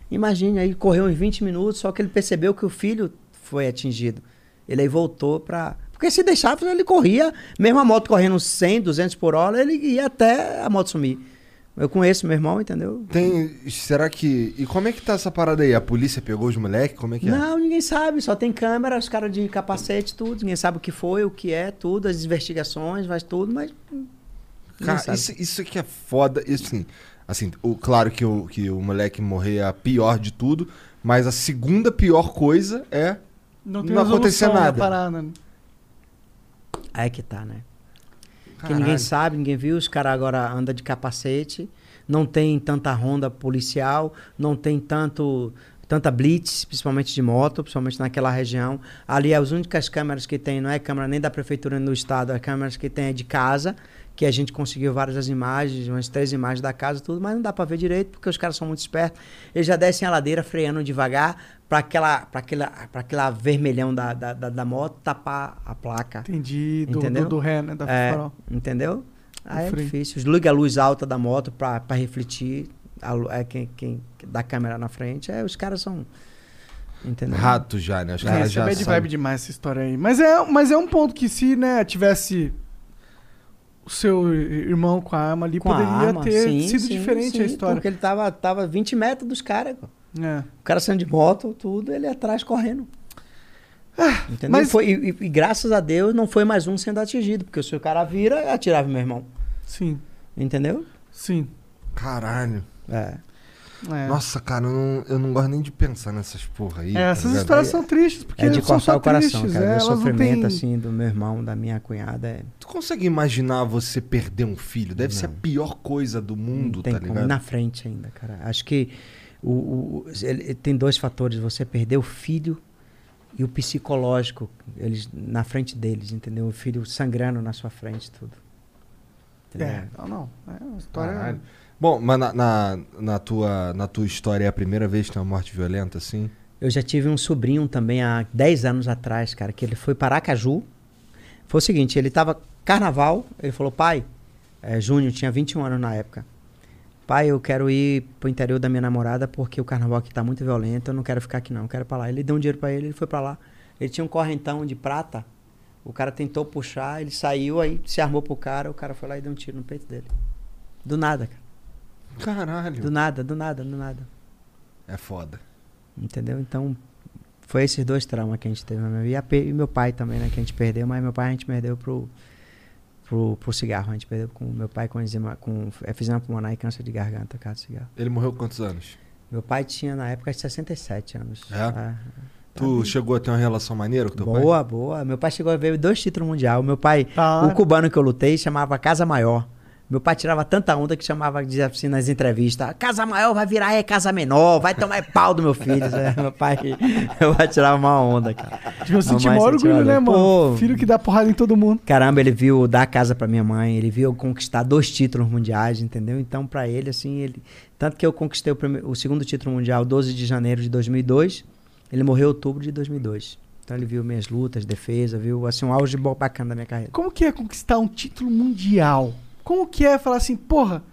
Imagine, aí correu uns 20 minutos, só que ele percebeu que o filho foi atingido. Ele aí voltou pra. Porque se deixava, ele corria, mesmo a moto correndo 100, 200 por hora, ele ia até a moto sumir. Eu conheço meu irmão, entendeu? Tem. Será que. E como é que tá essa parada aí? A polícia pegou os moleques? Como é que é? Não, ninguém sabe, só tem câmera, os caras de capacete, tudo. Ninguém sabe o que foi, o que é, tudo, as investigações, faz tudo, mas. Cara, isso, isso aqui é foda. Isso, assim, assim o, claro que o, que o moleque morrer é a pior de tudo, mas a segunda pior coisa é. Não tem Não acontecer na nada. Parada. né? Aí é que tá, né? Porque Caralho. ninguém sabe, ninguém viu, os caras agora andam de capacete, não tem tanta ronda policial, não tem tanto tanta blitz, principalmente de moto, principalmente naquela região. Ali as únicas câmeras que tem, não é câmera nem da prefeitura nem do estado, as câmeras que tem é de casa, que a gente conseguiu várias das imagens, umas três imagens da casa, tudo, mas não dá pra ver direito porque os caras são muito espertos. Eles já descem a ladeira freando devagar para aquela para aquela para aquela vermelhão da, da, da, da moto tapar a placa. Entendi. Do, Entendeu? do, do ré, né? Da É, farol. entendeu? Aí é difícil. Liga a luz alta da moto pra, pra refletir a, é, quem, quem da câmera na frente. É, os caras são. Entendeu? Rato já, né? Os É, caras já é bad vibe demais essa história aí. Mas é, mas é um ponto que se, né, tivesse seu irmão com a arma ali, Com poderia arma, ter sim, sido sim, diferente sim, a história. Porque ele tava, tava 20 metros dos caras. É. O cara saindo de moto, tudo, ele atrás correndo. Entendeu? mas- E foi- e, e- e graças a Deus não foi mais um sendo atingido, porque se o cara vira, atirava meu irmão. Sim, Entendeu? sim. Caralho. É. É. Nossa, cara, eu não, eu não gosto nem de pensar nessas porra aí. É, tá essas ligado? histórias são tristes, porque É de são só cortar o coração, tristes, cara. é, o elas não sofrimento, têm- assim, do meu irmão, da minha cunhada. É... Tu consegue imaginar você perder um filho? Deve ser a Não. pior coisa do mundo, Não tem tá como. ligado? Na frente ainda, cara. Acho que o, o- ele- ele tem dois fatores. Você perder o filho e o psicológico eles na frente deles, entendeu? O filho sangrando na sua frente, tudo. Entendeu? É, não, não. É uma história. Caralho. Bom, mas na, na, na tua, na tua história é a primeira vez que tem uma morte violenta, assim? Eu já tive um sobrinho também há 10 anos atrás, cara, que ele foi para Aracaju. Foi o seguinte, ele tava carnaval, ele falou, pai, é, Júnior tinha 21 anos na época. Pai, eu quero ir pro interior da minha namorada porque o carnaval aqui tá muito violento, eu não quero ficar aqui não, eu quero pra lá. Ele deu um dinheiro pra ele, ele foi pra lá. Ele tinha um correntão de prata, o cara tentou puxar, ele saiu, aí se armou pro cara, o cara foi lá e deu um tiro no peito dele. Do nada, cara. Caralho. Do nada, do nada, do nada. É foda. Entendeu? Então, foi esses dois traumas que a gente teve na minha vida. E, e meu pai também, né? Que a gente perdeu, mas meu pai a gente perdeu pro, pro, pro cigarro. A gente perdeu com meu pai com enzima, com efizema pulmonar e câncer de garganta, do cigarro. Ele morreu com quantos anos? Meu pai tinha, na época, 67 anos. É? Ah, Tu chegou a ter uma relação maneira com teu pai? boa, boa. Meu pai chegou a ver dois títulos mundial. Meu pai, Tá. o cubano que eu lutei, chamava Casa Maior. Meu pai tirava tanta onda que chamava, dizia assim nas entrevistas, Casa Maior vai virar é Casa Menor, vai tomar pau do meu filho. É, meu pai, meu pai tirava uma onda, cara. Tipo, eu senti Mamãe maior orgulho, né, mano? Pô, Filho que dá porrada em todo mundo. Caramba, ele viu dar casa pra minha mãe, ele viu eu conquistar dois títulos mundiais, entendeu? Então, pra ele, assim, ele. Tanto que eu conquistei o, prime- o segundo título mundial 12 de janeiro de 2002, ele morreu em outubro de 2002. Então, ele viu minhas lutas, defesa, viu, assim, um auge bacana da minha carreira. Como que é conquistar um título mundial? Como que é falar assim, porra,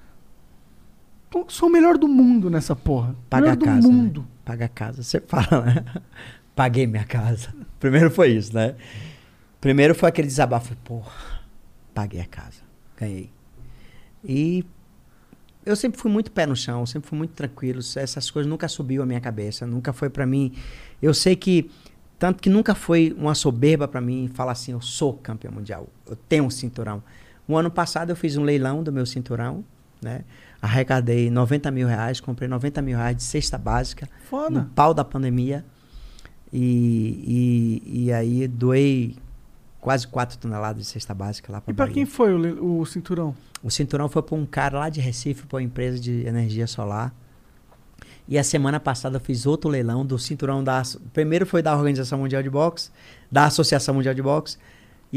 sou o melhor do mundo nessa porra. Paga melhor a do casa. mundo. Né? Paga a casa. Você fala, né? Paguei minha casa. Primeiro foi isso, né? Primeiro foi aquele desabafo. Porra, paguei a casa. Ganhei. E eu sempre fui muito pé no chão, sempre fui muito tranquilo. Essas coisas nunca subiu a minha cabeça, nunca foi pra mim. Eu sei que tanto que nunca foi uma soberba pra mim falar assim, eu sou campeão mundial, eu tenho um cinturão. O ano passado eu fiz um leilão do meu cinturão né? Arrecadei 90 mil reais, comprei 90 mil reais de cesta básica no Foda. pau da pandemia. E, e, e aí doei quase 4 toneladas de cesta básica lá para E pra quem foi o, o cinturão? o cinturão foi para um cara lá de Recife, para uma empresa de energia solar. E a semana passada eu fiz outro leilão do cinturão da. Primeiro foi da Organização Mundial de Boxe, da Associação Mundial de Boxe.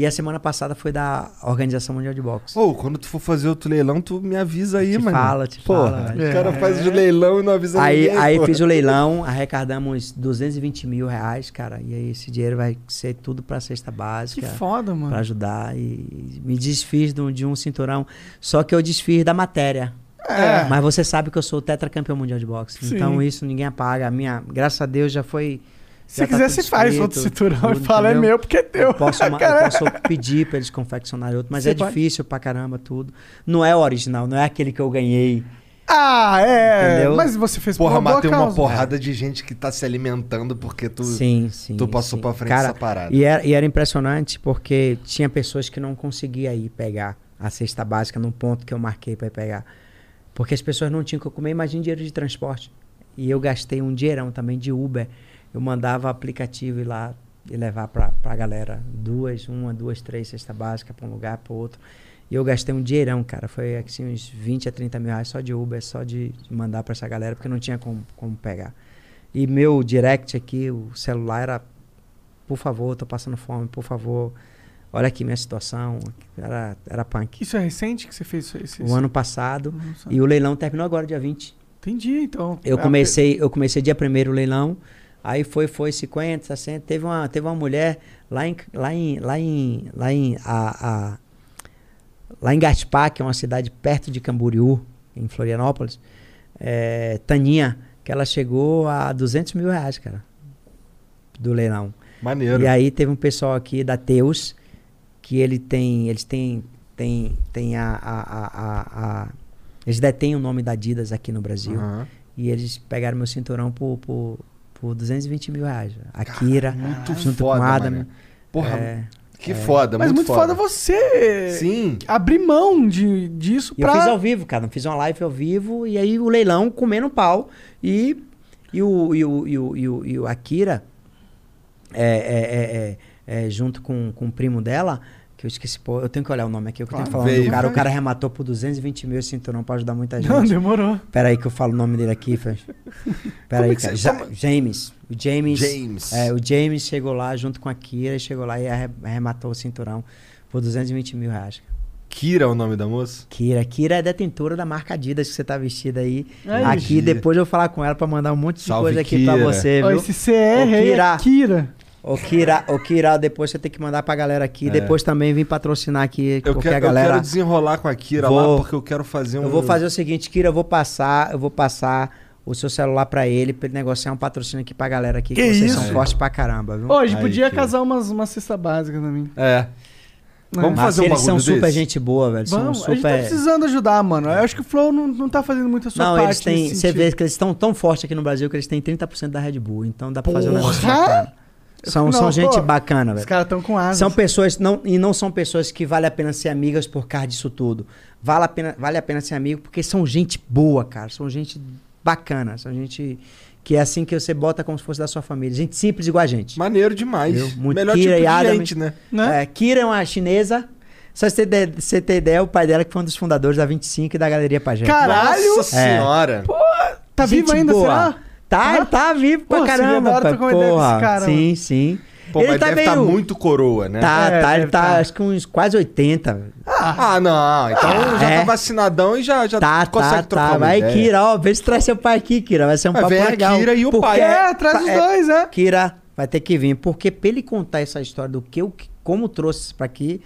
E a semana passada foi da Organização Mundial de Boxe. Ô, quando tu for fazer outro leilão, tu me avisa aí, Te mano. fala, te Porra, fala. o cara faz o leilão e não avisa Aí, ninguém. aí porra. fiz o leilão, arrecadamos 220 mil reais, cara. E aí esse dinheiro vai ser tudo pra cesta Que básica. foda, mano. Pra ajudar. E me desfiz de um, de um cinturão. Só que eu desfiz da matéria. É. Mas você sabe que eu sou tetracampeão mundial de boxe. Sim. Então isso ninguém apaga. A minha, graças a Deus, já foi. Se tá quiser, você faz escrito, outro cinturão e tudo, fala, é entendeu? meu, porque é teu. Eu posso, eu posso pedir pra eles confeccionarem outro, mas Você é pode. difícil pra caramba tudo. Não é o original, não é aquele que eu ganhei. Ah, é. Entendeu? Mas você fez Porra, por uma tem uma porrada de gente que tá se alimentando porque tu, sim, sim. tu passou sim. pra frente Cara, essa parada. E era, e era impressionante porque tinha pessoas que não conseguiam ir pegar a cesta básica no ponto que eu marquei pra ir pegar. Porque as pessoas não tinham o que comer, imagina dinheiro de transporte. E eu gastei um dinheirão também de Uber. Eu mandava aplicativo ir lá e levar pra, pra galera duas, uma, duas, três cesta básica pra um lugar, pro outro. E eu gastei um dinheirão, cara. Foi assim, uns 20 a 30 mil reais só de Uber, só de mandar pra essa galera, porque não tinha como, como pegar. E meu direct aqui, o celular era, por favor, tô passando fome, por favor, olha aqui minha situação. Era, era punk. Isso é recente que você fez isso? O ano passado. Nossa. E o leilão terminou agora, dia 20. Entendi, então. Eu É, comecei, eu comecei dia primeiro o leilão, aí foi, foi 50, 60. Teve uma, teve uma mulher lá em, lá em, lá em, lá em, a, a- lá em Gaspar, que é uma cidade perto de Camboriú, em Florianópolis, é, Taninha, que ela chegou a 200 mil reais, cara, do leilão. Maneiro. E aí teve um pessoal aqui da Teus, que ele tem, eles têm, tem, tem a, a, a, a- eles detêm o nome da Adidas aqui no Brasil. Aham. E eles pegaram meu cinturão por, por, por 220 mil reais. A Kira, muito junto foda, com Adam. mané. Porra, É, que foda, Mas muito foda você Sim. abrir mão de, disso E eu pra... fiz ao vivo, cara. Fiz uma live ao vivo e aí o leilão comendo pau. E, e, o, e, o, e, o, e, o, e o Akira, é, é, é, é, é, junto com, com o primo dela, que eu esqueci, pô, eu tenho que olhar o nome aqui, eu tenho que falar o Veio, do cara. O vai. cara arrematou por 220 mil esse cinturão pra ajudar muita Não, gente. demorou. Pera aí que eu falo o nome dele aqui, Fê. Pera aí, que cara. você- Ja- James. O James. James. É, o James chegou lá junto com a Kira, chegou lá e arre- arrematou o cinturão por 220 mil reais. Kira é o nome da moça? Kira. Kira é detentora da marca Adidas que você tá vestida aí. Aí, aqui, Kira. depois eu vou falar com ela pra mandar um monte de Salve, coisa aqui pra Kira. você, Ó, viu? esse CR aí é Kira. Kira. Ô, Kira, ô, Kira, depois você tem que mandar pra galera aqui. Depois também vim patrocinar aqui, É. Eu porque quero, a galera... eu quero desenrolar com a Kira Vou- lá, porque eu quero fazer um. Eu vou fazer o seguinte, Kira, eu vou passar, eu vou passar o seu celular pra ele, pra ele negociar um patrocínio aqui pra galera aqui, que, Que vocês isso? são fortes pra caramba, viu? Hoje Aí, podia Kira. casar umas, uma cesta básica também. É. Vamos Mas fazer um eles são super desse? gente boa, velho. Vamos, são a gente tá super... precisando ajudar, mano. Eu acho que o Flow não, não tá fazendo muito a sua Não, parte eles têm. Você sentido. vê que eles estão tão fortes aqui no Brasil que eles têm 30% da Red Bull. Então dá pra fazer um negócio Porra! bacana. São, Não, são gente pô, bacana, Os velho. caras estão com asas. São pessoas, não, e não são pessoas que vale a pena ser amigas por causa disso tudo. Vale a pena, vale a pena ser amigo porque são gente boa, cara. São gente bacana. São gente que é assim que você bota como se fosse da sua família. Gente simples igual a gente. Maneiro demais. Viu? Muito Melhor Kira tipo de Adam. gente, né? Né? É, Kira é uma chinesa. Só você ter, você ter ideia, o pai dela que foi um dos fundadores da 25 e da Galeria Pajé. Caralho! Nossa senhora. Tá Gente vivo ainda, boa. será? Tá, ele tá vivo pra Pô, caramba, pai. trocar uma ideia com esse Porra, cara, sim, mano. sim. Pô, ele mas tá deve meio... estar muito coroa, né? Tá, É, tá, ele tá, tá. acho que uns quase 80. velho. Ah, não. Então já é. tá vacinadão e já, já Tá, consegue tá, trocar tá. uma Vai, ideia. Kira, ó, vê se traz seu pai aqui, Kira. Vai ser um Mas papo vem a legal. Kira e o Porque- pai. É, traz os é, dois, é. Kira vai ter que vir, porque pra ele contar essa história do que eu, como trouxe isso pra aqui,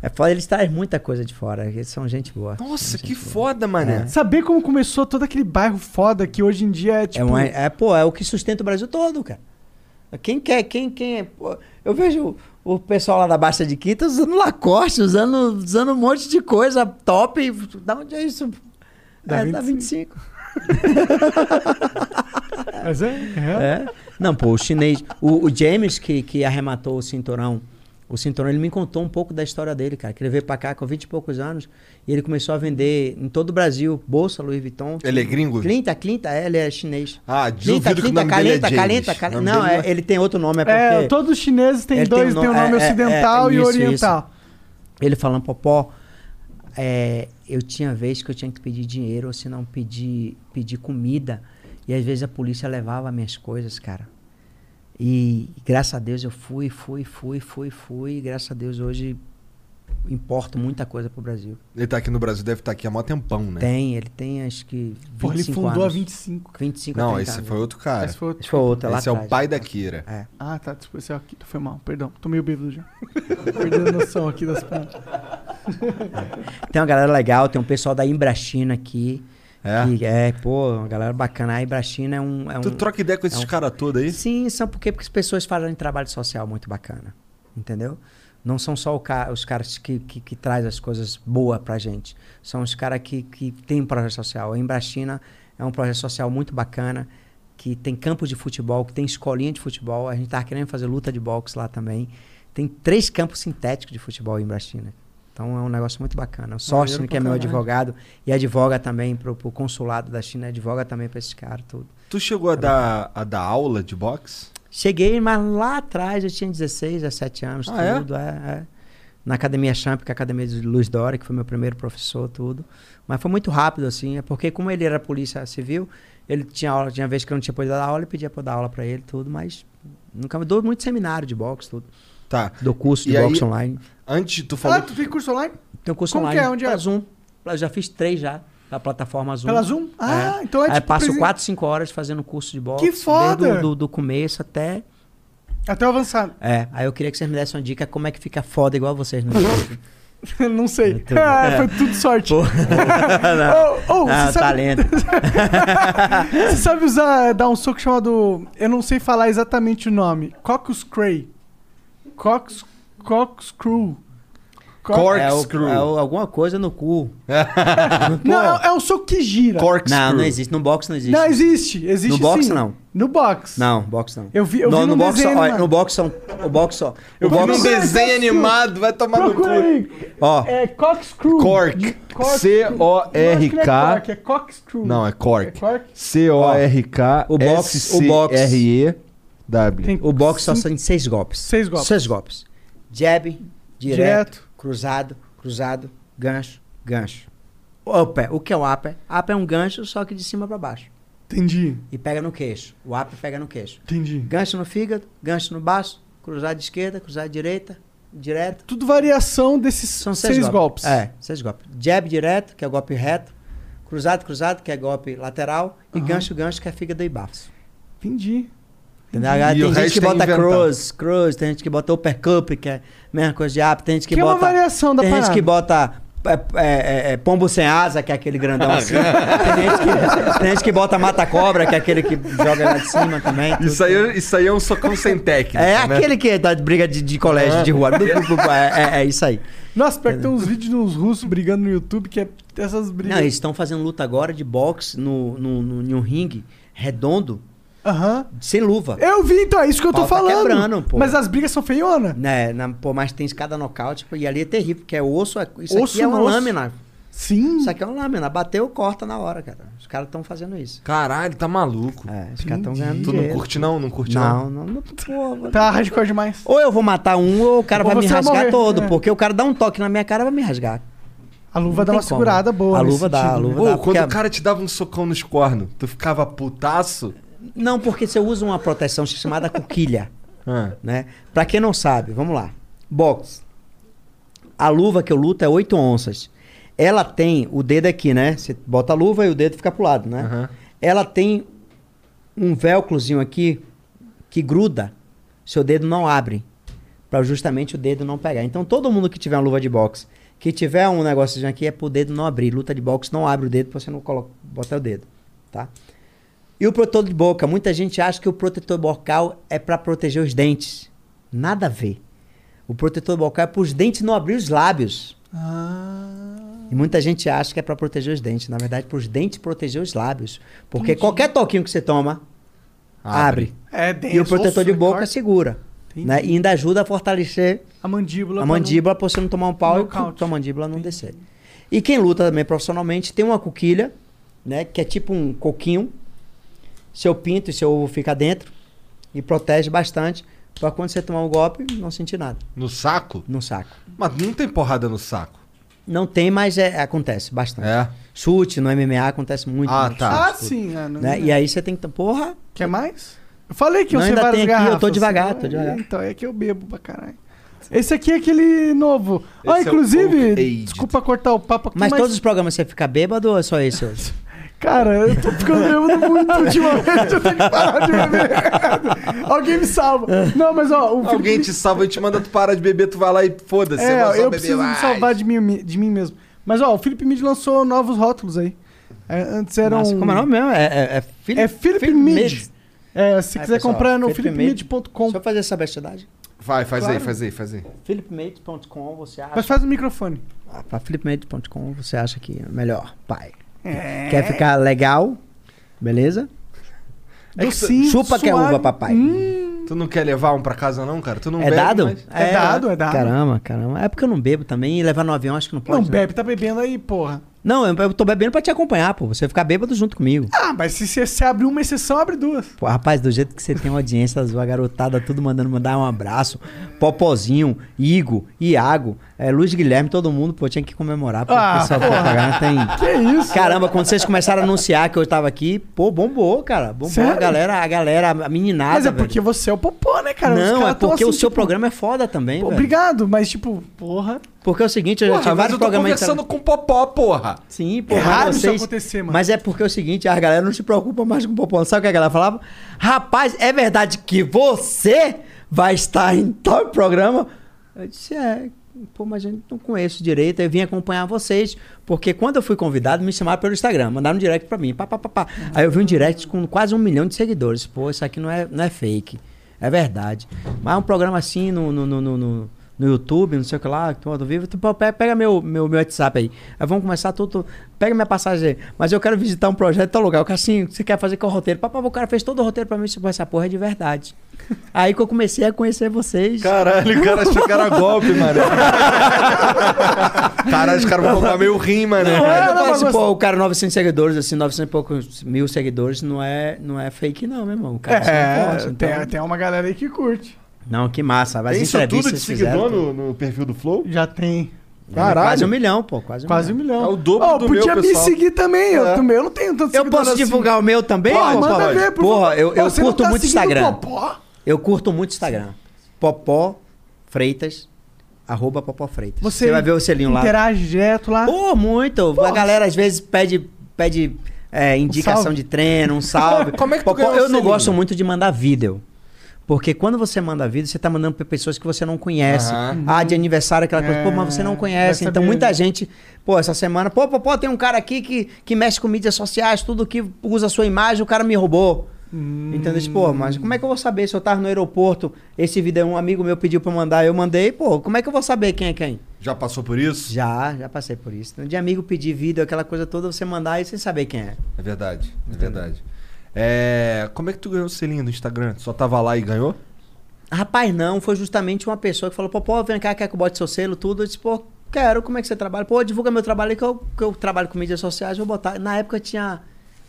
é foda, eles trazem muita coisa de fora. Eles são gente boa. Nossa, São que gente boa. foda, mané. Saber como começou todo aquele bairro foda que hoje em dia é tipo. É, uma- é, pô, é o que sustenta o Brasil todo, cara. Quem quer, quem, quem é. pô, eu vejo o pessoal lá da Baixa de Quinta usando Lacoste, usando, usando um monte de coisa top. Da onde é isso? Da é, da 25. Mas é, é. É. Não, pô, o chinês. O, o James, que, que arrematou o cinturão O cinturão, ele me contou um pouco da história dele, cara. Que ele veio pra cá com 20 e poucos anos e ele começou a vender em todo o Brasil bolsa Louis Vuitton. Ele é gringo? Clinta, Clinta, é, ele é chinês. Ah, Clinta, dele é calenta, calenta, calenta. Não, dele é, ele tem outro nome, é porque... É, todos os chineses têm tem dois, um tem o no- nome é, é, ocidental é, e isso, oriental. Ele falando, Popó, é, eu tinha vez que eu tinha que pedir dinheiro, ou se não pedir, pedir comida. E às vezes a polícia levava minhas coisas, cara. E graças a Deus eu fui, fui, fui, fui, fui. E graças a Deus hoje importo muita coisa pro Brasil. Ele tá aqui no Brasil, deve estar aqui há mó tempão, né? Tem, ele tem acho que 25 Pô, ele fundou anos. há 25. 25 Não, esse casa. foi outro cara. Esse foi outro. Esse foi outro, lá Esse é o pai da Kira. É. Ah, tá. Desculpa, esse é aqui. Foi mal, perdão. Tô meio bêbado já. Perdendo a noção aqui das paradas. Tem uma galera legal, tem um pessoal da Imbrachina aqui. É? Que é, pô, uma galera bacana. A Imbrachina é um. É Tu um troca ideia com esses é um- caras todos aí? Sim, são porque, porque as pessoas fazem trabalho social muito bacana. Entendeu? Não são só ca- os caras que, que, que trazem as coisas boas pra gente. São os caras que, que têm um projeto social. A Embrachina é um projeto social muito bacana, que tem campos de futebol, que tem escolinha de futebol. A gente tá querendo fazer luta de boxe lá também. Tem três campos sintéticos de futebol em Embrachina. Então é um negócio muito bacana. O Sócio, Maneiro que é meu advogado, e advoga também pro, pro consulado da China, advoga também pra esses caras, tudo. Tu chegou a dar, a dar aula de boxe? Cheguei, mas lá atrás eu tinha 16, 17 anos, Ah, é? tudo. É? é. Na Academia Champ, que é a Academia de Luiz Dória, que foi meu primeiro professor, tudo. Mas foi muito rápido, assim, é porque como ele era polícia civil, ele tinha aula, tinha vez que eu não tinha podido dar aula, ele pedia eu dar aula pra ele, tudo, mas nunca me dou muito seminário de boxe, tudo. Tá. Dou curso de E aí- boxe online. Antes, tu Ah, falou. tu tem curso online? Tem um curso Como que online. é? Onde é? Zoom. Eu já fiz três já, da plataforma Zoom. Pela Zoom? Ah, então é Aí tipo passo presen- 4, 5 horas fazendo curso de boxe. Que foda! Desde o do, do começo até Até o avançado. É, aí eu queria que vocês me dessem uma dica como é que fica foda igual vocês no YouTube. não sei. Muito Ah, bom. Foi tudo sorte. Pô. Ô, ô, ah, você, sabe, talento. você sabe usar, dar um soco chamado. Eu não sei falar exatamente o nome. Corkscrew. Cox, corkscrew. Cor- É, o- Corkscrew. é o- alguma coisa no cu. Não, é, é um soco que gira. Corkscrew. Não, não existe. No boxe não existe. Não, existe. Existe No boxe, sim. não. No boxe. Não, boxe não. Eu vi, eu no, vi no boxe, desenho, ó, mano. no boxe são, o boxe só. Eu o vi num desenho animado, vai tomar no Procura cu. aí. ó, É corkscrew. Cork. Cork. C-O-R-K. Não, acho que não é cork, é corkscrew. Não, é É Cork. cork. C-O-R-K. Ó, o boxe- o Tem o boxe só cinco- são seis golpes. Seis golpes. Seis golpes. Jab, direto, Direto. cruzado, cruzado, gancho, gancho. O upper, o que é o upper? Upper é um gancho, só que de cima pra baixo. Entendi, E pega no queixo. O upper pega no queixo. entendi. Gancho no fígado, gancho no baço, cruzado de esquerda, cruzado de direita, direto. Tudo variação desses São seis, seis, golpes. É, seis golpes. Jab direto, que é o golpe reto. Cruzado, cruzado, que é golpe lateral. E Aham. gancho, gancho, que é fígado e bafos. Entendi. Entendeu? Tem gente que é bota cross, cross, tem gente que bota uppercut, que é a mesma coisa de up, tem gente que, Que é uma bota. variação da tem gente parada. que bota é, é, é, é, pombo sem asa, que é aquele grandão assim. tem, gente que, tem gente que bota mata-cobra, que é aquele que joga lá de cima também. tudo. Isso aí, isso aí é um socão sem técnica. É né? aquele que dá briga de, de colégio, de rua. é, é, é isso aí. Nossa, pior que tem uns vídeos dos russos brigando no YouTube que é essas brigas. Não, eles estão fazendo luta agora de boxe no, no, no, um ringue redondo, Aham. sem luva. Eu vi, então, é isso que eu tô Pau tá falando. quebrando, pô. Mas as brigas são feionas. Né, na, pô, mas tem cada nocaute, pô, e ali é terrível, porque é osso, é- isso Osso aqui é uma no osso. lâmina. Sim. Isso aqui é uma lâmina, bateu, corta na hora, cara. Os caras estão fazendo isso. Caralho, tá maluco. É, os caras estão ganhando Tu não dinheiro. curte não? Não curte não? Não, não, não, pô, mano. Tá hardcore demais. Ou eu vou matar um, ou o cara Ou vai me você vai rasgar morrer, todo, é. porque o cara dá um toque na minha cara vai me rasgar. A luva Não dá tem uma como. segurada boa. A nesse luva dá, sentido, a luva né? Ô, dá. quando porque o a- cara te dava um socão nos cornos, tu ficava putaço? Não, porque você usa uma proteção chamada coquilha. Ah. né? Pra quem não sabe, vamos lá. Box. A luva que eu luto é 8 onças. Ela tem o dedo aqui, né? Você bota a luva e o dedo fica pro lado, né? Aham. Ela tem um velcrozinho aqui que gruda. Seu dedo não abre. Pra justamente o dedo não pegar. Então todo mundo que tiver uma luva de boxe, que tiver um negócio aqui é pro dedo não abrir. Luta de boxe não abre o dedo pra você não coloca, botar o dedo, tá? E o protetor de boca, muita gente acha que o protetor bocal é para proteger os dentes. Nada a ver. O protetor bocal é para os dentes não abrir os lábios. E muita gente acha que é para proteger os dentes. Na verdade, para os dentes proteger os lábios. Porque qualquer toquinho que você toma, abre. É denso. E o protetor de boca corte. segura. Né? E ainda ajuda a fortalecer A mandíbula. a pra mandíbula pra você não tomar um pau e tua mandíbula não descer. E quem luta também profissionalmente tem uma coquilha, né? Que é tipo um coquinho. Seu pinto e seu ovo fica dentro e protege bastante pra quando você tomar um golpe não sentir nada No saco? no saco. Mas não tem porrada no saco. Não tem, mas é- acontece bastante. É. Chute no MMA acontece muito. Ah, muito tá. Ah, sim. É, não- né? E aí você tem que. Porra, Quer mais? Eu falei que eu Não, sei ainda várias tem aqui, eu tô garrafas. devagar, tô Ah, devagar. Então, é que eu bebo pra caralho. Esse aqui é aquele novo. Esse Ah, é o inclusive, Aged. desculpa cortar o papo aqui, mas, mas, todos os programas você fica bêbado ou é só esse hoje? cara, eu tô ficando bêbado muito ultimamente, eu tenho que parar de beber. Alguém me salva. Não, mas ó, o Alguém Felipe- te salva e te manda tu parar de beber, tu vai lá e foda-se. É, eu beber preciso me mais. salvar de mim, de mim mesmo. Mas ó, o Felipe Mid lançou novos rótulos aí. É, antes eram. Nossa, como é o nome mesmo? É, é, é Philip, É Philip Philip Mid. É, se Aí, quiser pessoal, comprar é no Philip philipmid.com. Deixa eu fazer essa bestidade. Vai, faz aí, Claro. faz aí, faz aí. philipmade.com, você acha? Mas faz o microfone. Ah, Pra philipmade.com, você acha que é melhor, pai. É. Quer ficar legal? Beleza? Docinho, Chupa que é suave. uva, papai. Tu não quer levar um pra casa não, cara? Tu não é bebe, dado? mas- É dado, é dado. Caramba, caramba. É porque eu não bebo também e levar no avião acho que não pode. Não, né? bebe, tá bebendo aí, porra. Não, eu, eu tô bebendo pra te acompanhar, pô. Você ficar bêbado junto comigo. Ah, mas se você se abrir uma exceção, abre duas. Pô, rapaz, do jeito que você tem uma audiência, a garotada tudo mandando mandar um abraço. Popozinho, Igo, Iago, é, Luiz Guilherme, todo mundo, pô, tinha que comemorar. Pô, Ah, o pessoal do porra. programa tem. Que isso? Caramba, quando vocês começaram a anunciar que eu tava aqui, pô, bombou, cara. Bombou Sério? a galera, a galera, a meninada. Mas é velho. porque você é o popô, né, cara? Não, caras é porque assim, o seu tipo, programa é foda também, pô. Obrigado, mas tipo, porra. Porque é o seguinte, eu já Porra, tive mas vários eu tô programas. conversando com o Popó, porra. Sim, pô, É raro isso vocês... acontecer, mano. Mas é porque é o seguinte, a galera não se preocupa mais com o Popó. Sabe o que a galera falava? Rapaz, é verdade que você vai estar em tal programa? Eu disse, é, pô, mas eu não conheço direito. Eu vim acompanhar vocês, porque quando eu fui convidado, me chamaram pelo Instagram, mandaram um direct pra mim, pá, pá, pá, pá. Aí eu vi um direct com quase um milhão de seguidores. Pô, isso aqui não é, não é fake, é verdade. Mas é um programa assim no, no, no, no, no- YouTube, não sei o que lá, que todo vivo. Tipo, pega, meu, meu, meu WhatsApp aí. Aí vamos começar tudo. Pega minha passagem aí. Mas eu quero visitar um projeto em tal lugar. O cara assim, você quer fazer qual roteiro? Papá, o cara fez todo o roteiro pra mim. Tipo, essa porra é de verdade. aí que eu comecei a conhecer vocês. Caralho, o cara achou que era golpe, mano. Caralho, os caras vão colocar meio rim, mano. Não, É, é, não, não, mas assim, você- pô, o cara 900 seguidores, assim, 900 e poucos mil seguidores, não é, não é fake não, meu irmão. O cara só É, forte, então- tem, tem uma galera aí que curte. Não, que massa. As Tem isso tudo de seguidor no, no perfil do Flow? Já tem. Caralho. Quase um milhão, pô. Quase um Quase um milhão. milhão. É o dobro Ó, do podia meu, me pessoal. seguir também. Eu, É. também, eu não tenho tanto Eu posso assim. divulgar o meu também? Pô, ô, manda Pavão? ver, por Porra, eu, eu você não curto tá muito Instagram. o Popó? Eu curto muito Instagram. Popó Freitas, arroba Popó Freitas. Você, vai ver o selinho lá. interage direto lá. Pô, muito. A galera às vezes pede, pede é, indicação salve. de treino, um salve. Como é que Popó, Eu não selinho? gosto muito de mandar vídeo. Porque quando você manda vídeo, você tá mandando pra pessoas que você não conhece. Aham. Ah, de aniversário, aquela coisa. Pô, mas você não É, conhece. Então muita gente... Pô, essa semana... Pô, pô, pô, tem um cara aqui que, que mexe com mídias sociais, tudo que usa a sua imagem, o cara me roubou. Hum. Entendeu? Pô, mas como é que eu vou saber se eu tava no aeroporto, esse vídeo um amigo meu pediu eu mandar, eu mandei, pô, como é que eu vou saber quem é quem? Já passou por isso? Já, já passei por isso. De amigo pedir vídeo, aquela coisa toda, você mandar e sem saber quem é. É verdade, é verdade. É, como é que tu ganhou o selinho do Instagram? Tu só tava lá e ganhou? Rapaz, não, foi justamente uma pessoa que falou, pô, pô, vem cá, quer que eu bote seu selo, tudo. Eu disse, pô, quero, como é que você trabalha? Pô, divulga meu trabalho aí que eu, que eu trabalho com mídias sociais, vou botar. Na época eu tinha,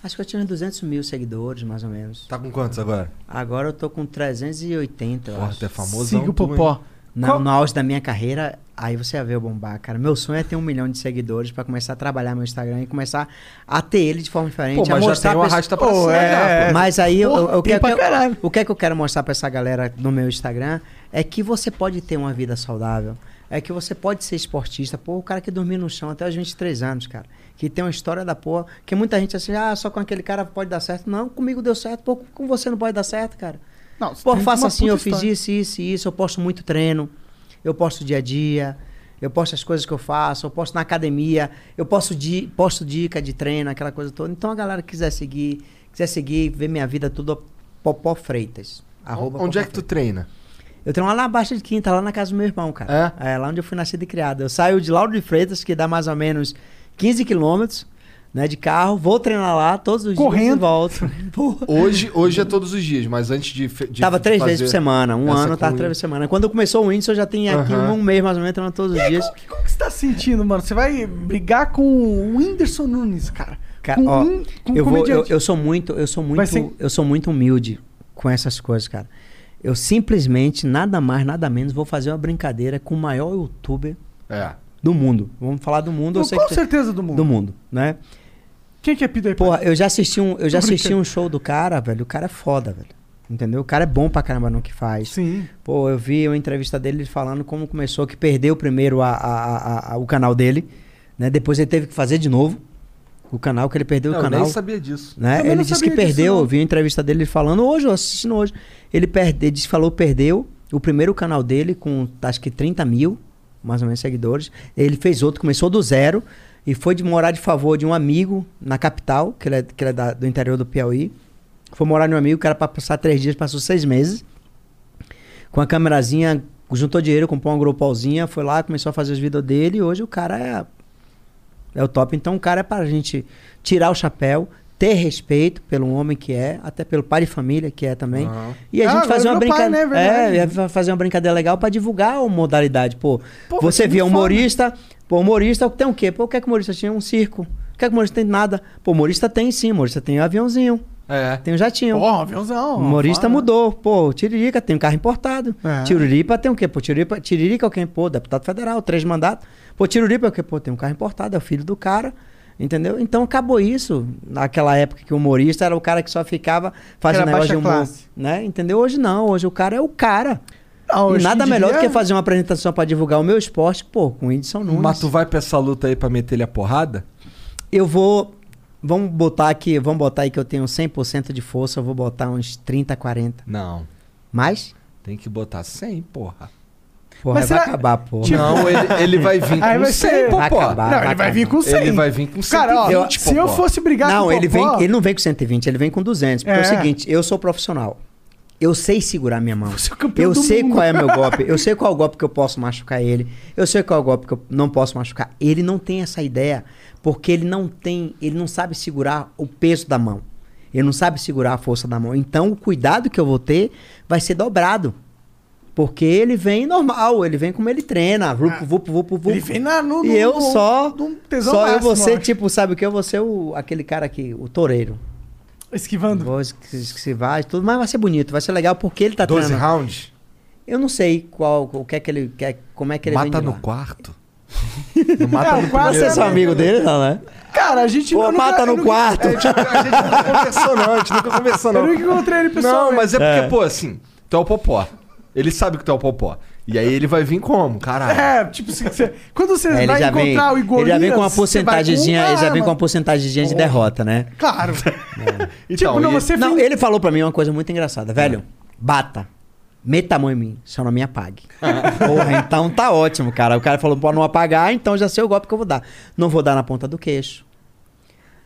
acho que eu tinha uns 200 mil seguidores, mais ou menos. Tá com quantos agora? Agora eu tô com 380, eu Porra, acho. tu é famosão. Siga o tu, hein? Na- No auge da minha carreira, aí você ia ver eu bombar, cara. Meu sonho é ter um milhão de seguidores pra começar a trabalhar meu Instagram e começar a ter ele de forma diferente. Pô, mas já tem uma pra- arrasta pra Pô, cima é. pô. Mas aí Porra, eu, eu pra eu- o que é que eu quero mostrar pra essa galera no meu Instagram é que você pode ter uma vida saudável. É que você pode ser esportista. Pô, o cara que dormiu no chão até os 23 anos, cara. Que tem uma história da porra. Que muita gente assim, ah, só com aquele cara pode dar certo. Não, comigo deu certo. Pô, com você não pode dar certo, cara. Não, você Pô, uma assim, eu fiz história. isso, isso e isso. Eu posto muito treino. Eu posto dia a dia. Eu posto as coisas que eu faço. Eu posto na academia. Eu posto, di posto dica de treino, aquela coisa toda. Então a galera que quiser seguir, quiser seguir, ver minha vida tudo, Popó Freitas. Arroba Onde é Popó que tu treina? eu treino lá na Baixa de Quinta, lá na casa do meu irmão, cara. É? lá onde eu fui nascido e criado. Eu saio de Lauro de Freitas, que dá mais ou menos 15 quilômetros, né, de carro, vou treinar lá todos os dias Correndo. e volto. Hoje, hoje é todos os dias, mas antes de. de Tava três fazer vezes por semana. Um ano tava três vezes por semana. Quando começou o Whindersson, eu já tinha aqui um mês mais ou menos treinando todos os dias. Como, que- como que você tá sentindo, mano? Você vai brigar com o Whindersson Nunes, cara. Cara, com ó, um, com eu, vou, eu, comediante. eu sou muito, eu sou muito, ser- eu sou muito humilde com essas coisas, cara. Eu simplesmente, nada mais, nada menos, vou fazer uma brincadeira com o maior youtuber É. do mundo. Vamos falar do mundo, eu sei com que certeza do mundo. do mundo, né? Quem que é Peter Porra, eu já assisti um, eu já assisti um show do cara, velho. O cara é foda, velho. Entendeu? O cara é bom pra caramba no que faz. Sim. Pô, eu vi uma entrevista dele falando como começou, que perdeu primeiro a, a- a- a- o canal dele, né? Depois ele teve que fazer de novo o canal, que ele perdeu Eu o canal. nem sabia disso. né? Ele não disse que disso, perdeu, não. eu vi uma entrevista dele falando hoje, eu assistindo hoje. Ele, perde, ele disse que falou perdeu o primeiro canal dele com acho que 30 mil, mais ou menos, seguidores. Ele fez outro, começou do zero e foi de morar de favor de um amigo na capital, que ele é, que ele é da- do interior do Piauí. Foi morar de um amigo, o cara para passar três dias, passou seis meses. Com a câmerazinha, juntou dinheiro, comprou uma GoProzinha, foi lá, começou a fazer os vídeos dele e hoje o cara é é o top. Então o cara é pra gente tirar o chapéu, ter respeito pelo homem que é, até pelo pai de família que é também. Aham. E a Ah, gente fazer agora uma brincadeira. né? É, vai fazer uma brincadeira legal pra divulgar a modalidade. Pô, vai você ser via humorista, pô, humorista tem o quê? Pô, o que é que humorista tinha? Um circo. O que é que humorista tem? Nada. Pô, humorista tem sim, humorista tem um aviãozinho, É. tem um jatinho. Porra, aviãozão. O humorista foda. mudou. Pô, o Tiririca tem um carro importado. É. Tiriripa tem o quê? Pô, Tiriripa, Tiririca é o quê? Pô, deputado federal, três mandatos. Pô, Tiriripa é o quê? Pô, tem um carro importado, é o filho do cara. Entendeu? Então acabou isso. Naquela época que o humorista era o cara que só ficava fazendo negócio de humor. classe. Né? Entendeu? Hoje não. Hoje o cara é o cara. Não, e nada melhor dia- do que fazer uma apresentação pra divulgar o meu esporte, pô, com o Whindersson Nunes. Mas tu vai pra essa luta aí pra meter ele a porrada? Eu vou. Vamos botar aqui, vamos botar aí que eu tenho 100% de força, eu vou botar uns 30, 40. Não. Mais? Tem que botar 100, porra. Porra, Mas vai será- acabar, porra. Tipo- Não, ele, ele vai vir com vai 100, ser- pô, acabar. Não, ele vai vir com 100. Ele vai vir com 120, Cara, ó, se eu fosse brigar Não, com o ele, vem, Popó, ele não vem com 120, ele vem com 200. Porque é, É. o seguinte, eu sou profissional. Eu sei segurar minha mão. É Eu sei mundo. qual é meu golpe. Eu sei qual é o golpe que eu posso machucar ele. Eu sei qual é o golpe que eu não posso machucar. Ele não tem essa ideia porque ele não tem, ele não sabe segurar o peso da mão. Ele não sabe segurar a força da mão. Então o cuidado que eu vou ter vai ser dobrado. Porque ele vem normal, ele vem como ele treina, vup, vup, vup, vup. Ah. Ele vem na, no, E no- eu no- só, só eu máximo, vou ser, acho. tipo, sabe o que? Eu vou ser o, aquele cara aqui, o toureiro. Esquivando. Vou es- esquivar e tudo, mas vai ser bonito, vai ser legal porque ele tá 12 treinando. rounds? Eu não sei qual, o que é que ele quer, como é que ele vem Mata no lá. quarto. Não mata É, no o quarto Você é seu amigo dele, não, né? Cara, a gente Pô, eu nunca- mata eu no nunca- quarto. A gente, a gente nunca conversou, não. A gente nunca conversou, Eu não. nunca encontrei ele pessoalmente. Não, mas é porque, É. pô, assim, tu é o Popó. Ele sabe que tu é o Popó. E aí ele vai vir como? Caralho. É, tipo, se você, quando você É, ele, vai já vem, encontrar o Igor ele já vem com uma porcentagemzinha, com ele já vem arma. com uma porcentagemzinha de derrota, né? Claro. Então, tipo, não, e- você Não, vem- ele falou pra mim uma coisa muito engraçada. Velho, bata. Meta a mão em mim, só não me apague. Porra, então tá ótimo, cara. O cara falou, pode não apagar, então já sei o golpe que eu vou dar. Não vou dar na ponta do queixo.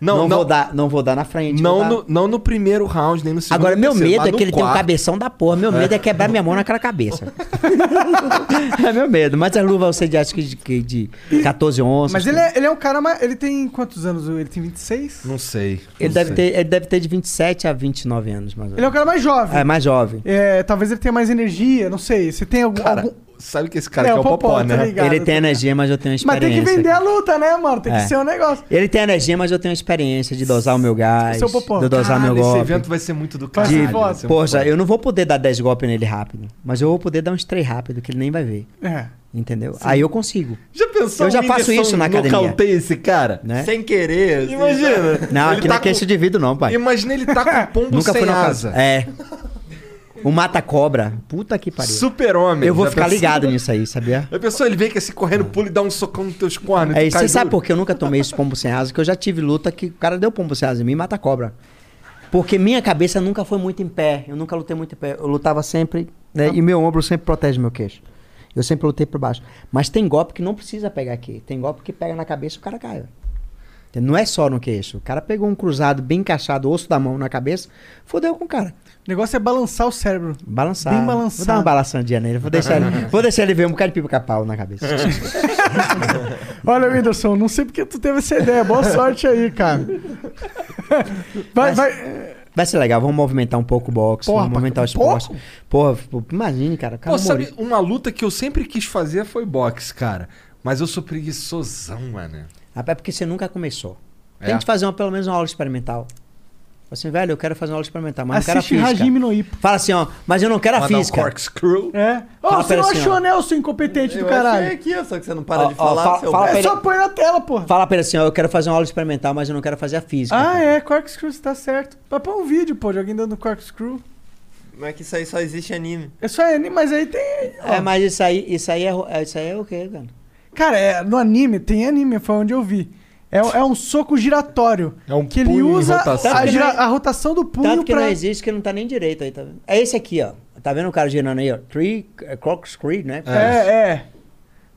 Não, Não, não, vou dar, não vou dar na frente. não, no, não no primeiro round, nem no segundo. Agora, meu medo mas é que ele tem um quarto. cabeção da porra. Meu medo é quebrar minha mão naquela cabeça. é meu medo. Mas a luva você de, acho que de, de 14 onças. Mas ele é, ele é um cara mais. Ele tem quantos anos? Ele tem 26? Não sei. Ele não deve, sei. ter, ele deve ter de 27 a 29 anos, mais ou Ele é um cara mais jovem. É, mais jovem. É, talvez ele tenha mais energia, não sei. Você tem algum. Cara, algum- sabe que esse cara É, aqui é o o Popó, Popó, tá né? ligado? Ele tem energia, mas eu tenho Mas experiência. tem que vender a luta, né, mano? Tem que É. ser um negócio. Ele tem energia, mas eu tenho experiência de dosar o meu gás, Seu Popó. de dosar Caralho, meu esse golpe. evento vai ser muito do caralho. De, poxa, eu não vou poder dar 10 golpes nele rápido, mas eu vou poder dar uns 3 rápido, que ele nem vai ver. É. Entendeu? Aí eu consigo. Já pensou Eu já o faço isso na academia. nocauteia esse cara? Né? Sem querer. assim, Imagina. Não, ele aqui tá não é queixo de vidro, não, pai. Imagina ele tá com pombo Nunca sem foi na asa. casa. É. O mata-cobra. Puta que pariu. Super-homem. Eu vou ficar pensou? ligado nisso aí, sabia? A pessoa, ele vem com esse correndo, pula e dá um socão nos teus cornos. É, e você sabe por que eu nunca tomei esse pombo sem asa? Que eu já tive luta que o cara deu pombo sem asa em mim e mata cobra. Porque minha cabeça nunca foi muito em pé. Eu nunca lutei muito em pé. Eu lutava sempre, né? E meu ombro sempre protege meu queixo. Eu sempre lutei por baixo. Mas tem golpe que não precisa pegar aqui. Tem golpe que pega na cabeça e o cara cai. Não é só no queixo. O cara pegou um cruzado bem encaixado, osso da mão na cabeça, fodeu com o cara. O negócio é balançar o cérebro. Balançar. Bem Vou balançado. dar uma balançadinha nele. Vou deixar ele, vou deixar ele ver um bocado de pipa pau na cabeça. Olha, Whindersson, não sei porque tu teve essa ideia. Boa sorte aí, cara. Vai, Mas- vai. Vai ser legal, vamos movimentar um pouco o boxe, Porra, vamos movimentar o pra- pouco? esporte. Porra, pô, imagine, cara. cara Pô, sabe, uma luta que eu sempre quis fazer foi boxe, cara. Mas eu sou preguiçosão, mano. É porque você nunca começou. É. Tente fazer uma, pelo menos uma aula experimental. Fala Assim, velho, eu quero fazer uma aula experimental, mas Assiste não quero a física. Hajime no. Fala assim, ó, mas eu não quero a Mandar um física. corkscrew. É. Ô, Fala você pra não assim, achou, ó. né, seu incompetente do Eu achei caralho? aqui, ó, só que você não para Ó, de ó, falar, fala- seu fala. É pra só pôr na tela, porra. Fala pra ele assim, ó, eu quero fazer uma aula experimental, mas eu não quero fazer a física. Ah, cara. é, corkscrew, tá certo. Vai pôr um vídeo, pô, de alguém dando corkscrew. Mas é que isso aí só existe anime. É só anime, mas aí tem. ó. É, mas isso aí, isso aí é, é- isso aí é o quê, cara? Cara, é, no anime, tem anime, foi onde eu vi. É, é um soco giratório. É um que ele punho em usa rotação. a, Tanto que gira- não é- a rotação do punho Tanto que pra... não existe que não tá nem direito aí, tá vendo? É esse aqui, ó. Tá vendo o cara girando aí, ó? Tree, é, corkscrew, né? É, é.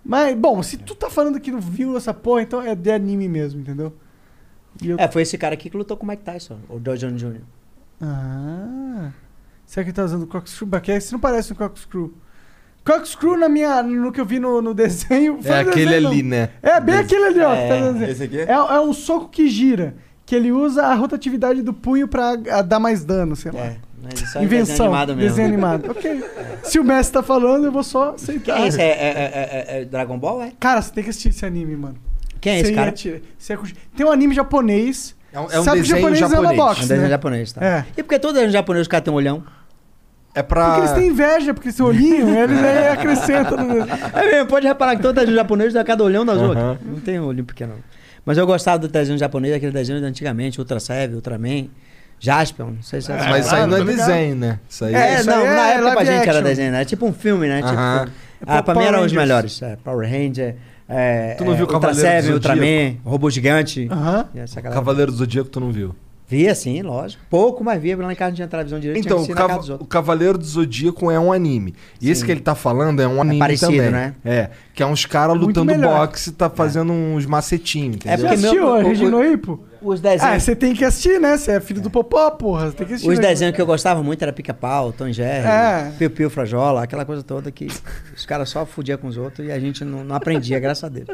Mas, bom, se tu tá falando que não viu essa porra, então é de anime mesmo, entendeu? E eu- É, foi esse cara aqui que lutou com o Mike Tyson, o Dojon Jr. Ah. Será que ele tá usando corkscrew? Porque esse não parece um corkscrew. Corkscrew na minha, no que eu vi no, no desenho... foi É no aquele desenho, ali, não. né? É, bem aquele ali, ó. É, tá dizendo. Esse aqui? É, é um soco que gira. Que ele usa a rotatividade do punho pra dar mais dano, sei lá. É, mas isso é desenho Invenção. animado mesmo. Desenho animado. Ok. Se o mestre tá falando, eu vou só Quem aceitar. é esse? É, é- é- é- é Dragon Ball, é? Cara, você tem que assistir esse anime, mano. Quem é esse cara? curtir. Tem um anime japonês. É um, é um Sabe que desenho japonês japonês. boxe. É um desenho né? japonês, tá? É. E por que todo desenho japonês os caras têm um olhão? É pra... Porque eles têm inveja, porque esse olhinho, eles aí acrescentam. no- É mesmo, pode reparar que todo desenho japonês dá cada olhão das outras. Não tem um olhinho pequeno. não. Mas eu gostava do desenho japonês, aquele desenho de antigamente, Ultra Seven, Ultraman, Jaspion, não sei se é. Mas isso aí não é desenho, né? Isso aí É, É, isso não, aí é na época pra gente era desenho, né? É tipo um filme, né? Tipo, ah, pra mim eram os melhores. É, Power Ranger, é, Tu não é, viu Ultra Cavaleiro Seven? Ultraman, Robô Gigante. Galera. Cavaleiro do Zodíaco tu não viu. Via sim, lógico. Pouco, mas via, porque lá em casa não tinha televisão direito, Então, o, dos o. Cavaleiro do Zodíaco é um anime. E esse que ele tá falando é um anime parecido, também. né? É, que é uns caras Muito lutando melhor. boxe e tá fazendo uns macetinhos, É entendeu? Você porque assistiu meu- a Regina? Os Ah, desenhos, você tem que assistir, né? Você é filho do Popó, porra. Você tem que assistir. os né? desenhos que eu gostava muito era Pica-Pau, Tom Jerry, É. Piu Piu Frajola, aquela coisa toda que os caras só fudiam com os outros e a gente não, não aprendia, graças a Deus.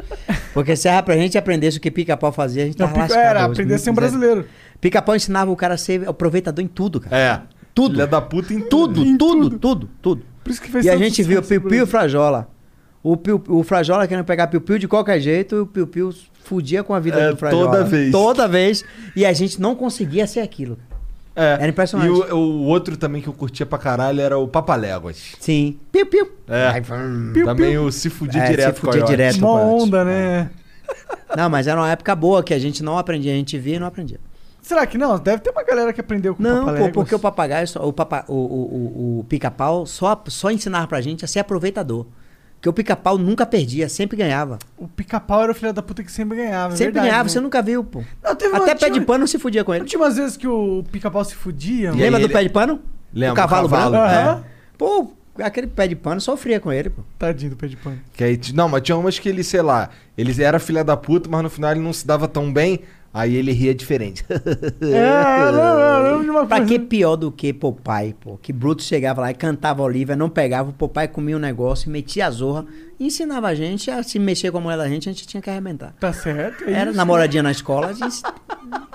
Porque se pra gente aprendesse o que Pica-Pau fazia, a gente Não, tava pica- lascado era, hoje. aprender a ser um Não quiser. Pica-Pau ensinava o cara a ser aproveitador em tudo, cara. É. Tudo. Filha da puta em Tudo, Em tudo, tudo. tudo, tudo. Por isso que fez E a gente viu o sucesso no Piu Piu e Brasil. Frajola. O, Piu, o Frajola querendo pegar Piu Piu de qualquer jeito, e o Piu Piu fudia com a vida É, do Frajola. toda vez. Toda vez. E a gente não conseguia ser aquilo. É. Era impressionante. E o, o outro também que eu curtia pra caralho era o Papaléguas. Sim. Piu Piu. É. Piu, também piu. o se fudir É, direto se com a fudia direto. Uma onda, né? Não, mas era uma época boa que a gente não aprendia. A gente via e não aprendia. Será que não? Deve ter uma galera que aprendeu com Não, pô, Papaléguas. porque o papagaio, só- o, papa, o, o, o, o pica-pau só, só ensinava pra gente a ser aproveitador. Porque o pica-pau nunca perdia, sempre ganhava. O pica-pau era o filho da puta que sempre ganhava. é sempre verdade, ganhava, né? você nunca viu, pô. Não, teve Até uma- pé de pano se fudia com Não ele. tinha umas vezes que o pica-pau se fudia? Aí Lembra do ele- pé de pano? Lembra, o cavalo, o cavalo, branco? É. Pô, aquele pé de pano sofria com ele, pô. Tadinho do pé de pano. Que aí, não, mas tinha umas que ele, sei lá, ele era filha da puta, mas no final ele não se dava tão bem, aí ele ria diferente. É, não, Pra que pior do que Popeye, pô? Que Bruto chegava lá e cantava Olivia, não pegava, o Popeye comia um negócio, metia a zorra ensinava a gente a se mexer com a mulher da gente, a gente tinha que arrebentar. Tá certo. é Era isso. namoradinha na escola, a gente...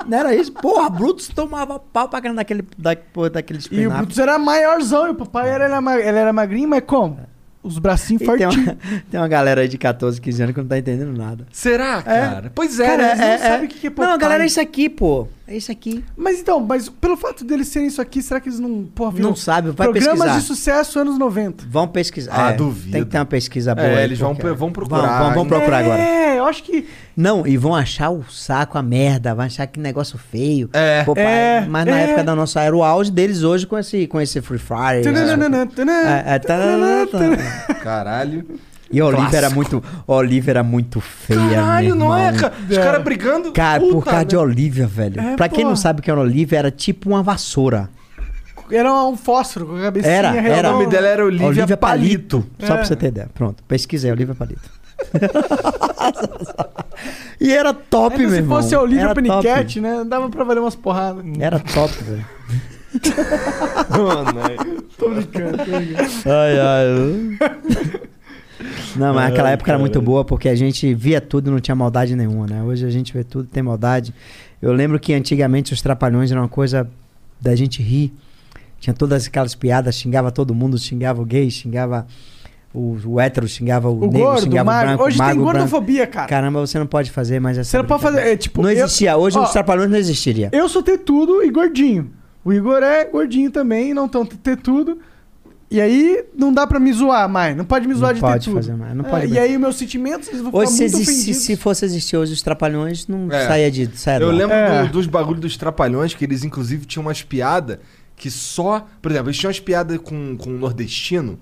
não era isso. Porra, Brutus tomava pau pra caramba daquele, da, daquele E o. Brutus era maiorzão e o papai era, era magrinho, mas como? Os bracinhos E tem, uma, tem uma galera aí de 14, 15 anos que não tá entendendo nada. Será, cara? Pois é, Cara, eles não sabem o que é Não, Popeye. galera, é isso aqui, pô. É isso aqui. Mas então, mas pelo fato deles serem isso aqui, será que eles não, porra, viram Não sabe, vai Programas pesquisar. de sucesso anos 90. Vão pesquisar. Ah, É, duvido. Tem que ter uma pesquisa boa. É, aí, eles vão vão procurar, Vão, vão, vão hein? procurar agora. É, eu acho que. Não, e vão achar o saco, a merda, vão achar que negócio feio. É. Pô, pai, É, mas na é. época da nossa era o auge deles hoje com esse, com esse Free Fire. Tanana, É, é. Caralho. E a Olivia era muito. a Olivia era muito feia. Caralho, meu não é, cara? Os É. caras brigando. Cara, por Puta, causa de né? Olivia, velho. É, pra quem não sabe o que era Olivia, era tipo uma vassoura. Era um fósforo com a cabecinha Era, era. O nome dela era Olivia, Olivia Palito. Palito. Só É. pra você ter ideia. Pronto, pesquisei, Olivia Palito. E era top, Ainda meu se irmão. fosse a Olivia Era Panicat, né? Dava pra valer umas porradas. Era top, velho. Tô brincando, tô brincando. Ai, ai. Não, mas aquela época era muito boa porque a gente via tudo e não tinha maldade nenhuma, né? Hoje a gente vê tudo e tem maldade. Eu lembro que antigamente os trapalhões eram uma coisa da gente rir. Tinha todas aquelas piadas, xingava todo mundo, xingava o gay, xingava o, o hétero, xingava o, O negro, gordo, o xingava o branco, Hoje o magro, tem o branco. gordofobia, cara. Caramba, você não pode fazer mais essa Você não pode fazer. É, tipo, Não eu- existia. Hoje Ó, os trapalhões não existiria. Eu sou tetudo e gordinho. O Igor é gordinho também, não tão tetudo. E aí não dá pra me zoar mais. Não pode me zoar Não de pode tetudo. fazer mais, não É, pode e aí os meus sentimentos eles vão Hoje, ficar se, muito se fosse existir hoje os trapalhões, não É. saia de saia Eu ar. lembro É. do- dos bagulhos dos trapalhões, que eles inclusive tinham umas piadas que só. Por exemplo, eles tinham umas piadas com, com o nordestino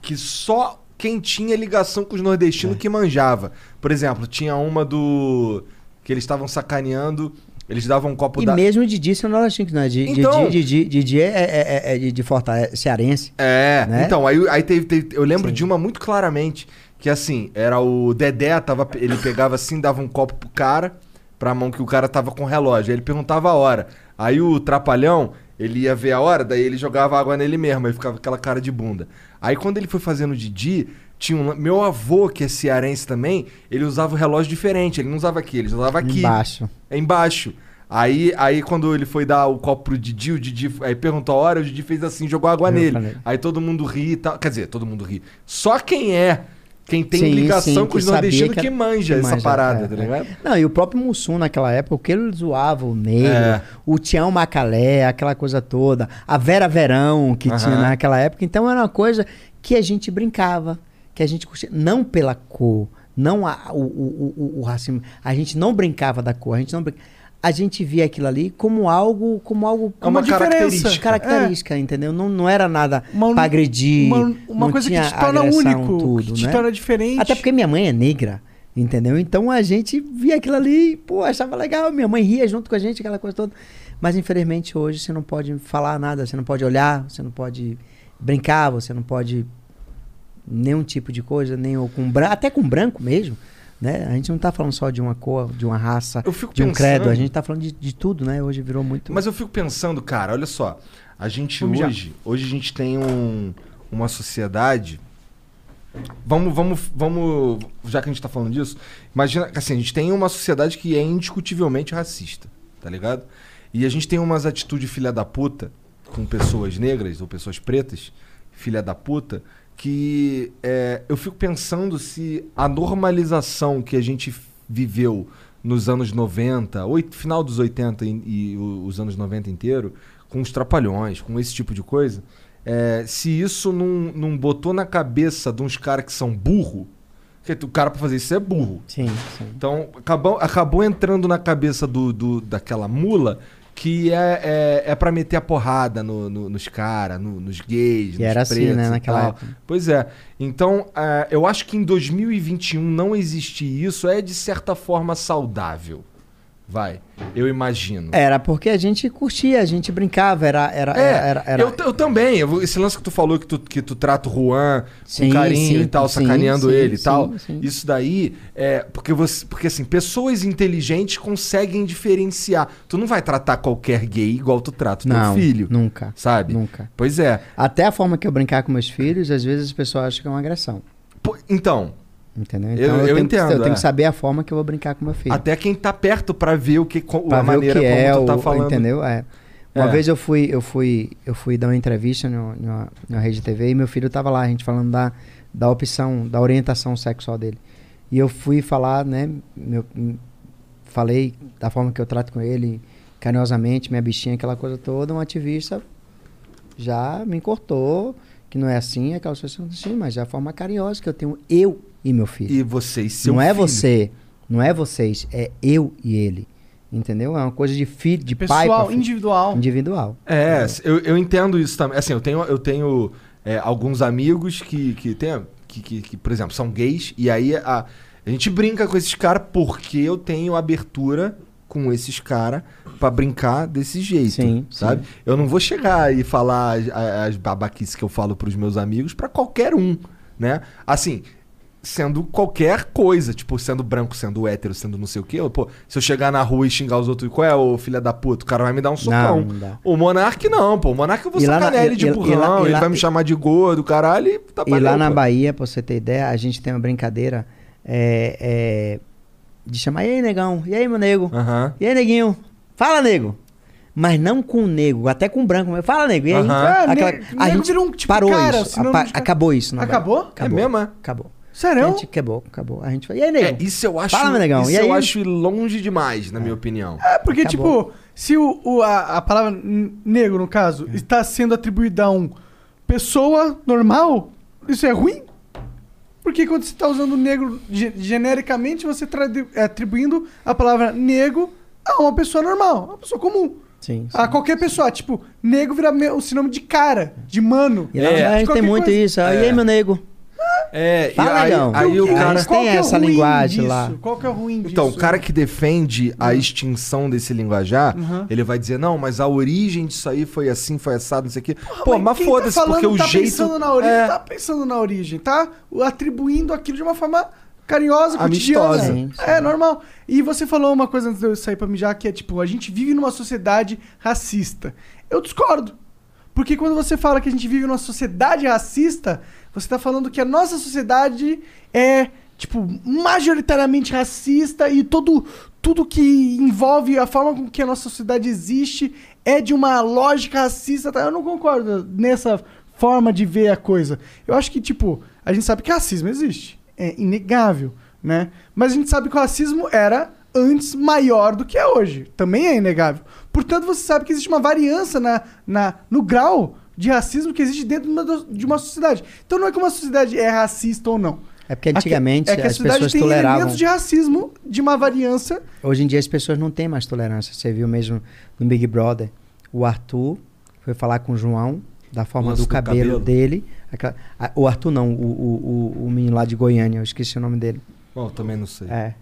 que só quem tinha ligação com os nordestinos É. que manjava. Por exemplo, tinha uma do. que eles estavam sacaneando. Eles davam um copo E da. mesmo o Didi, você não acha que não é? Didi, Então- Didi, Didi, Didi é, é, é- é de, de Fortaleza, cearense. É, né? então, aí, aí teve, teve- Eu lembro Sim. de uma muito claramente. Que assim, era o Dedé, tava, ele pegava assim, dava um copo pro cara, pra mão que o cara tava com relógio. Aí ele perguntava a hora. Aí o Trapalhão, ele ia ver a hora, daí ele jogava água nele mesmo, aí ficava aquela cara de bunda. Aí quando ele foi fazendo o Didi, tinha um. Meu avô, que é cearense também, ele usava o relógio diferente. Ele não usava aqui, ele usava aqui. Embaixo. É embaixo. Aí, aí quando ele foi dar o copo pro Didi, o Didi aí perguntou a hora, o Didi fez assim, jogou água Jogou nele. nele. Aí todo mundo ri e tal. Quer dizer, todo mundo ri. Só quem é, quem tem Sim, ligação sim, com os nordestinos que que, manja que essa manja, parada, é, tá é. ligado? Não, e o próprio Mussum naquela época, o que ele zoava, o negro, É. o Tião Macalé, aquela coisa toda, a Vera Verão que tinha naquela época. Então era uma coisa que a gente brincava, que a gente curtia, não pela cor, não a- o, o, o, o racismo. A gente não brincava da cor, a gente não brincava. A gente via aquilo ali como algo, como algo, É uma diferença. característica. característica, entendeu? Não, não era nada Uma- pra agredir. Uma, uma não coisa que te torna único, tudo, que te né? torna diferente. Até porque minha mãe é negra, entendeu? Então a gente via aquilo ali, pô, achava legal, minha mãe ria junto com a gente, aquela coisa toda. Mas infelizmente hoje você não pode falar nada, você não pode olhar, você não pode brincar, você não pode nenhum tipo de coisa, nem com branco, até com branco mesmo, né? A gente não tá falando só de uma cor, de uma raça, de um credo, a gente tá falando de, de tudo, né? Hoje virou muito Mas eu fico pensando, cara, olha só. A gente Vamos já. hoje, hoje a gente tem um, uma sociedade. Vamos, vamos, vamos. Já que a gente tá falando disso, imagina que assim, a gente tem uma sociedade que é indiscutivelmente racista, tá ligado? E a gente tem umas atitudes filha da puta com pessoas negras ou pessoas pretas, filha da puta, que é, eu fico pensando se a normalização que a gente viveu nos anos 90, oit- final dos 80 e, e os anos 90 inteiro, com os trapalhões, com esse tipo de coisa, é, se isso não, não botou na cabeça de uns caras que são burro, porque o cara pra fazer isso é burro. Sim, sim. Então, acabou, acabou entrando na cabeça do, do- daquela mula que é, é, é para meter a porrada no- no- nos caras, nos gays, E nos era assim, pretos né, e naquela tal. época. Pois é. Então, é, eu acho que em 2021 não existir isso é de certa forma saudável. Vai, eu imagino. Era porque a gente curtia, a gente brincava, era era É, era, era, Eu, eu também. Esse lance que tu falou que tu, que tu trata o Juan Sim, com carinho sim, e tal, sim, sacaneando ele e tal. Isso daí é porque você, porque assim, pessoas inteligentes conseguem diferenciar. Tu não vai tratar qualquer gay igual tu trata o não, teu filho, nunca, sabe? nunca. Pois é. Até a forma que eu brincar com meus filhos, às vezes as pessoas acham que é uma agressão. Então, Entendeu? Eu- Então eu, eu tenho, entendo, que, eu tenho é. que saber a forma que eu vou brincar com meu filho. até quem tá perto pra ver o que pra a maneira que é, como tu tá o- falando. entendeu? É. Uma É. vez eu fui, eu fui, eu fui dar uma entrevista no- numa, numa rede TV e meu filho tava lá, a gente falando da, da opção, da orientação sexual dele. E eu fui falar, né, meu, falei da forma que eu trato com ele, carinhosamente, minha bichinha, aquela coisa toda, um ativista já me cortou, que não é assim, aquela coisa assim, mas é a forma carinhosa que eu tenho eu e meu filho. E vocês, seu não é filho. você, não é vocês, é eu e ele. Entendeu? É uma coisa de filho, de pai pra Pessoal, individual. individual. É, eu, eu entendo isso também. Assim, eu tenho, eu tenho é, alguns amigos que, que, tem, que, que, que, por exemplo, são gays, e aí a, a gente brinca com esses caras porque eu tenho abertura com esses caras pra brincar desse jeito, Sim, sabe? Eu não vou chegar e falar as, as babaquices que eu falo pros meus amigos pra qualquer um, né? Assim, sendo qualquer coisa. Tipo, sendo branco, sendo hétero, sendo não sei o quê. Pô, se eu chegar na rua e xingar os outros, qual é, ô filha da puta? O cara vai me dar um socão. não dá. O Monark não, pô. O Monark eu vou sacanear ele de e- burrão, e lá- ele lá- vai me chamar de gordo, caralho, e tá E lá valeu, na pô. Bahia, pra você ter ideia, a gente tem uma brincadeira é, é, de chamar, e aí, negão? E aí, meu nego? Aham. E aí, neguinho? Fala, nego! Mas não com o nego, até com o branco. Fala, nego. E aí? Ah, Aquela- ne- a gente virou um tipo parou cara, isso. sinônimo cara. acabou isso. Bahia. Acabou? É mesmo, é? Acabou. Sério? A gente acabou, acabou. A gente foi, e aí, nego? É, isso eu acho. Fala, meu negão, Isso e eu aí? acho ir longe demais, na minha opinião. É, porque, Acabou. tipo, se o, o- a, a palavra n- negro, no caso, está sendo atribuída a um pessoa normal, isso é ruim? Porque quando você está usando negro ge- genericamente, você está atribuindo a palavra negro a uma pessoa normal, uma pessoa comum. Sim. sim. A qualquer pessoa. Tipo, negro vira me- o sinônimo de cara, de mano. E lá É. a gente qualquer tem muito coisa. isso. E aí, meu nego? É, Fala, e aí, negão. aí o cara. Eles têm é essa ruim linguagem disso? lá. Qual que é o ruim disso? Então, o cara que defende a extinção desse linguajar, Uhum. ele vai dizer, não, mas a origem disso aí foi assim, foi assado, não sei o quê. Pô, Mas mas quem foda-se, tá porque o tá jeito. Pensando na origem, é, Tá pensando na origem, tá atribuindo aquilo de uma forma carinhosa, cotidiana. Sim. É, normal. E você falou uma coisa antes de eu sair pra mijar, que é tipo, a gente vive numa sociedade racista. Eu discordo. Porque quando você fala que a gente vive numa sociedade racista, você tá falando que a nossa sociedade é, tipo, majoritariamente racista e todo, tudo que envolve a forma com que a nossa sociedade existe é de uma lógica racista. tá? Eu não concordo nessa forma de ver a coisa. Eu acho que, tipo, a gente sabe que racismo existe. É inegável, né? Mas a gente sabe que o racismo era antes maior do que é hoje. Também é inegável. Portanto, você sabe que existe uma variância na, na, no grau de racismo que existe dentro de uma, de uma sociedade. Então não é que uma sociedade é racista ou não. É porque antigamente é que a as pessoas tem toleravam. elementos de racismo de uma variância. Hoje em dia as pessoas não têm mais tolerância. Você viu mesmo no Big Brother. O Arthur foi falar com o João da forma Lance do do cabelo, cabelo. dele. Aquela- a- o Arthur não, o, o, o, o menino lá de Goiânia, eu esqueci o nome dele. Bom, também não sei. É.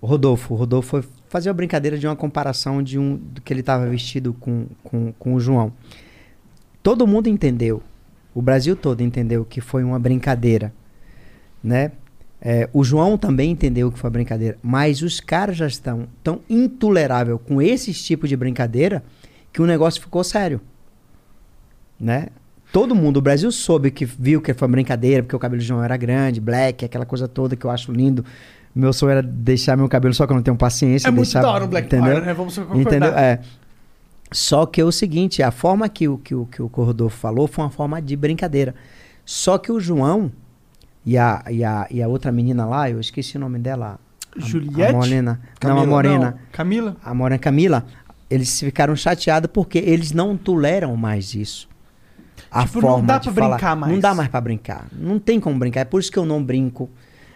O Rodolfo. O Rodolfo foi fazer uma brincadeira de uma comparação de um do que ele estava vestido com, com, com o João. Todo mundo entendeu. O Brasil todo entendeu que foi uma brincadeira, né? É, o João também entendeu que foi uma brincadeira, mas os caras já estão tão intolerável com esse tipo de brincadeira que o negócio ficou sério, né? Todo mundo, o Brasil soube que viu que foi uma brincadeira, porque o cabelo do João era grande, black, aquela coisa toda que eu acho lindo. Meu sonho era deixar meu cabelo, só que eu não tenho paciência. É muito deixar, da hora o Black entendeu? Power, né? Vamos concordar. Entendeu? É. Só que é o seguinte, a forma que o, que o, que o Rodolfo falou foi uma forma de brincadeira. Só que o João e a, e a, e a outra menina lá, eu esqueci o nome dela. a- Juliette? A morena. Não, Camila. a morena. Não, Camila? A morena Camila. Eles ficaram chateados porque eles não toleram mais isso. A Tipo, não forma dá de pra falar. brincar mais. Não dá mais pra brincar. Não tem como brincar. É por isso que eu não brinco.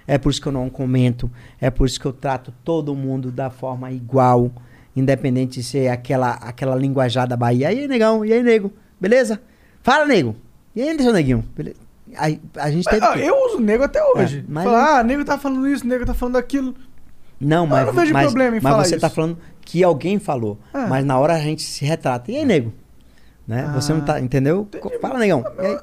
É por isso que eu não comento. É por isso que eu trato todo mundo da forma igual. Independente de ser aquela, aquela linguajada Bahia. E aí, negão? E aí, nego? Beleza? Fala, nego. E aí, seu neguinho? Beleza? Aí, a gente teve Ah, que- eu uso nego até hoje. É, mas Falar, ah, nego tá falando isso, nego tá falando aquilo. Não, mas, não vejo mas, problema em mas falar você tá isso. falando que alguém falou. Ah. Mas na hora a gente se retrata. E aí, nego? Né? Você não tá, entendeu? Fala, negão. E aí?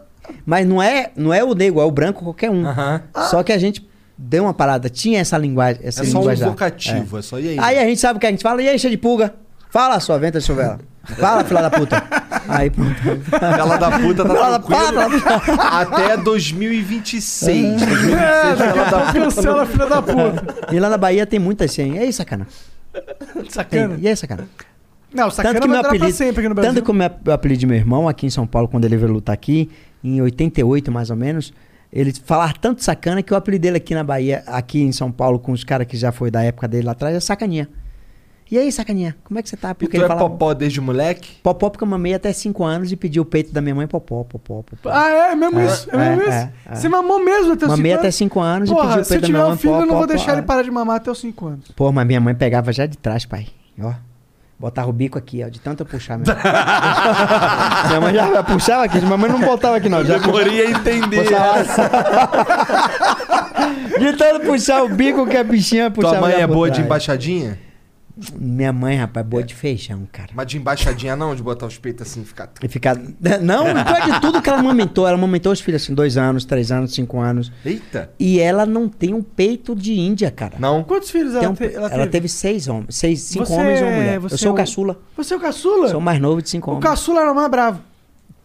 Mas não é, não é o nego, é o branco qualquer um. Aham. Só que a gente deu uma parada, tinha essa linguagem, essa É só um linguagem. vocativo, é. só e aí. Aí a gente sabe o que a gente fala, e aí, cheio de pulga? Fala, sua venta de chovela. Fala, filha da puta. Aí, pronto. Ela da puta tá Fala, tranquilo fala. até 2026. 2026 É, daqui ela a da pouco cancela, filha da puta. E lá na Bahia tem muita assim. E aí, sacana? Sacana. E aí, sacana? Não, sacana Tanto que, meu apelido, sempre aqui no Brasil. tanto que o meu apelido de meu irmão aqui em São Paulo, quando ele veio lutar aqui, em 88 mais ou menos, ele falar tanto sacana que o apelido dele aqui na Bahia, aqui em São Paulo, com os caras que já foi da época dele lá atrás, é sacaninha. E aí, sacaninha, como é que você tá? E Porque tu é fala popó desde moleque? popó porque eu mamei até 5 anos e pedi o peito da minha mãe popó, popó, popó. Ah, é mesmo É, isso? É, é, mesmo isso? é, é. Você mamou mesmo até os Mamei 5 até anos? 5 anos e Porra, pedi o se eu peito da tiver minha um mãe filho, eu não vou deixar ele parar de mamar até os 5 anos. Pô, mas minha mãe pegava já de trás, pai. Ó. Botava o bico aqui, ó, de tanto eu puxar mesmo. minha mãe já puxava aqui, minha mãe não botava aqui não. Já Demorei a entender. puxava- de tanto puxar o bico que a bichinha puxava. Tua mãe é boa de embaixadinha? Minha mãe, rapaz, boa de feijão, cara. Mas de embaixadinha não, de botar os peitos assim e ficar. E ficar. Não, não pode de tudo que ela amamentou. Ela amamentou os filhos assim, dois anos, três anos, cinco anos. Eita! E ela não tem um peito de Índia, cara. Não? Quantos filhos ela, um- te- ela ela teve? teve seis homens, seis, cinco Você homens e uma é- mulher. você Eu sou é o o- caçula. Você é o caçula? Sou o mais novo de cinco O homens. caçula era o mais bravo.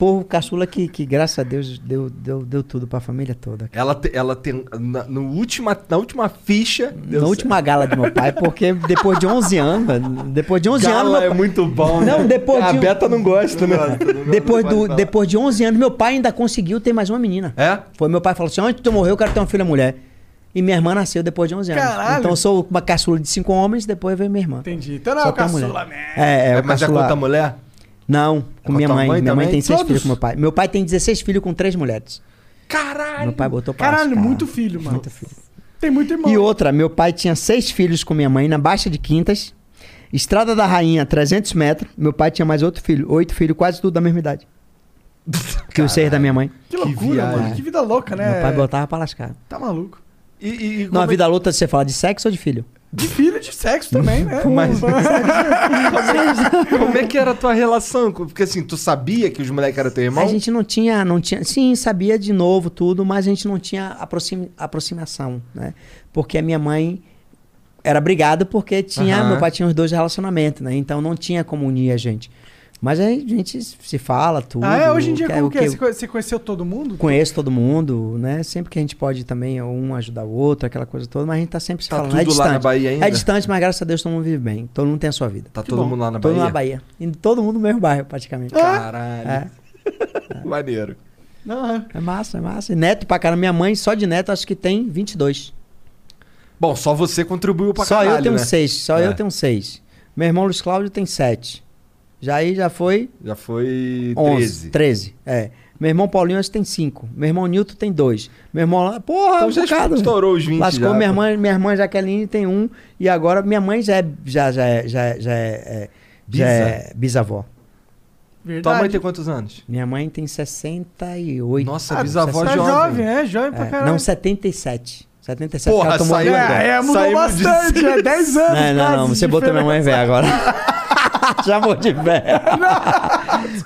Povo caçula que, que, graças a Deus, deu, deu, deu tudo pra família toda. cara. Ela, te- ela tem. Na, no última, na última ficha. Na última gala de meu pai, porque depois de 11 anos, depois de 11 anos. Gala meu é pai- muito bom, né? Não, depois A de- Beta não gosta, né? Depois, do, depois de 11 anos, meu pai ainda conseguiu ter mais uma menina. É? Foi meu pai falou assim: antes de tu morrer, eu quero ter uma filha mulher. E minha irmã nasceu depois de 11 anos. Caralho. Então eu sou uma caçula de cinco homens, depois veio minha irmã. Entendi. Então não é o caçula mesmo. É, é, É, mas já caçula- conta a mulher? Não, com Com minha mãe. mãe minha mãe tem seis Todos? filhos com meu pai. Meu pai tem 16 filhos com três mulheres. Caralho! Meu pai botou pra Caralho, lascar. muito filho, mano. Muito filho. Tem muito irmão. E outra, meu pai tinha seis filhos com minha mãe na Baixa de Quintas. Estrada da Rainha, 300 metros. Meu pai tinha mais outro filho. Oito filhos, quase tudo da mesma idade. que os seis da minha mãe. Que loucura, viagem. mano. Que vida louca, né? Meu pai botava pra lascar. Tá maluco. E, e, e Não, a como vida luta, você fala de sexo ou de filho? De filho de sexo também, né? Mas- é, como é que era a tua relação? Porque assim, tu sabia que os moleques eram teu irmão? A gente não tinha, não tinha. Sim, sabia de novo tudo, mas a gente não tinha aproxim- aproximação, né? Porque a minha mãe era brigada porque tinha. Meu pai tinha os dois relacionamentos, né? Então não tinha como unir a gente. Mas a gente se fala tudo. Ah, é? Hoje em dia, que- como o que é? Você conhe- Você conheceu todo mundo? Conheço todo mundo, né? Sempre que a gente pode também um ajudar o outro, aquela coisa toda, mas a gente tá sempre se Tá falando. tudo é lá distante. na Bahia ainda? É distante, mas graças a Deus todo mundo vive bem. Todo mundo tem a sua vida. Tá todo mundo lá na todo Bahia? mundo na Bahia. E todo mundo no mesmo bairro, praticamente. Caralho. É. Maneiro. Não, é. É massa, é massa. E neto pra caramba. Minha mãe, só de neto, acho que tem 22. Bom, só você contribuiu pra só caralho, eu tenho né? seis. Só É. eu tenho seis. Meu irmão Luiz Cláudio tem sete. Já aí já foi Já foi 13. 11, 13. É. Meu irmão Paulinho acho que tem cinco. Meu irmão Nilton tem dois. Meu irmão lá, porra, Então um já bocado. estourou os 20 Lascou já, minha pô. irmã, minha irmã Jaqueline tem um. E agora minha mãe já é, já, já é, já é, já é, é- já é bisavó. Verdade. Tua mãe tem quantos anos? Minha mãe tem 68. Nossa, Ah, bisavó Tá jovem. jovem, é? Jovem pra É, caralho. não, 77. 77 Porra, ela tomou saiu-. É, é, mudou Saímos de bastante, seis. é 10 anos. Não, não, não. Você de botou minha mãe velha agora. Chamou de velha.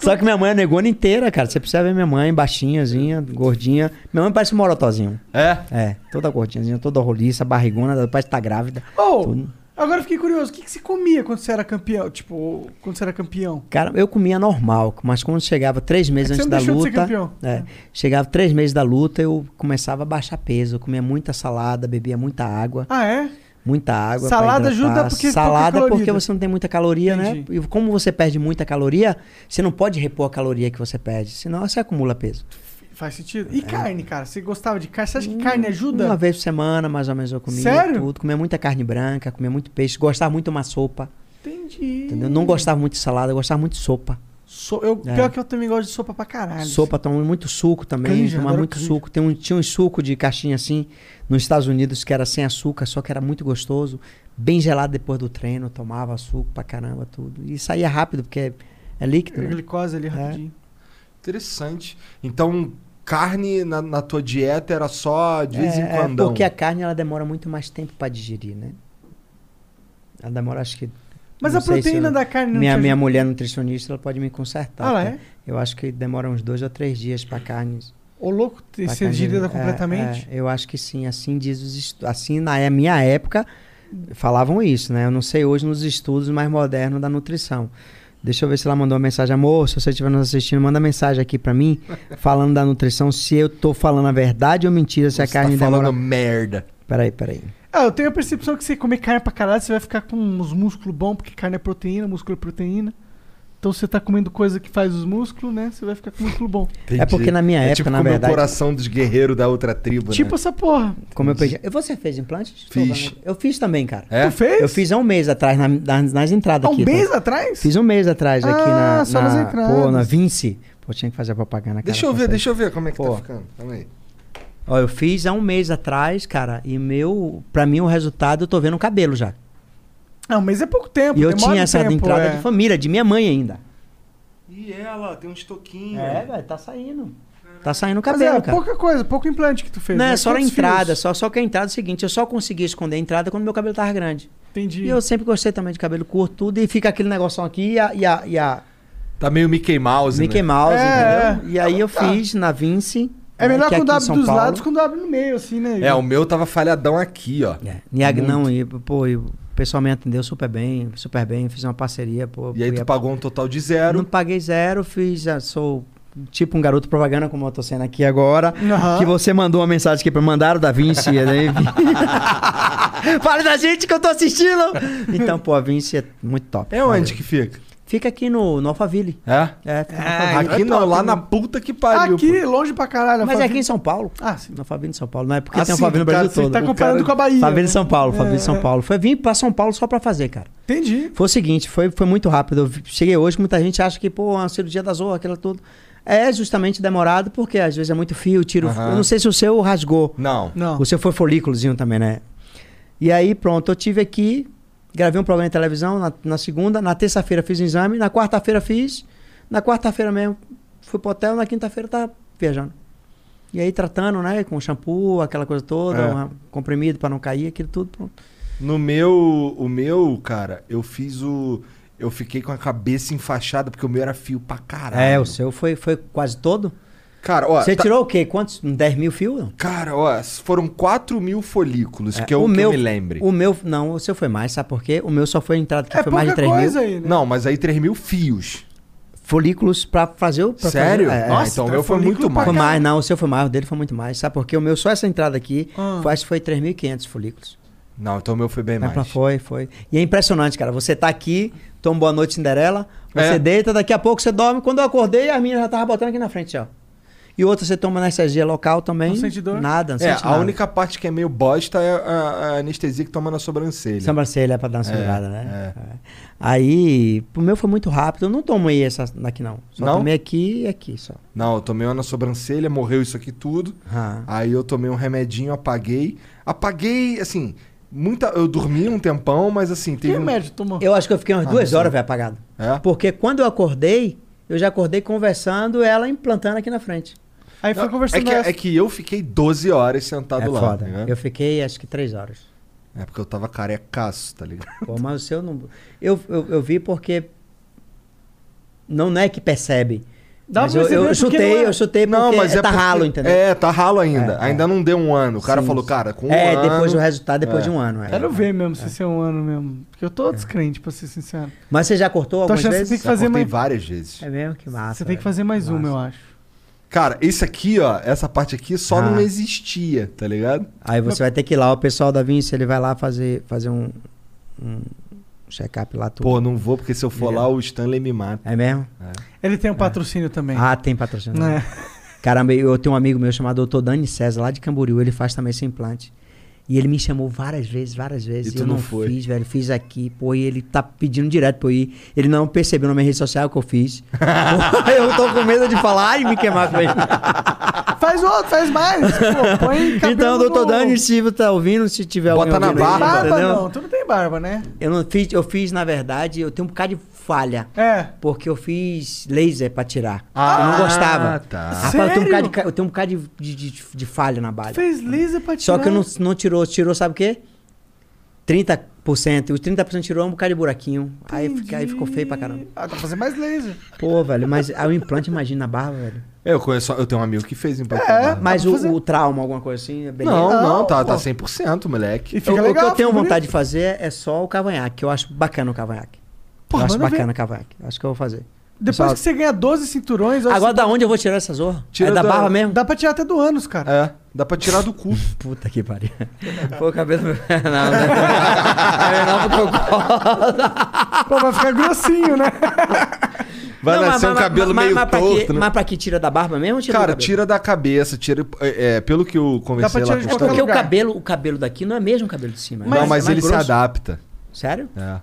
Só que minha mãe é negona inteira, cara. Você precisa ver minha mãe, baixinhazinha, gordinha. Minha mãe parece um morotozinho. É? É, toda gordinhazinha, toda roliça, barrigona, parece que tá grávida. Ô, Tudo. agora eu fiquei curioso. O que, que você comia quando você era campeão? Tipo, quando você era campeão? Cara, eu comia normal, mas quando chegava três meses É antes da deixou de ser luta. campeão. é, chegava três meses da luta, eu começava a baixar peso. Eu comia muita salada, bebia muita água. Ah, é? Muita água. Salada ajuda porque é pouca Salada caloria. porque você não tem muita caloria, Entendi. né? E como você perde muita caloria, você não pode repor a caloria que você perde, senão você acumula peso. Faz sentido. E carne, cara? Você gostava de carne? Você acha que carne ajuda? É. Uma vez por semana, mais ou menos, eu comia Sério? tudo. Comia muita carne branca, comia muito peixe. Gostava muito de uma sopa, Entendi. entendeu? Não gostava muito de salada, gostava muito de sopa. So- eu, É. Pior que eu também gosto de sopa pra caralho. Sopa, tomava muito suco também, Canja, adoro muito canja. suco. Tem um, tinha um suco de caixinha assim, nos Estados Unidos, que era sem açúcar, só que era muito gostoso. Bem gelado depois do treino, tomava suco pra caramba, tudo. E saía rápido, porque é, é líquido, né? Glicose ali rapidinho. Interessante. Então, carne na, na tua dieta era só de vez em É, é quando. porque a carne ela demora muito mais tempo pra digerir, né? Ela demora, acho que. Mas não a proteína eu- da carne não minha, minha ajuda? mulher nutricionista, ela pode me consertar. Ah, tá? é? Eu acho que demora uns dois ou três dias pra carne. Ô, louco, você digerida é, completamente? é, eu acho que sim, assim diz os estu- Assim, na é- minha época, falavam isso, né? Eu não sei hoje nos estudos mais modernos da nutrição. Deixa eu ver se ela mandou uma mensagem. Amor, se você estiver nos assistindo, manda mensagem aqui pra mim, falando da nutrição, se eu tô falando a verdade ou mentira, se a Você carne tá falando demora... merda. Peraí, peraí. Ah, eu tenho a percepção que você comer carne pra caralho, você vai ficar com uns músculos bons, porque carne é proteína, músculo é proteína. Então você tá comendo coisa que faz os músculos, né? Você vai ficar com músculo bom. Entendi. É porque na minha É época, tipo na comer verdade... o coração dos guerreiros da outra tribo, Tipo né? essa porra. Como eu perdi... Você fez implante? Fiz. Eu fiz também, cara. É? Tu fez? Eu fiz há um mês atrás, na- nas, nas entradas Há um aqui. mês tá? atrás? Fiz um mês atrás aqui Ah, na, só na, nas entradas. Pô, na Vinci. Pô, tinha que fazer a propaganda. cara, Deixa eu ver, consegue. deixa eu ver como é que Pô. tá ficando. Calma aí. Ó, eu fiz há um mês atrás, cara, e meu... Pra mim, o resultado, eu tô vendo o cabelo já. Ah, um mês é pouco tempo. E eu tinha essa tempo, entrada é. de família, de minha mãe ainda. E ela, tem um estoquinho. velho, tá saindo. Tá saindo o Mas cabelo, é cara. pouca coisa, pouco implante que tu fez. Não, né? é só na Quantos entrada, fios? só, só que a entrada é o seguinte, eu só consegui esconder a entrada quando meu cabelo tava grande. Entendi. E eu sempre gostei também de cabelo curto, tudo, e fica aquele negócio aqui e a, e a, e a Tá meio Mickey Mouse, Mickey né? Mouse, É, entendeu? E aí eu Tá. fiz na Vinci. É né, melhor que com o aqui em W São dos Paulo. lados com o W no meio, assim, né? É, o meu tava falhadão aqui, ó. É, Niag não, e, pô, e o pessoal me atendeu super bem, super bem, fiz uma parceria, pô. E aí tu pagou um total de Não zero. paguei zero, fiz, já sou tipo um garoto propaganda, como eu tô sendo aqui agora. Aham. Que você mandou uma mensagem aqui pra mandar o Da Vinci. né? Fale da gente que eu tô assistindo! Então, pô, a Vinci é muito top. É onde que fica? Fica aqui no, no Alphaville. É? É, fica no Ah, Alphaville. aqui é não, top, lá né? na puta que pariu. Aqui, pô. longe pra caralho. Mas é Alphaville. aqui em São Paulo. Ah, sim. No Alphaville de São Paulo. Não é porque Ah, tem sim, Alphaville no cara, Brasil Você todo. tá O comparando cara- com a Bahia. Alphaville de né? São Paulo, Alphaville de É, São é. Paulo. Foi vir pra São Paulo só pra fazer, cara. Entendi. Foi o seguinte, foi, foi muito rápido. Eu cheguei hoje, muita gente acha que, pô, uma cirurgia da zorra, aquilo tudo. É justamente demorado, porque às vezes é muito fio, tiro. Aham. Eu não sei se o seu rasgou. Não. Não. O seu foi folículozinho também, né? E aí, pronto, eu tive aqui, gravei um programa de televisão na, na segunda, na terça-feira fiz o exame, na quarta-feira fiz, na quarta-feira mesmo fui pro hotel, na quinta-feira tava viajando. E aí tratando, né, com shampoo, aquela coisa toda, É. um comprimido pra não cair, aquilo tudo, pronto. No meu, o meu, cara, eu fiz o. Eu fiquei com a cabeça enfaixada, porque o meu era fio pra caralho. É, o seu foi, foi quase todo? Cara, ó. Você tá- tirou o quê? Quantos? 10 mil fios? Cara, ó, foram 4 mil folículos, É, que é o, que eu me lembre. O meu, não, o seu foi mais, sabe por quê? O meu só foi entrada que É foi mais de pouca 3 coisa mil. aí, né? Não, mas aí 3 mil fios. Folículos pra fazer o. pra Sério? fazer- é, Nossa, então o meu foi muito mais. Foi mais, não, o seu foi mais, o dele foi muito mais. Sabe por quê? O meu, só essa entrada aqui, Ah. foi, acho que foi 3.500 folículos. Não, então o meu foi bem Mas mais. Foi, foi. E é impressionante, cara. Você tá aqui, toma boa noite, Cinderela, você É. deita, daqui a pouco você dorme. Quando eu acordei, a minha já tava botando aqui na frente, ó. E outra, você toma anestesia local também. Não sente dor? Nada, não É, sente a nada. única parte que é meio bosta é a, a anestesia que toma na sobrancelha. Sobrancelha é pra dar uma É, segurada, né? É. Aí, o meu foi muito rápido. Eu não tomei essa daqui, não. Só Não? tomei aqui e aqui só. Não, eu tomei uma na sobrancelha, morreu isso aqui tudo. Ah. Aí eu tomei um remedinho, apaguei. Apaguei, assim, muita. Eu dormi um tempão, mas assim, Que teve. um- remédio tomou? Eu acho que eu fiquei umas Ah, duas horas, velho, apagado. É? Porque quando eu acordei, eu já acordei conversando, ela implantando aqui na frente. Aí foi Não, é, conversando que, essa. é que eu fiquei 12 horas sentado é lá. foda. tá ligado? eu fiquei acho que três horas. É porque eu tava carecaço, tá ligado? Pô, mas o seu não. Eu, eu, eu vi porque. Não é que percebe. Dá mas pra eu, eu chutei, não é. eu chutei porque tá porque- ralo, entendeu? É, tá ralo ainda. É, ainda é. não deu um ano. O cara Sim, falou, sim. cara, com um é, ano. depois do resultado, depois É. de um ano. é. Quero ver mesmo se esse é um ano mesmo. Porque eu tô descrente, pra ser sincero. Mas você já cortou Tô algumas achando que vezes? tem que Já fazer cortei mais- várias vezes. É mesmo? Que massa. Você tem que fazer mais uma, eu acho. Cara, isso aqui, ó, essa parte aqui só Ah. não existia, tá ligado? Aí você vai ter que ir lá, o pessoal da Vinci, ele vai lá fazer, fazer um, um check-up lá tudo. Pô, não vou, porque se eu for É. lá, o Stanley me mata. É mesmo? Ele tem um patrocínio também. Ah, tem patrocínio. né? Caramba, eu tenho um amigo meu chamado Dr. Dani César, lá de Camboriú, ele faz também esse implante. E ele me chamou várias vezes, várias vezes. E tu eu não não foi? fiz, velho. Fiz aqui, pô, e ele tá pedindo direto pra eu ir. Ele não percebeu na minha rede social que eu fiz. Pô, eu tô com medo de falar e me queimar com ele. Faz outro, faz mais. Pô, põe Então, doutor no- Dani, se você tá ouvindo, se tiver Bota alguém na ouvindo aí, barba. Barba entendeu? não, tu não tem barba, né? Eu não fiz, eu fiz, na verdade, eu tenho um bocado de falha. É. Porque eu fiz laser pra tirar. Ah, eu não gostava. tá. Rapaz, eu tenho um Sério? bocado de, ca- eu tenho um bocado de, de, de, de falha na balha. Fez laser pra tirar. Só que eu não, não tirou. Tirou, sabe o quê? 30%. E os 30% tirou um bocado de buraquinho. Aí, fica- aí ficou feio pra caramba. Ah, tá fazendo mais laser. Pô, velho, mas aí o implante, imagina na barba, velho. Eu conheço, eu tenho um amigo que fez implante. É, na barba. Mas o, o trauma, alguma coisa assim, é beleza. Não, não, Não, tá, pô. tá 100%, moleque. E fica O- o, legal. que eu tenho fica vontade bonito. de fazer é só o cavanhaque, que eu acho bacana o cavanhaque. Pô, eu acho ver. bacana cavanhaque. Acho que eu vou fazer. Depois Pessoal- que você ganha 12 cinturões... Agora, da onde eu vou tirar essa zorra? Tira é da da- barba mesmo? Dá pra tirar até do ânus, cara. É, dá pra tirar do cu. Puta que pariu. Pô, o cabelo. não, né? É, não, porque eu gosto. Pô, vai ficar grossinho, né? Vai Não, nascer mas- um cabelo mas- meio mas pra torto, que, né? Mas pra que tira da barba mesmo ou tira do Cara, tira da cabeça, tira. É, é, pelo que eu conversei Dá pra lá tirar com de o É porque o cabelo, o cabelo daqui não é mesmo o cabelo de cima. Não, é mas mais ele se adapta. Sério? É.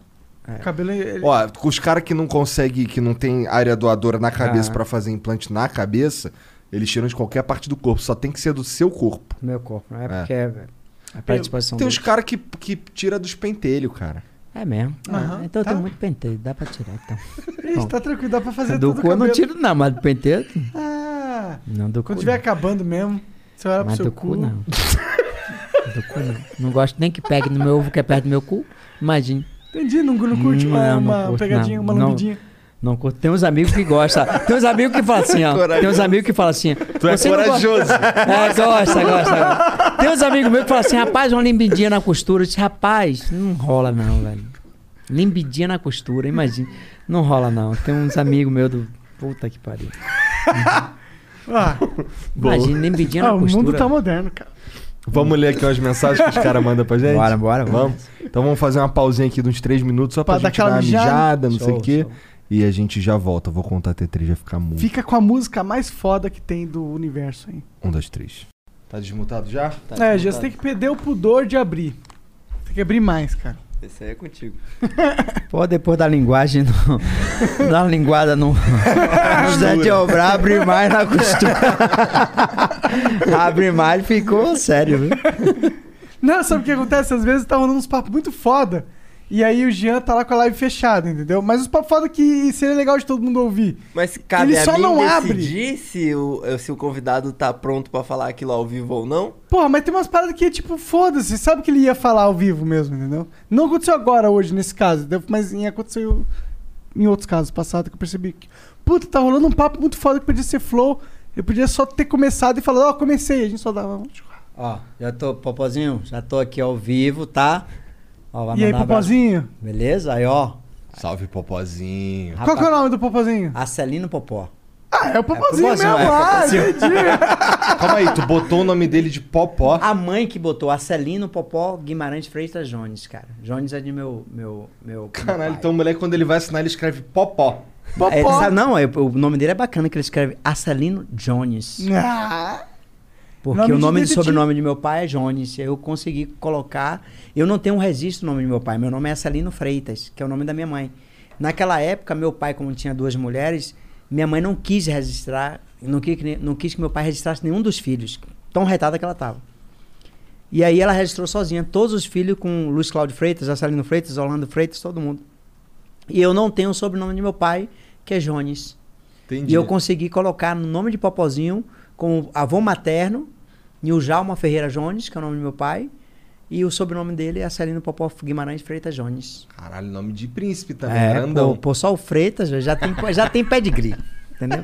O cabelo... Ele... Ó, os caras que não conseguem, que não tem área doadora na cabeça Ah. pra fazer implante na cabeça, eles tiram de qualquer parte do corpo. Só tem que ser do seu corpo. Do meu corpo, não é É. porque é, é pra disposição Tem do... uns caras que, que tira dos pentelhos, cara. É mesmo. Aham, Ah, então eu tá. tenho muito penteio, dá pra tirar então. Ixi, tá tranquilo, dá pra fazer do tudo cu eu não tiro não, mas do penteio... Ah, Não, do quando cu tiver não. acabando mesmo, você olha pro Mas seu do cu. cu não. do cu, não. Não gosto nem que pegue no meu ovo que é perto do meu cu. Imagine. Entendi, não, não curte uma, Não, não uma curto, pegadinha, não. uma Não. lambidinha. Não curto. Tem uns amigos que gostam. Tem uns amigos que falam assim, ó. Tem uns amigos que falam assim. Tu é "Você não gosta-" corajoso. É, gosta, gosta. Tem uns amigos meus que falam assim, rapaz, uma limbidinha na costura. Eu disse, rapaz, não rola não, velho. Limbidinha na costura, imagina. Não rola não. Tem uns amigos meus do. Puta que pariu. Ah, Imagina, limbidinha ah, na o costura. mundo tá moderno, cara. Vamos ler aqui umas mensagens que os caras mandam pra gente? Bora, bora. Vamos. Então vamos fazer uma pausinha aqui de uns três minutos só pra, Pra dar gente dar aquela uma mijada. mijada, não sei Show, o quê. show. E a gente já volta. Vou contar até três, vai ficar muito. Fica com a música mais foda que tem do universo aí. Um, dois, três. Tá desmutado já? Tá é, já você tem que perder o pudor de abrir. Tem que abrir mais, cara. Esse aí é contigo. Pô, depois da linguagem, no, da linguada no José de Obrar, abre mais na costura. abre mais ficou sério, viu? Não, sabe o que acontece? Às vezes tá rolando uns papos muito foda. E aí o Jean tá lá com a live fechada, entendeu? Mas os papos foda que seria legal de todo mundo ouvir. Mas cabe Ele a só mim não abre. decidir se o, se o convidado tá pronto pra falar aquilo ao vivo ou não? Porra, mas tem umas paradas que, tipo, foda-se. Sabe que ele ia falar ao vivo mesmo, entendeu? Não aconteceu agora, hoje, nesse caso. entendeu? Mas aconteceu em outros casos passados que eu percebi que... Puta, tá rolando um papo muito foda que podia ser flow. Eu podia só ter começado e falado, ó, comecei. A gente só dava... um Ó, já tô, Popozinho, já tô aqui ao vivo, tá? Ó, vai E aí. Popozinho? Beleza? Aí, ó. Salve, Popozinho. Qual que é o nome do Popozinho? Acelino Popó. Ah, é o Popozinho Popozinho, mesmo. é, ah, Popozinho. entendi. Calma aí, tu botou o nome dele de Popó. A mãe que botou Acelino Popó Guimarães Freitas Jones, cara. Jones é de meu. meu, meu Caralho, meu então o moleque, quando ele vai assinar, ele escreve Popó. Popó. É, sabe- não, é- o nome dele é bacana que ele escreve Acelino Jones. Ah, Porque Nome o nome e sobrenome de meu pai é Jones. Eu consegui colocar. Eu não tenho um registro no nome do meu pai. Meu nome é Acelino Freitas, que é o nome da minha mãe. Naquela época, meu pai, como tinha duas mulheres, minha mãe não quis registrar, não quis, não quis que meu pai registrasse nenhum dos filhos. Tão retada que ela estava. E aí ela registrou sozinha todos os filhos com Luiz Cláudio Freitas, Acelino Freitas, Orlando Freitas, todo mundo. E eu não tenho o sobrenome de meu pai, que é Jones. Entendi. E eu consegui colocar no nome de Popozinho como avô materno, Niljalma Ferreira Jones, que é o nome do meu pai, e o sobrenome dele é Acelino Popó Guimarães Freitas Jones. Caralho, nome de príncipe também, É, grandão. pô, pô, só o Freitas já tem, já tem pedigree, entendeu?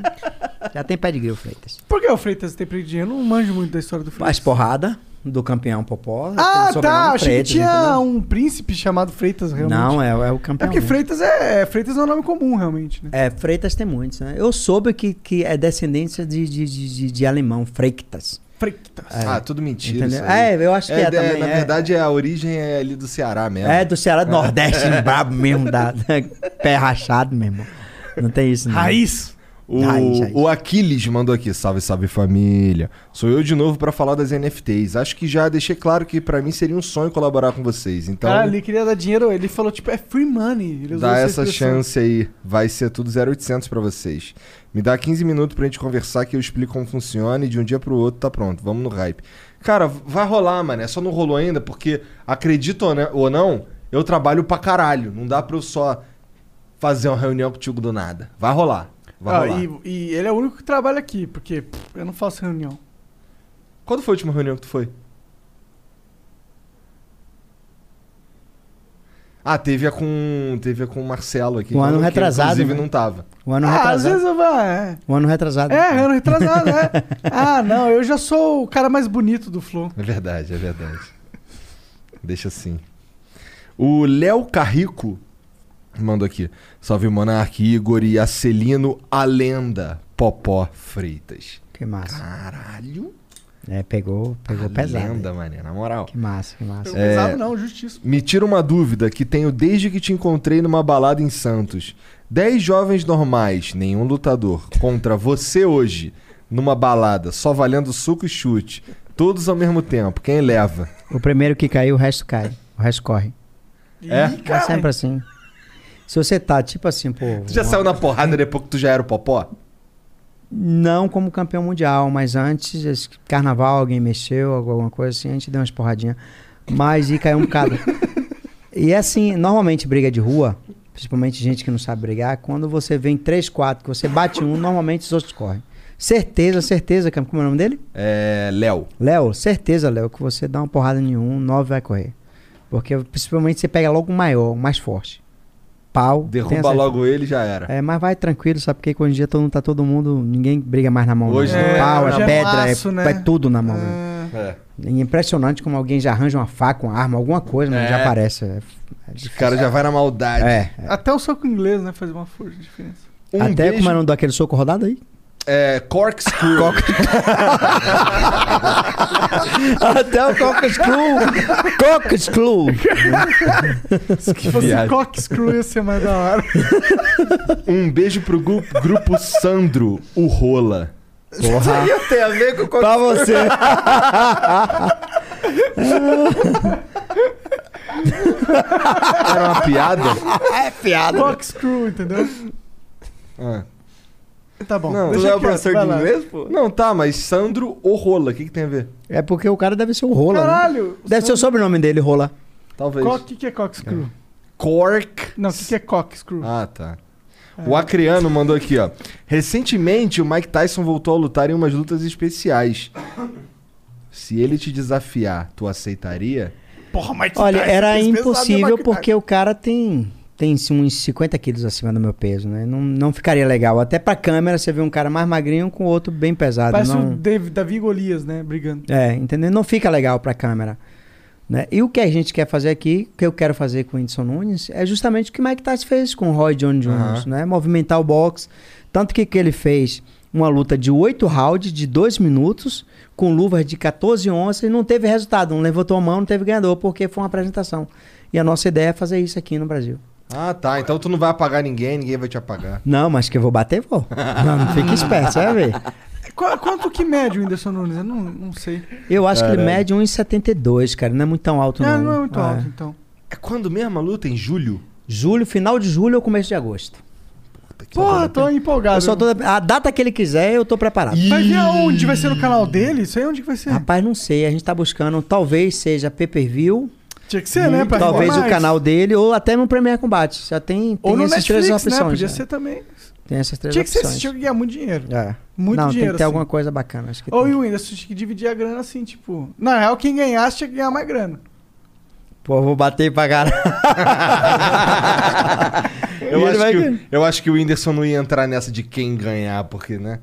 Já tem pedigree o Freitas. Por que o Freitas tem preguiça? Eu não manjo muito da história do Freitas. As porrada do campeão Popó. tem Ah, tá. Achei Freitas, que tinha entendeu? um príncipe chamado Freitas, realmente. Não, é, é o É campeão. porque mesmo. Freitas é, Freitas é um nome comum, realmente, né? É, Freitas tem muitos, né? Eu soube que, que é descendência de, de, de, de- de alemão, Freitas. Freitas. Ah, tudo mentira. Entendeu? isso aí. É, eu acho que é, é, também. Na é. verdade, a origem é ali do Ceará mesmo. É do Ceará do Nordeste, brabo mesmo, da, pé rachado mesmo. Não tem isso, não. Raiz. O, o Aquiles mandou aqui, salve, salve família. Sou eu de novo pra falar das NFTs. Acho que já deixei claro que pra mim seria um sonho colaborar com vocês. Então, Cara, ele queria dar dinheiro, ele falou, tipo, é free money. Dá essa essa chance aí. Vai ser tudo 0800 pra vocês. Me dá 15 minutos pra gente conversar que eu explico como funciona e de um dia pro outro tá pronto. Vamos no hype. Cara, vai rolar, mano. É só não rolou ainda porque, acredito ou ne- ou não, eu trabalho pra caralho. Não dá pra eu só fazer uma reunião contigo do nada. Vai rolar. Ah, e, e ele é o único que trabalha aqui, porque pff, eu não faço reunião. Quando foi a última reunião que tu foi? Ah, teve a com. Teve a com o Marcelo aqui. Um ano que retrasado, Inclusive né? não tava. O ano ah, às retrasado. vezes eu vou. É, O ano retrasado. é ano retrasado, é. Ah, não, eu já sou o cara mais bonito do Flow. É verdade, é verdade. Deixa assim. O Léo Carrico mandou aqui. Salve Monark, Igor e Acelino, a lenda Popó Freitas. Que massa. Caralho. É, pegou, pegou a pesado. lenda, mané, na moral. Que massa, que massa. Pegou É. pesado não, justíssimo. Me tira uma dúvida que tenho desde que te encontrei numa balada em Santos. Dez jovens normais, nenhum lutador, contra você hoje, numa balada, só valendo suco e chute. Todos ao mesmo tempo. Quem leva? O primeiro que caiu, o resto cai. O resto corre. É? É sempre assim. Se você tá, tipo assim, pô. Tu já saiu na porrada depois que tu já era o popó? Não como campeão mundial, mas antes, carnaval, alguém mexeu, alguma coisa assim, a gente deu umas porradinhas. Mas e caiu um bocado. e é assim, normalmente briga de rua, principalmente gente que não sabe brigar, quando você vem três, quatro, que você bate um, normalmente os outros correm. Certeza, certeza. Como é o nome dele? É. Léo. Léo, certeza, Léo, que você dá uma porrada em um, nove vai correr. Porque principalmente você pega logo o maior, o mais forte. Pau. Derruba logo ele e já era. É, mas vai tranquilo, sabe? Porque hoje em dia todo mundo tá todo mundo. Ninguém briga mais na mão. Hoje não é, é, pau, hoje é é pedra, laço, é, né? é tudo na mão. né? É. É. É impressionante como alguém já arranja uma faca, uma arma, alguma coisa, mas É. já aparece. É, é Os caras já vai na maldade. É, é. Até o soco inglês, né? Faz uma força de diferença. Um Até beijo, como é o nome daquele soco rodado aí? É. Corkscrew. Até o Corkscrew. Corkscrew. Se fosse viagem. cockscrew ia ser mais da hora. um beijo pro gru- grupo Sandro, o Rola. Porra. Tem a ver com o Pra você. Era uma piada? É piada. Cockscrew, entendeu? Ah. Tá bom. Não, Tu não é o professor de inglês, pô? Não, tá, mas Sandro ou Rola, o que, que tem a ver? É porque o cara deve ser o Rola. né? Caralho. Deve ser o sobrenome dele, Rola. Talvez. O que, que é cockscrew? Cork. Não, o que, que é cockscrew? Ah, tá. O Acriano mandou aqui, ó. Recentemente, o Mike Tyson voltou a lutar em umas lutas especiais. Se ele te desafiar, tu aceitaria? Porra, Olha, Tyson era fez pesado, impossível né, porque o cara tem, tem uns 50 quilos acima do meu peso, né? Não, não ficaria legal. Até pra câmera você vê um cara mais magrinho com o outro bem pesado. Parece não... o David, Davi Golias, né? Brigando. É, entendeu? Não fica legal pra câmera. Né? E o que a gente quer fazer aqui, o que eu quero fazer com o Whindersson Nunes, é justamente o que o Mike Tyson fez com o Roy John Jones, né? Movimentar o box. Tanto que, que ele fez uma luta de 8 rounds, de 2 minutos, com luvas de 14 onças e não teve resultado. Não levantou a mão, não teve ganhador, porque foi uma apresentação. E a nossa ideia é fazer isso aqui no Brasil. Ah, tá. Então tu não vai apagar ninguém, ninguém vai te apagar. Não, mas que eu vou bater, vou. Não, não fique esperto, você vai ver. Qu- Quanto que mede o Whindersson Nunes? Eu não, não sei. Eu acho que ele mede 1,72, cara. Não é muito tão alto, Ah, não. não é muito É. alto, então. É quando mesmo a luta? Em julho? Julho, final de julho ou começo de agosto. Porra, tô empolgado. Eu só tô, a data que ele quiser, eu tô preparado. Vai ver aonde? Vai ser no canal dele? Isso aí onde que vai ser? Rapaz, não sei. A gente tá buscando, talvez seja pay-per-view, Tinha que ser, né? Pra talvez o mais. canal dele, ou até no Premier Combate. Já tem, tem Ou no essas três Netflix, opções. né? Podia já. ser também. Tem essas três Tinha que ser, opções. tinha que ganhar muito dinheiro. É. Muito não, dinheiro, tem que ter assim. alguma coisa bacana. Acho que Ou tem. e o Whindersson tinha que dividir a grana assim, tipo... Na real, quem ganhasse tinha que ganhar mais grana. Pô, eu vou bater pra caralho. Eu Ele acho, vai que, eu acho que o Whindersson não ia entrar nessa de quem ganhar, porque, né?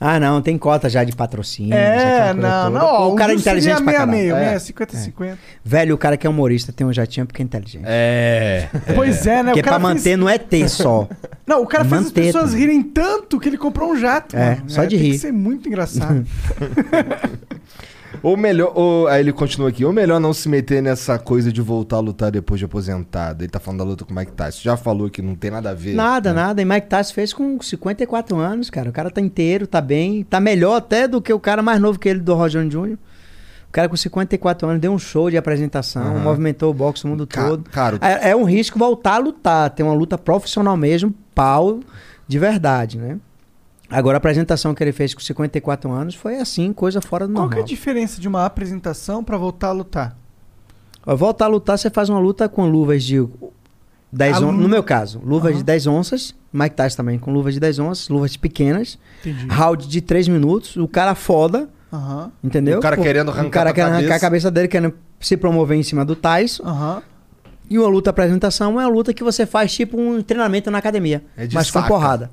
Ah, não, tem cota já de patrocínio. É, não, toda. não. ó, O cara é inteligente pra meia, caralho. meio, É. meia, 50 50. Velho, o cara que é humorista tem um jatinho porque é inteligente. É. Pois é, né? Porque o cara pra fez- manter não é ter só. Não, o cara fez as pessoas também. rirem tanto que ele comprou um jato. É, mano. só de tem rir. que ser muito engraçado. Ou melhor, ou, aí ele continua aqui, ou melhor não se meter nessa coisa de voltar a lutar depois de aposentado. Ele tá falando da luta com o Mike Tyson. Já falou que não tem nada a ver. Nada, né? nada. E Mike Tyson fez com 54 anos, cara. O cara tá inteiro, tá bem. Tá melhor até do que o cara mais novo que ele, do Roger Jr. O cara com 54 anos deu um show de apresentação, Aham. movimentou o boxe no mundo Ca- todo. cara, É, é um risco voltar a lutar, ter uma luta profissional mesmo, pau de verdade, né? Agora a apresentação que ele fez com 54 anos foi assim, coisa fora do Qual que é normal. a diferença de uma apresentação pra voltar a lutar? Voltar a lutar, você faz uma luta com luvas de 10 A onças. No meu caso, luvas Aham. de 10 onças. Mike Tyson também com luvas de 10 onças, luvas pequenas. Entendi. Round de 3 minutos. O cara foda, Aham, entendeu? O cara Pô, querendo arrancar O cara querendo arrancar cabeça. a cabeça dele, querendo se promover em cima do Tyson. aham. E uma luta apresentação é uma luta que você faz tipo um treinamento na academia. É de mas com saca. porrada.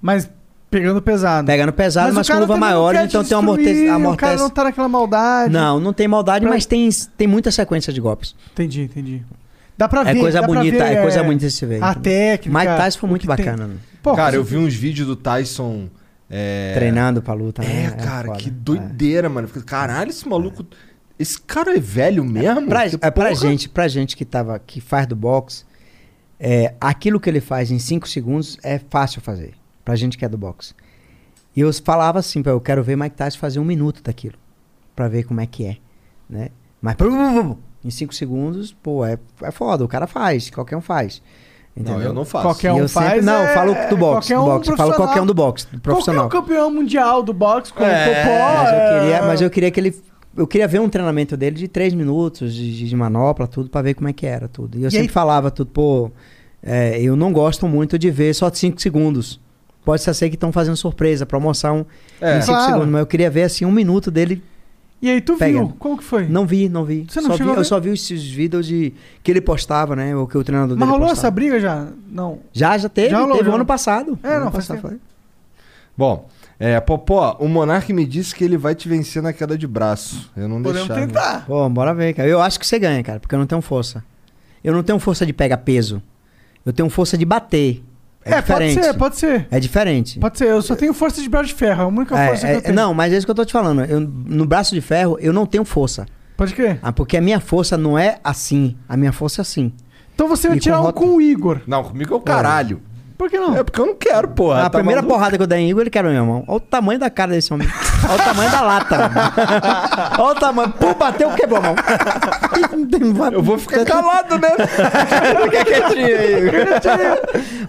Mas pegando pesado. Pegando pesado, o mas, com luva maior, então te tem uma amorte... destruir, O cara amortece. não tá naquela maldade. Não, não tem maldade, Pra- mas tem, tem muita sequência de golpes. Entendi, entendi. Dá pra É ver. coisa dá pra bonita, ver, é coisa bonita de se ver. A técnica. Mike Tyson foi o muito que tem. bacana, né? Pô, Cara, eu vi uns vídeos do Tyson. É, Treinando pra luta, né? É, cara, foda. que doideira, mano. Caralho, esse maluco. Esse cara é velho mesmo? Pra, Que é, pra porra. gente, pra gente que, tava, que faz do boxe, é, aquilo que ele faz em 5 segundos é fácil fazer. Pra gente que é do boxe. E eu falava assim, pô, eu quero ver Mike Tyson fazer um minuto daquilo. Pra ver como é que é. Né? Mas em 5 segundos, pô, é, é foda. O cara faz, qualquer um faz. Não, Entendeu? eu não faço. Qualquer um eu sempre- faz. não, é- falo do boxe, qualquer do um boxe. Falo qualquer um do boxe, do profissional. Qualquer um campeão mundial do boxe com É, o Popó. Mas eu, é- queria, mas eu queria que ele. Eu queria ver um treinamento dele de três minutos, de, de manopla, tudo, pra ver como é que era tudo. E eu E sempre aí- falava tudo, pô, é, eu não gosto muito de ver só cinco segundos. Pode ser que estão fazendo surpresa, promoção É. em 5 Claro. segundos. Mas eu queria ver assim um minuto dele. E aí, tu Pega. viu? Como que foi? Não vi, não vi. Você não só vi eu só vi esses vídeos de que ele postava, né? Ou que o treinador Mas dele rolou postava. essa briga já? Não. Já, já teve. Já rolou, teve já. o ano passado. É, ano não, passado foi. Bom, é, Popó, o Monark me disse que ele vai te vencer na queda de braço. Eu não Podemos deixava. tentar. Pô, bora ver, cara. Eu acho que você ganha, cara, porque eu não tenho força. Eu não tenho força de pegar peso. Eu tenho força de bater. É, É, pode diferente. ser, pode ser. É diferente. Pode ser. Eu só tenho força de braço de ferro. É a única É, força é, que eu tenho. não, mas é isso que eu tô te falando. Eu, no braço de ferro, eu não tenho força. Pode crer. Ah, porque a minha força não é assim. A minha força é assim. Então você vai tirar com um rota- com o Igor. Não, comigo é o caralho. Por que não? É porque eu não quero, porra. a tá primeira maluco? porrada que eu dei em Igor, ele quebrou minha mão. Olha o tamanho da cara desse homem. Olha o tamanho da lata. Olha o tamanho. Pô, bateu, quebrou a mão. Eu vou ficar calado, né? Fica quietinho aí.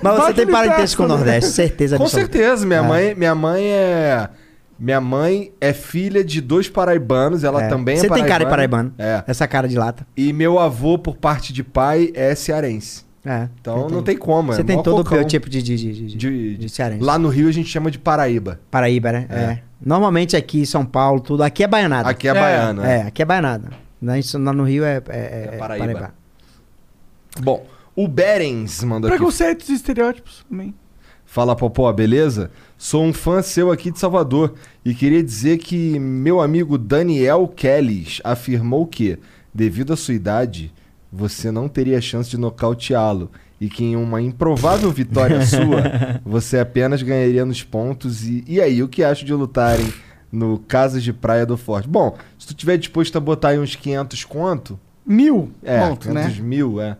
Mas você Bate tem parentesco com o braço, Nordeste, certeza Com certeza. Minha, É. mãe, minha mãe é. Minha mãe é filha de dois paraibanos. Ela É. também é Você tem paraibana. cara de paraibano. É. Essa cara de lata. E meu avô, por parte de pai, é cearense. É. Então não tem como. é Você tem mó todo o tipo de, de, de, de, de, de cearense. Lá no Rio a gente chama de Paraíba. Paraíba, né? É. É. Normalmente aqui em São Paulo, tudo. Aqui é baianada. Aqui é, baiano. É, É. aqui é baianada. Lá, em- lá no Rio é, é, é, É Paraíba. Bom, o Berens mandou aqui. Preconceitos e estereótipos também. Fala, Popó, beleza? Sou um fã seu aqui de Salvador e queria dizer que meu amigo Daniel Kellys afirmou que, devido à sua idade, você não teria chance de nocauteá-lo e que em uma improvável vitória sua, você apenas ganharia nos pontos. E, e aí, o que acha de lutarem no Casas de Praia do Forte? Bom, se tu tiver disposto a botar aí uns 500 conto, Mil é, pontos, 500 né? mil, é.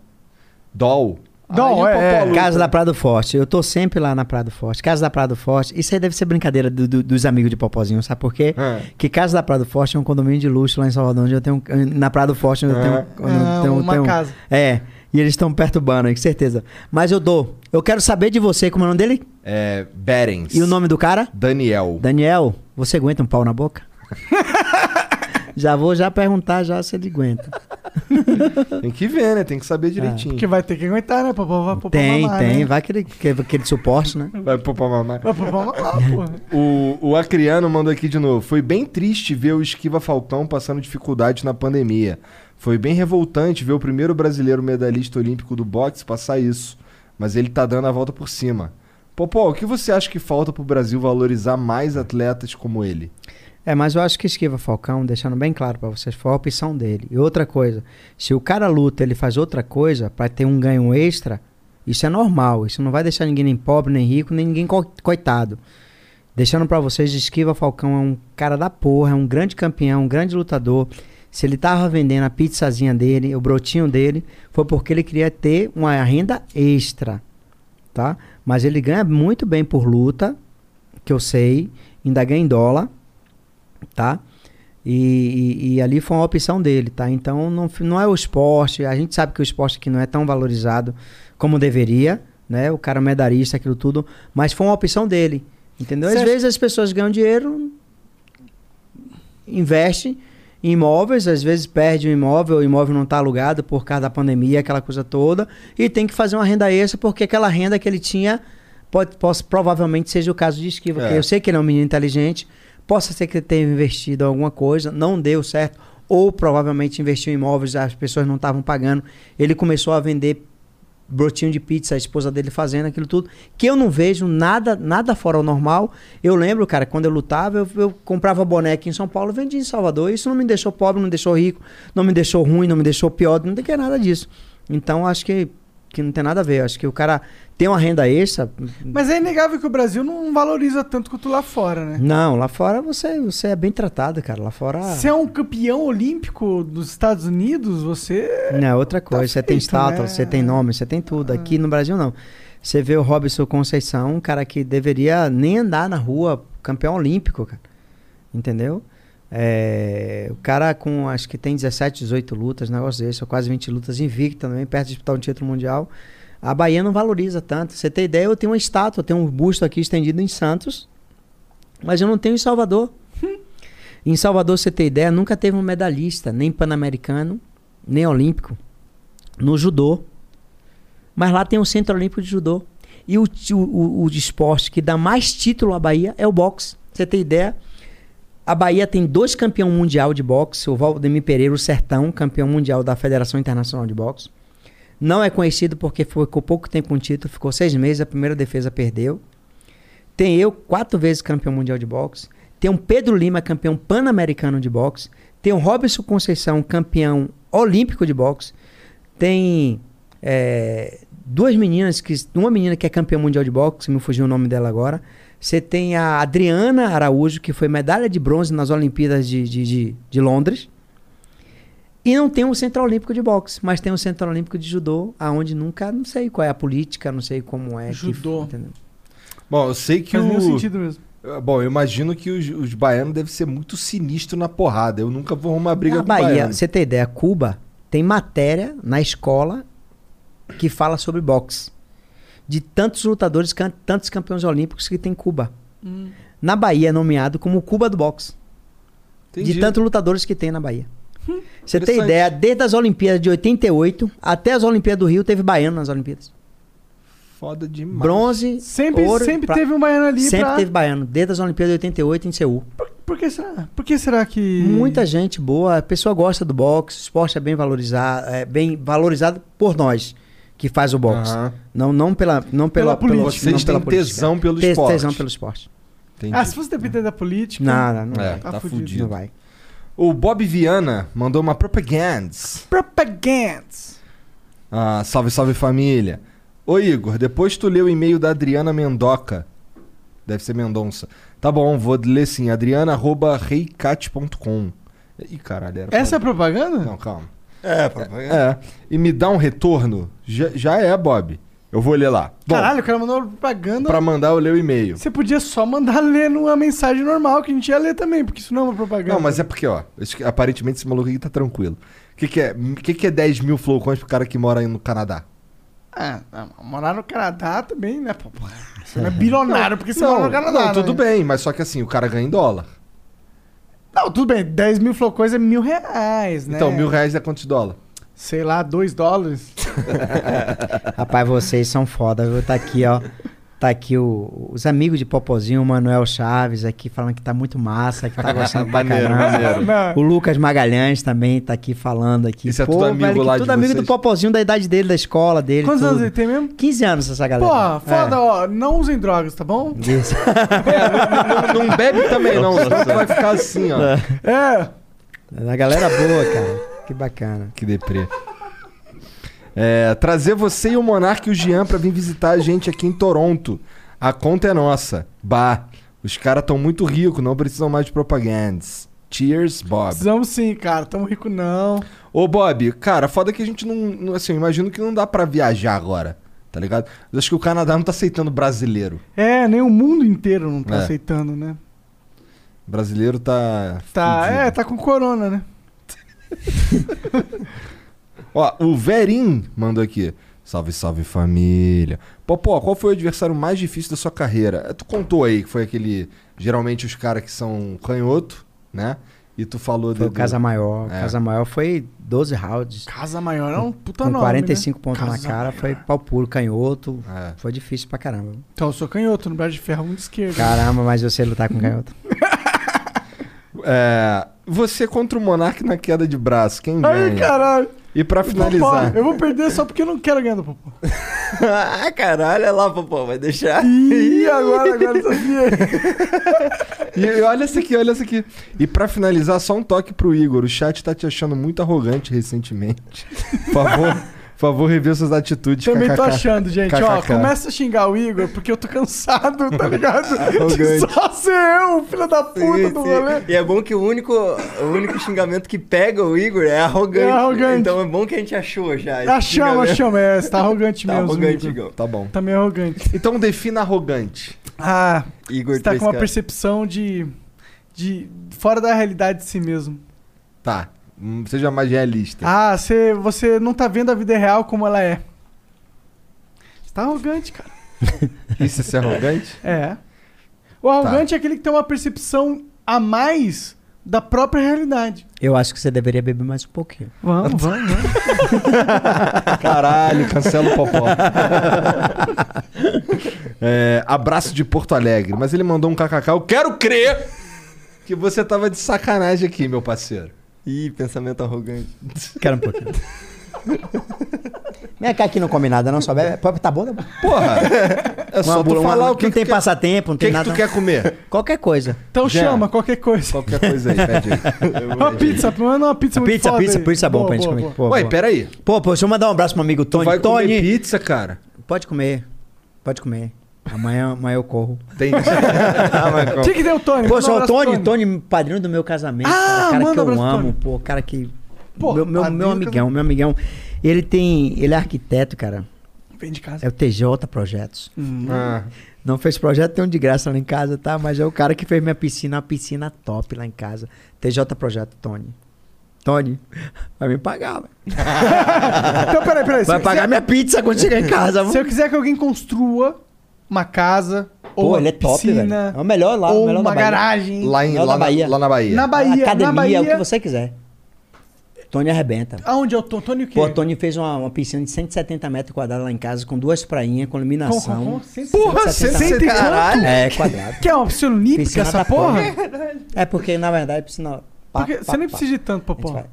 Doll. Doll, Aí o é, é. Casa da Praia do Forte. Eu tô sempre lá na Praia do Forte. Casa da Praia do Forte. Isso aí deve ser brincadeira do- do- dos amigos de Popozinho, sabe por quê? É. Que Casa da Praia do Forte é um condomínio de luxo lá em Salvador, onde eu tenho. Na Praia do Forte, onde eu tenho. É. onde eu Ah, tenho- uma tenho- casa. É. E eles estão perturbando, com certeza. Mas eu dou. Eu quero saber de você, como é o nome dele? É, Berens. E o nome do cara? Daniel. Daniel, você aguenta um pau na boca? já vou já perguntar já se ele aguenta. Tem que ver, né? Tem que saber direitinho. Porque vai ter que aguentar, né? Pra, pra, pra, tem, mamar, tem. Né? Vai aquele, aquele, aquele suporte, né? Vai pra mamar. Vai pra mamar, porra. O, o Acriano mandou aqui de novo. Foi bem triste ver o Esquiva Falcão passando dificuldade na pandemia. Foi bem revoltante ver o primeiro brasileiro medalhista olímpico do boxe passar isso. Mas ele tá dando a volta por cima. Popó, o que você acha que falta pro Brasil valorizar mais atletas como ele? É, mas eu acho que esquiva Falcão, deixando bem claro pra vocês, foi a opção dele. E outra coisa, se o cara luta, ele faz outra coisa pra ter um ganho extra, isso é normal. Isso não vai deixar ninguém nem pobre, nem rico, nem ninguém co- coitado. Deixando pra vocês, esquiva Falcão é um cara da porra, é um grande campeão, um grande lutador. Se ele tava vendendo a pizzazinha dele, o brotinho dele, foi porque ele queria ter uma renda extra, tá? Mas ele ganha muito bem por luta, que eu sei, ainda ganha em dólar tá? E, e- e ali foi uma opção dele, tá? Então não, não é o esporte, a gente sabe que o esporte aqui não é tão valorizado como deveria, né? O cara medalhista, aquilo tudo, mas foi uma opção dele, entendeu? Você Às acha- vezes as pessoas ganham dinheiro, investem em imóveis, às vezes perde o imóvel, o imóvel não está alugado por causa da pandemia, aquela coisa toda, e tem que fazer uma renda extra porque aquela renda que ele tinha pode, possa, provavelmente seja o caso de Esquiva, É. eu sei que ele é um menino inteligente, possa ser que tenha investido alguma coisa, não deu certo, ou provavelmente investiu em imóveis, as pessoas não estavam pagando, ele começou a vender brotinho de pizza, a esposa dele fazendo aquilo tudo, que eu não vejo nada nada fora o normal. Eu lembro, cara, quando eu lutava, eu, eu comprava boneca em São Paulo, vendia em Salvador. Isso não me deixou pobre, não me deixou rico, não me deixou ruim, não me deixou pior, não tem que nada disso. Então acho que, que não tem nada a ver. Acho que o cara tem uma renda extra. Mas é inegável que o Brasil não valoriza tanto quanto lá fora, né? Não, lá fora você, você é bem tratado, cara. Lá fora. Você é um campeão olímpico dos Estados Unidos, você. Não, é outra coisa. você tem feito, estátua, né? você tem nome, você tem tudo. Aqui no Brasil, não. Você vê o Robson Conceição, um cara que deveria nem andar na rua, campeão olímpico, cara. Entendeu? É, o cara com, acho que tem 17, 18 lutas, negócio desse, ou quase 20 lutas invicta também, perto de disputar um título mundial. A Bahia não valoriza tanto. Você tem ideia, eu tenho uma estátua, eu tenho um busto aqui estendido em Santos, mas eu não tenho em Salvador. em Salvador, você tem ideia, nunca teve um medalhista, nem pan-americano, nem olímpico, no judô. Mas lá tem um centro olímpico de judô. E o, o, o, o esporte que dá mais título à Bahia é o boxe. Você tem ideia? A Bahia tem dois campeão mundial de boxe, o Valdemir Pereira, o Sertão, campeão mundial da Federação Internacional de Boxe. Não é conhecido porque ficou pouco tempo o título, ficou seis meses, a primeira defesa perdeu. Tem eu, quatro vezes campeão mundial de boxe. Tem um Pedro Lima, campeão pan-americano de boxe. Tem o Robson Conceição, campeão olímpico de boxe. Tem é, duas meninas, que uma menina que é campeã mundial de boxe, me fugiu o nome dela agora. Você tem a Adriana Araújo, que foi medalha de bronze nas Olimpíadas de, de, de, de Londres. E não tem um Centro Olímpico de boxe, mas tem um Centro Olímpico de judô, aonde nunca, não sei qual é a política, não sei como é. que- Judô. entendeu? Bom, eu sei que Faz o. sentido mesmo. Bom, eu imagino que os, os baianos devem ser muito sinistros na porrada. Eu nunca vou arrumar briga Na com Bahia, baiano. você tem ideia, Cuba tem matéria na escola que fala sobre boxe. De tantos lutadores, tantos campeões olímpicos que tem em Cuba. Hum. Na Bahia é nomeado como Cuba do boxe. Entendi. De tantos lutadores que tem na Bahia. Hum, Você tem ideia, desde as Olimpíadas de 88 até as Olimpíadas do Rio, teve baiano nas Olimpíadas. Foda demais. Bronze, Sempre, ouro, sempre pra- teve um baiano ali Sempre pra... teve baiano, desde as Olimpíadas de 88 em Seul. Por que será? Por que será que... Muita gente boa, a pessoa gosta do boxe, o esporte é bem valorizado, é bem valorizado por nós que faz o boxe. Aham. Não, não pela, não Pela pela, política. pela- Vocês não pela têm política. tesão pelo Tem esporte. tesão pelo esporte. Entendi. Ah, se fosse depender da política... Não, não, não. É, vai. tá, Tá fudido. fudido. Não vai. O Bob Viana mandou uma propaganda. Propagandas. Ah, salve, salve família. Ô Igor, depois tu lê o e-mail da Adriana Mendoca. Deve ser Mendonça. Tá bom, vou ler sim. Adriana.reicat.com. Ih, caralho, era. Essa é a propaganda? Não, calma. É, propaganda. É. E me dá um retorno? Já, já é, Bob. Eu vou ler lá. Bom, Caralho, o cara mandou uma propaganda. pra mandar eu ler o e-mail. Você podia só mandar ler numa mensagem normal, que a gente ia ler também, porque isso não é uma propaganda. Não, mas é porque, ó, esse- aparentemente esse maluco aqui tá tranquilo. O que, que é? O que, que é 10 mil flowcoins pro cara que mora aí no Canadá? Ah, ah, morar no Canadá também, né? Pô, pô, Você não é bilionário porque você mora no Canadá. não, tudo né? bem, mas só que assim, o cara ganha em dólar. Não, tudo bem. 10 mil flocões é mil reais, né? Então, mil reais é quantos dólares? Sei lá, 2 dólares. Rapaz, vocês são foda, viu? Tá aqui, ó. Tá aqui o- os amigos de Popozinho, o Manuel Chaves aqui falando que tá muito massa, que tá gostando pra caramba. Não. O Lucas Magalhães também tá aqui falando aqui. Isso é tudo amigo que lá de tudo amigo vocês? do Popozinho, da idade dele, da escola dele. Quantos tudo. anos ele tem mesmo? 15 anos essa galera. Porra, foda, ó. Não usem drogas, tá bom? É. Isso. não, não bebe também, não, senão vai ficar assim, ó. É. A galera boa, cara. Que bacana. Que deprê. É, trazer você e o Monark e o Jean pra vir visitar a gente aqui em Toronto. A conta é nossa. Bah, os caras tão muito ricos, não precisam mais de propagandas. Cheers, Bob. Precisamos sim, cara. Tamo rico não. Ô, Bob, cara, foda que a gente não. Assim, eu imagino que não dá pra viajar agora, tá ligado? Mas acho que o Canadá não tá aceitando brasileiro. É, nem o mundo inteiro não tá É. aceitando, né? Brasileiro tá. Tá, fudido. é, tá com corona, né? Ó, o Verim mandou aqui. Salve, salve família. Popó, qual foi o adversário mais difícil da sua carreira? Tu contou aí que foi aquele. Geralmente os caras que são canhoto, né? E tu falou Foi do. o Casa Maior. É. Casa Maior foi 12 rounds. Casa Maior é um puta Com nome, 45 né? pontos Casa na cara, Maior. foi pau puro, canhoto. É. Foi difícil pra caramba. Então, eu sou canhoto, no braço de ferro, de esquerda. Caramba, mas eu sei lutar com canhoto. É, você contra o Monark na queda de braço, quem Ai, ganha? caralho. E pra finalizar. Popó, eu vou perder só porque eu não quero ganhar do Popó. ah, caralho, olha lá, Popó, vai deixar. Ih, agora, agora sabia. E, olha essa aqui, olha essa aqui. E pra finalizar, só um toque pro Igor. O chat tá te achando muito arrogante recentemente. Por favor, favor, rever suas atitudes. Também tô achando, gente. Ó, começa a xingar o Igor porque eu tô cansado, tá ligado? Arrogante. Só ser eu, filho da puta Sim, do sim. rolê. E é bom que o único, o único xingamento que pega o Igor é arrogante. É arrogante. Então é bom que a gente achou já. Achamos, achamos. É, você tá arrogante Tá mesmo. arrogante, Igor. Igor. Tá bom. Tá meio arrogante. Então defina arrogante. Ah, Igor você tá com uma 3K. percepção de, de. fora da realidade de si mesmo. Tá. Hum, Seja mais realista. Ah, você, você não tá vendo a vida real como ela é. Você tá arrogante, cara. Isso é ser arrogante? É. O arrogante é aquele que tem uma percepção a mais da própria realidade. Eu acho que você deveria beber mais um pouquinho. Vamos, vamos, vamos. Caralho, cancela o popó. É, abraço de Porto Alegre. Mas ele mandou um kkk. Eu quero crer que você tava de sacanagem aqui, meu parceiro. Ih, pensamento arrogante. Quero um pouquinho. Vem cá aqui não come nada, não só bebe. Pô, Tá bom, tá bom. Porra, é só tu bula- uma- falar o que que, não tem tu quer- passatempo, não O que, tem que nada. tu quer comer? Qualquer coisa. Então Já. chama, qualquer coisa. Qualquer coisa aí, pede aí. Uma pizza, manda uma pizza muito Pizza, foda pizza, aí. pizza bom Boa, pra gente boa, comer. boa. Pô, Ué, peraí. Pô, pô, deixa eu mandar um abraço pro meu amigo Tu Tony. vai comer Tony, pizza, cara? pode comer. Pode comer. Amanhã, amanhã eu corro. Entendi. O que deu, Tony? Pô, só o pro Tony, Tony, padrinho do meu casamento. Ah, cara, cara manda que um eu abraço amo, Tony. pô, cara que. Pô, meu, meu, meu amigão, meu amigão. Ele tem. Ele é arquiteto, cara. Vem de casa. É o TJ Projetos. Ah, Não fez projeto, tem um de graça lá em casa, tá? Mas é o cara que fez minha piscina, uma piscina top lá em casa. TJ Projeto, Tony. Tony, vai me pagar, velho. Então, peraí, peraí. Vai pagar quiser, minha pizza quando chegar em casa. se eu quiser que alguém construa uma casa, ou Pô, uma ele é top, velho. piscina, É o melhor lá, o ou melhor uma garagem, lá, em, Lá lá, na Bahia. lá na Bahia. na Bahia, Academia, na Bahia, o que você quiser. Tony arrebenta. Aonde é o Tony? Tony o quê? Pô, Tony fez uma, uma piscina de 170 metros quadrados lá em casa, com duas prainhas, com iluminação. com- com- cento- Porra, 170 170 quanto? caralho. É, quadrado. Que é uma piscina olímpica essa da porra? É porque, na verdade, piscina. pá, Porque pá, você nem pá. precisa de tanto, A gente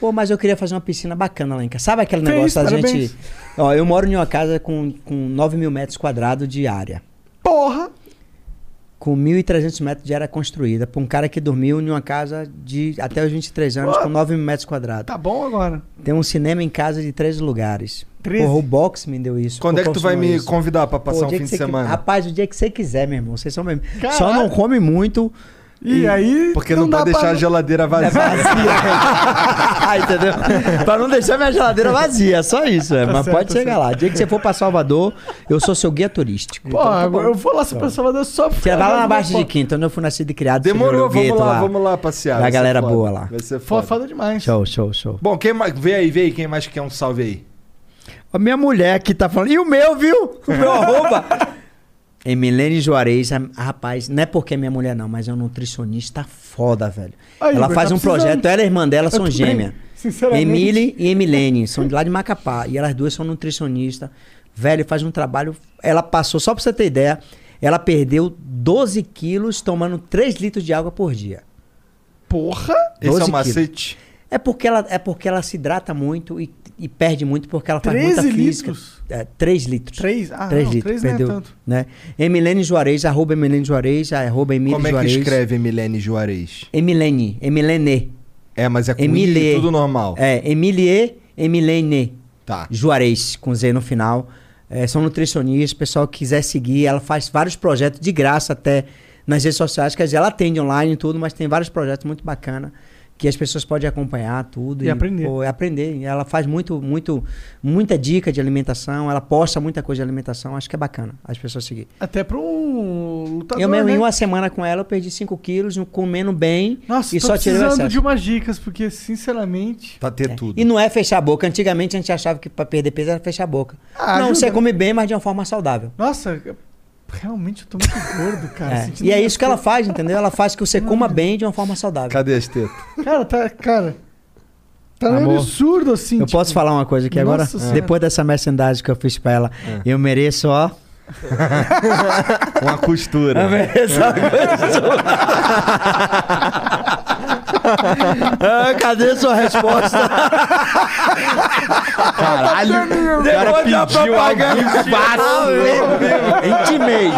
pô. Pô, mas eu queria fazer uma piscina bacana lá em casa. Sabe aquele Que negócio isso, da parabéns. gente. Ó, eu moro em uma casa com, com 9 mil metros quadrados de área. Porra! Com 1.300 metros de área construída. Pra um cara que dormiu em uma casa de até os 23 anos, Pô. com 9 mil metros quadrados. Tá bom agora. Tem um cinema em casa de 13 lugares. 13? Porra, o box me deu isso. Quando é que tu vai me isso. convidar pra Pô, passar o um fim que de semana? Rapaz, o dia que você quiser, meu irmão. Vocês são mesmo. Só não come muito. E, aí. Porque não, dá pode deixar pra- a geladeira É vazia. vazia. Entendeu? pra não deixar minha geladeira vazia, só isso. é. Tá Mas certo, pode tá chegar lá. Dia que você for pra Salvador, eu sou seu guia turístico. Pô, agora eu vou lá pra Salvador só pra. Você vai lá na Baixa de Quinta, onde eu fui nascido e criado. Demorou, vamos gueto lá, vamos lá passear. Da ser galera foda. boa lá. Vai ser Foda, foda. demais. Show, show, show. Bom, quem mais... Vê aí, vê aí, quem mais quer um salve aí? A minha mulher aqui tá falando. E o meu, viu? O meu arroba. Emilene Juarez, a- rapaz, não é porque é minha mulher não, mas é um nutricionista foda, velho. Aí, ela faz tá um precisando. projeto, ela e a irmã dela Eu são gêmeas. Emily e Emilene, são de lá de Macapá. E elas duas são nutricionistas. Velho, faz um trabalho. Ela passou, só pra você ter ideia, ela perdeu 12 quilos tomando 3 litros de água por dia. Porra! Esse é 12 o macete? É porque ela, é porque ela se hidrata muito e, e perde muito porque ela faz 13 muita física. litros? É, 3 litros. Três? Ah, 3 não, litros, três não é perdeu. tanto. Né? Emilene Juarez, arroba Emilene Juarez, arroba Emílio Como é que escreve Milene Juarez? Emilene, Emilene. É, mas é com Emilie. I, tudo normal. É, Emilie, Emilene Tá. Juarez, com Z no final. É, são nutricionistas, pessoal que quiser seguir, ela faz vários projetos de graça até nas redes sociais, quer dizer, ela atende online e tudo, mas tem vários projetos muito bacana que as pessoas podem acompanhar tudo E aprender. pô, aprender. E Ela faz muito, muito, muita dica de alimentação, ela posta muita coisa de alimentação, acho que é bacana as pessoas seguirem. Até pra um lutador, eu mesmo, né? em uma semana com ela, eu perdi 5 quilos, comendo bem Nossa, e tô só tirei o precisando de umas dicas, porque, sinceramente... Pra ter É. tudo. E não é fechar a boca. Antigamente a gente achava que pra perder peso era fechar a boca. Ah, não, ajuda, você come bem, mas de uma forma saudável. Nossa, realmente eu tô muito gordo, cara. É. E é isso que ela faz, entendeu? Ela faz que você coma bem de uma forma saudável. Cadê as tetas? Cara, tá. Cara. Tá meio Amor, absurdo assim. Eu tipo, posso falar uma coisa aqui agora? Nossa Senhora. Depois dessa merchandising que eu fiz pra ela, eu mereço, ó. Uma costura. Eu mereço uma coisa. Ah, cadê sua resposta? Caralho, o cara pediu propaganda. ao vivaço. Intimei.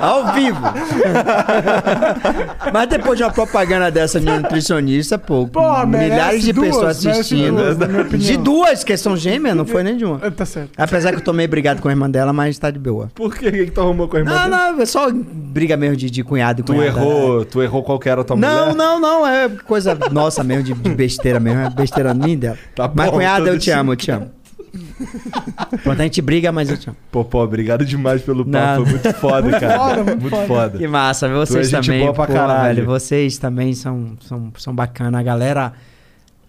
Ao vivo. Mas depois de uma propaganda dessa de nutricionista, pô, milhares de duas, pessoas assistindo. duas, de duas, que são gêmeas, não foi nem de uma. Ah, Tá certo. Apesar que eu tomei brigado com a irmã dela, mas tá de boa. Por que, que tu arrumou com a irmã? Não, dele? não, é só briga mesmo de, de cunhado e Tu cunhada. errou, tu errou qual que era a tua Não, mulher? não, não, é coisa nossa mesmo, de, de besteira mesmo, é besteira dela. Tá mas bom, cunhada, eu te amo, eu te amo. Pronto, a gente briga, mas eu te amo. Pô, pô, obrigado demais pelo papo. Não. Foi muito foda, cara. foda, muito muito foda. foda. Que massa, Tu é vocês gente também. boa pra pô, caralho. velho, vocês também são, são, são bacanas. A galera,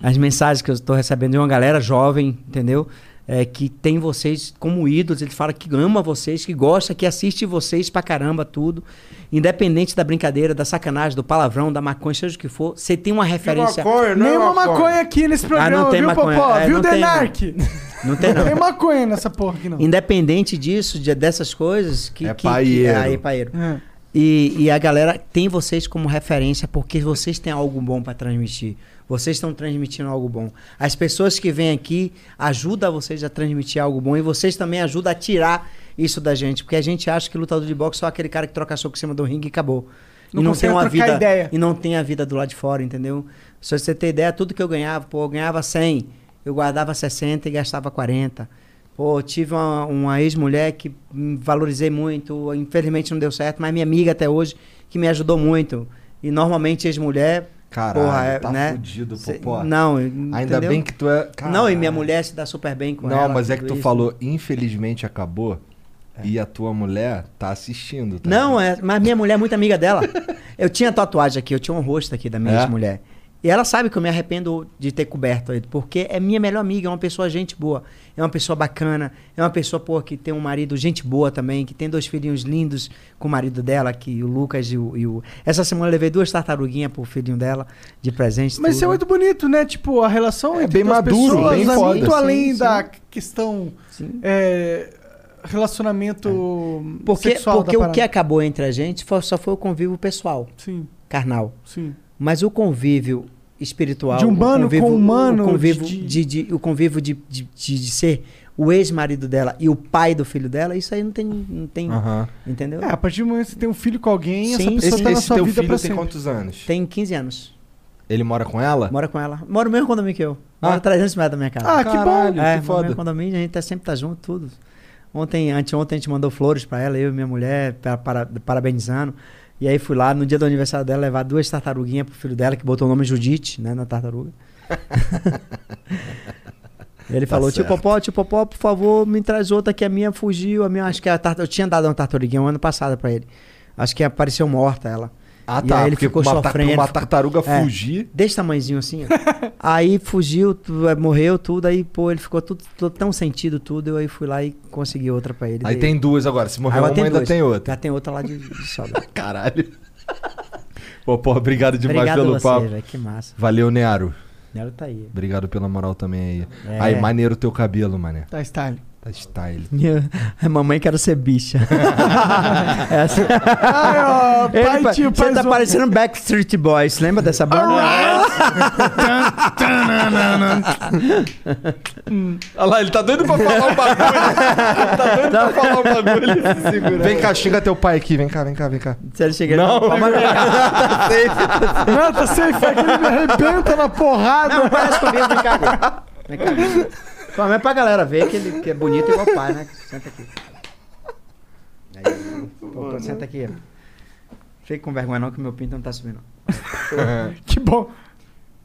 as mensagens que eu estou recebendo de uma galera jovem, entendeu? É, que tem vocês como ídolos. Ele fala que ama vocês, que gosta, que assiste vocês pra caramba, tudo. Independente da brincadeira, da sacanagem, do palavrão, da maconha, seja o que for, você tem uma referência. Nenhuma maconha aqui nesse programa, Ah, não tem viu, maconha. Popó? É, viu, não tem, Denark? Não tem, não. Tem maconha nessa porra aqui, não. Independente disso, de- dessas coisas, que. É que, paieiro. Que, aí, paieiro. É. E, e a galera tem vocês como referência porque vocês têm algo bom para transmitir. Vocês estão transmitindo algo bom. As pessoas que vêm aqui ajudam vocês a transmitir algo bom e vocês também ajudam a tirar isso da gente. Porque a gente acha que lutador de boxe é só aquele cara que troca soco em cima do ringue e acabou. Não e não tem uma vida ideia. E não tem a vida do lado de fora, entendeu? Se você ter ideia, tudo que eu ganhava, pô, eu ganhava 100, eu guardava 60 e gastava 40. Pô, tive uma, uma ex-mulher que valorizei muito, infelizmente não deu certo, mas minha amiga até hoje, que me ajudou muito. E normalmente ex-mulher. Caralho, porra, é, tá né? fudido, Cê- Popó. Não, Ainda entendeu? bem que tu é. Não, e minha Caralho. mulher se dá super bem com Não, ela. mas é que tu isso. falou, infelizmente acabou. E a tua mulher tá assistindo. Tá Não, é, mas minha mulher é muito amiga dela. eu tinha tatuagem aqui, eu tinha um rosto aqui da minha É? ex-mulher. E ela sabe que eu me arrependo de ter coberto ele, porque é minha melhor amiga, é uma pessoa gente boa, é uma pessoa bacana, é uma pessoa, pô, que tem um marido gente boa também, que tem dois filhinhos lindos com o marido dela, que o Lucas e o. e o- Essa semana eu levei duas tartaruguinhas pro filhinho dela de presente. Mas isso é muito bonito, né? Tipo, a relação É entre bem duas maduro, pessoas, bem é foda. muito Sim, além sim. da questão Sim. é, relacionamento Porque, sexual porque da o que acabou entre a gente foi- só foi o convívio pessoal, Sim, carnal. sim. Mas o convívio espiritual, De humano o convívio, com humano, o convívio de- de, de- o convívio de, de, de- de ser o ex-marido dela e o pai do filho dela, isso aí não tem, não tem, Aham. entendeu? É, a partir do momento que você tem um filho com alguém, essa Sim, pessoa Esse, tá na esse sua teu vida filho pra tem sempre. quantos anos? Tem 15 anos. Ele mora com ela? Mora com ela. Mora no mesmo condomínio que eu. Mora Ah. 300 metros da minha casa. Ah, que bom. Caralho, é, que mora no foda. mesmo condomínio, a gente tá, sempre tá junto, tudo. Ontem, anteontem, a gente mandou flores pra ela, eu e minha mulher, para, para- parabenizando. E aí fui lá, no dia do aniversário dela, levar duas tartaruguinhas pro filho dela, que botou o nome Judite, né, na tartaruga. Ele falou, tio Tá. Popó, tio Popó, por favor, me traz outra que a minha fugiu. A minha, acho que a tarta, eu tinha dado uma tartaruguinha um ano passado pra ele. Acho que apareceu morta ela. Ah, E tá. aí ele ficou uma, sofrendo, uma tartaruga É. fugir. Desse tamanhozinho assim, ó. aí fugiu, é, morreu tudo, aí, pô, ele ficou tudo, tudo tão sentido tudo, eu aí fui lá e consegui outra pra ele. Aí Dei- tem duas agora. Se morrer Agora uma, ainda duas. tem outra. Já tem outra lá de, de saudade. Caralho. Pô, porra, obrigado demais Obrigado pelo você, papo. velho, que massa. Valeu, Nearo. Ela tá aí. Obrigado pela moral também aí. É. Aí, maneiro teu cabelo, mané. Tá style. Tá style. Mamãe quero ser bicha. Essa... Ai, ó, Ele pai, pa- tio, Você tá zo- parecendo Backstreet Boys, lembra dessa banda? Olha lá, ele tá doido pra falar o bagulho. ele tá doido pra falar o bagulho. Vem cá, xinga teu pai aqui. Vem cá, vem cá, vem cá. Se ele chegar Não, Mas- Não, tá safe, é que ele me arrebenta na porrada. Não, parece comigo, vem cá. Vem cá. Pô, mas pra galera ver que ele que é bonito igual o pai, né? Senta aqui. Aí, pô, pô, senta aqui. Fique com vergonha não que meu pinto não tá subindo. Que bom.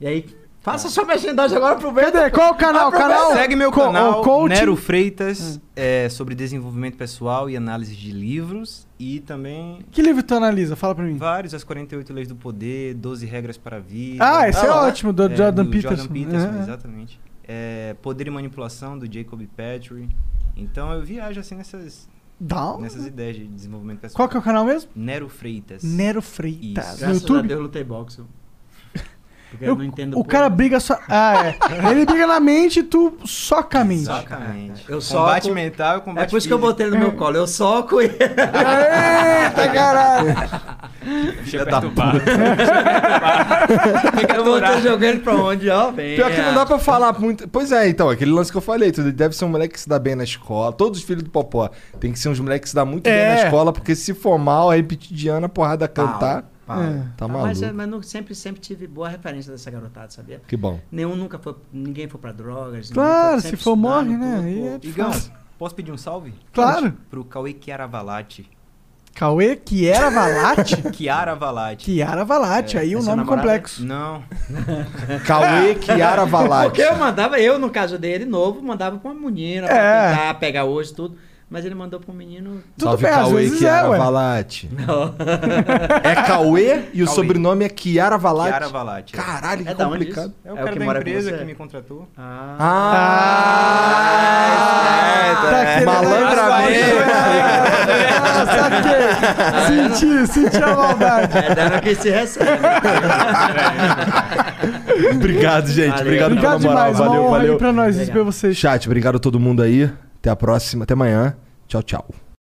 E aí, faça sua merchandising agora pro. Cadê? Qual o canal? O canal? Segue meu Co- canal, o coach- Nero Freitas, é, sobre desenvolvimento pessoal e análise de livros. E também Que livro tu analisa? Fala pra mim. vários, As 48 Leis do Poder, 12 Regras para a Vida. Ah, esse é lá. ótimo, do É, Jordan do Peterson. Jordan Peterson, É. exatamente. É, Poder e Manipulação, do Jacob Petrie. Então eu viajo assim nessas, um- nessas ideias de desenvolvimento pessoal. Qual que é o canal mesmo? Nero Freitas. Nero Freitas. Isso. Graças a YouTube? Deus lutei boxe. Porque eu, Eu- não entendo o porra. cara briga só. Ah, é. Ele briga na mente e tu soca a mente. Exatamente. Eu combate soco- mental e combate É por isso que eu botei ele no meu colo. Eu soco e. Eita, caralho. Deixa perturbado. eu botei jogando ele pra onde, ó. Vem. Pior que não dá pra falar muito. Pois é, então, aquele lance que eu falei, tu deve ser um moleque que se dá bem na escola. Todos os filhos do Popó tem que ser uns moleques que se dá muito bem É. na escola, porque se for mal, aí repetidiana, porrada cantar, É. tá maluco. mas, é- mas não, sempre, sempre tive boa referência dessa garotada, sabia? Que bom. Nenhum nunca foi. Ninguém foi pra drogas. Claro, foi- se for morre, né? tudo, é Igão, posso pedir um salve? Claro. Pro Cauê Chiaravalati. Cauê Chiara Valati? Chiara Valati. Chiara Valati, aí É um nome namorada? complexo. Não. Cauê Chiara Valati. Porque eu mandava, eu no caso dele, novo, mandava pra uma menina, pra É. tentar pegar hoje tudo. Mas ele mandou pro menino. Tudo Salve bem, às Cauê vezes Chiara é, ué. Valati. Não. É Cauê e o Cauê. sobrenome é Chiara Valati. Chiara Valati. Caralho, que É da onde complicado. É o É o cara que da empresa que me contratou. Ah. Ah, Tá querendo malandramente. Ah, saquei. Senti, senti a maldade. É dando que se recebe. Obrigado, gente. Valeu. Obrigado, Obrigado pela moral. demais. Valeu, valeu. pra nós Legal. receber vocês. Chat, obrigado a todo mundo aí. Até a próxima. Até amanhã. Tchau, tchau.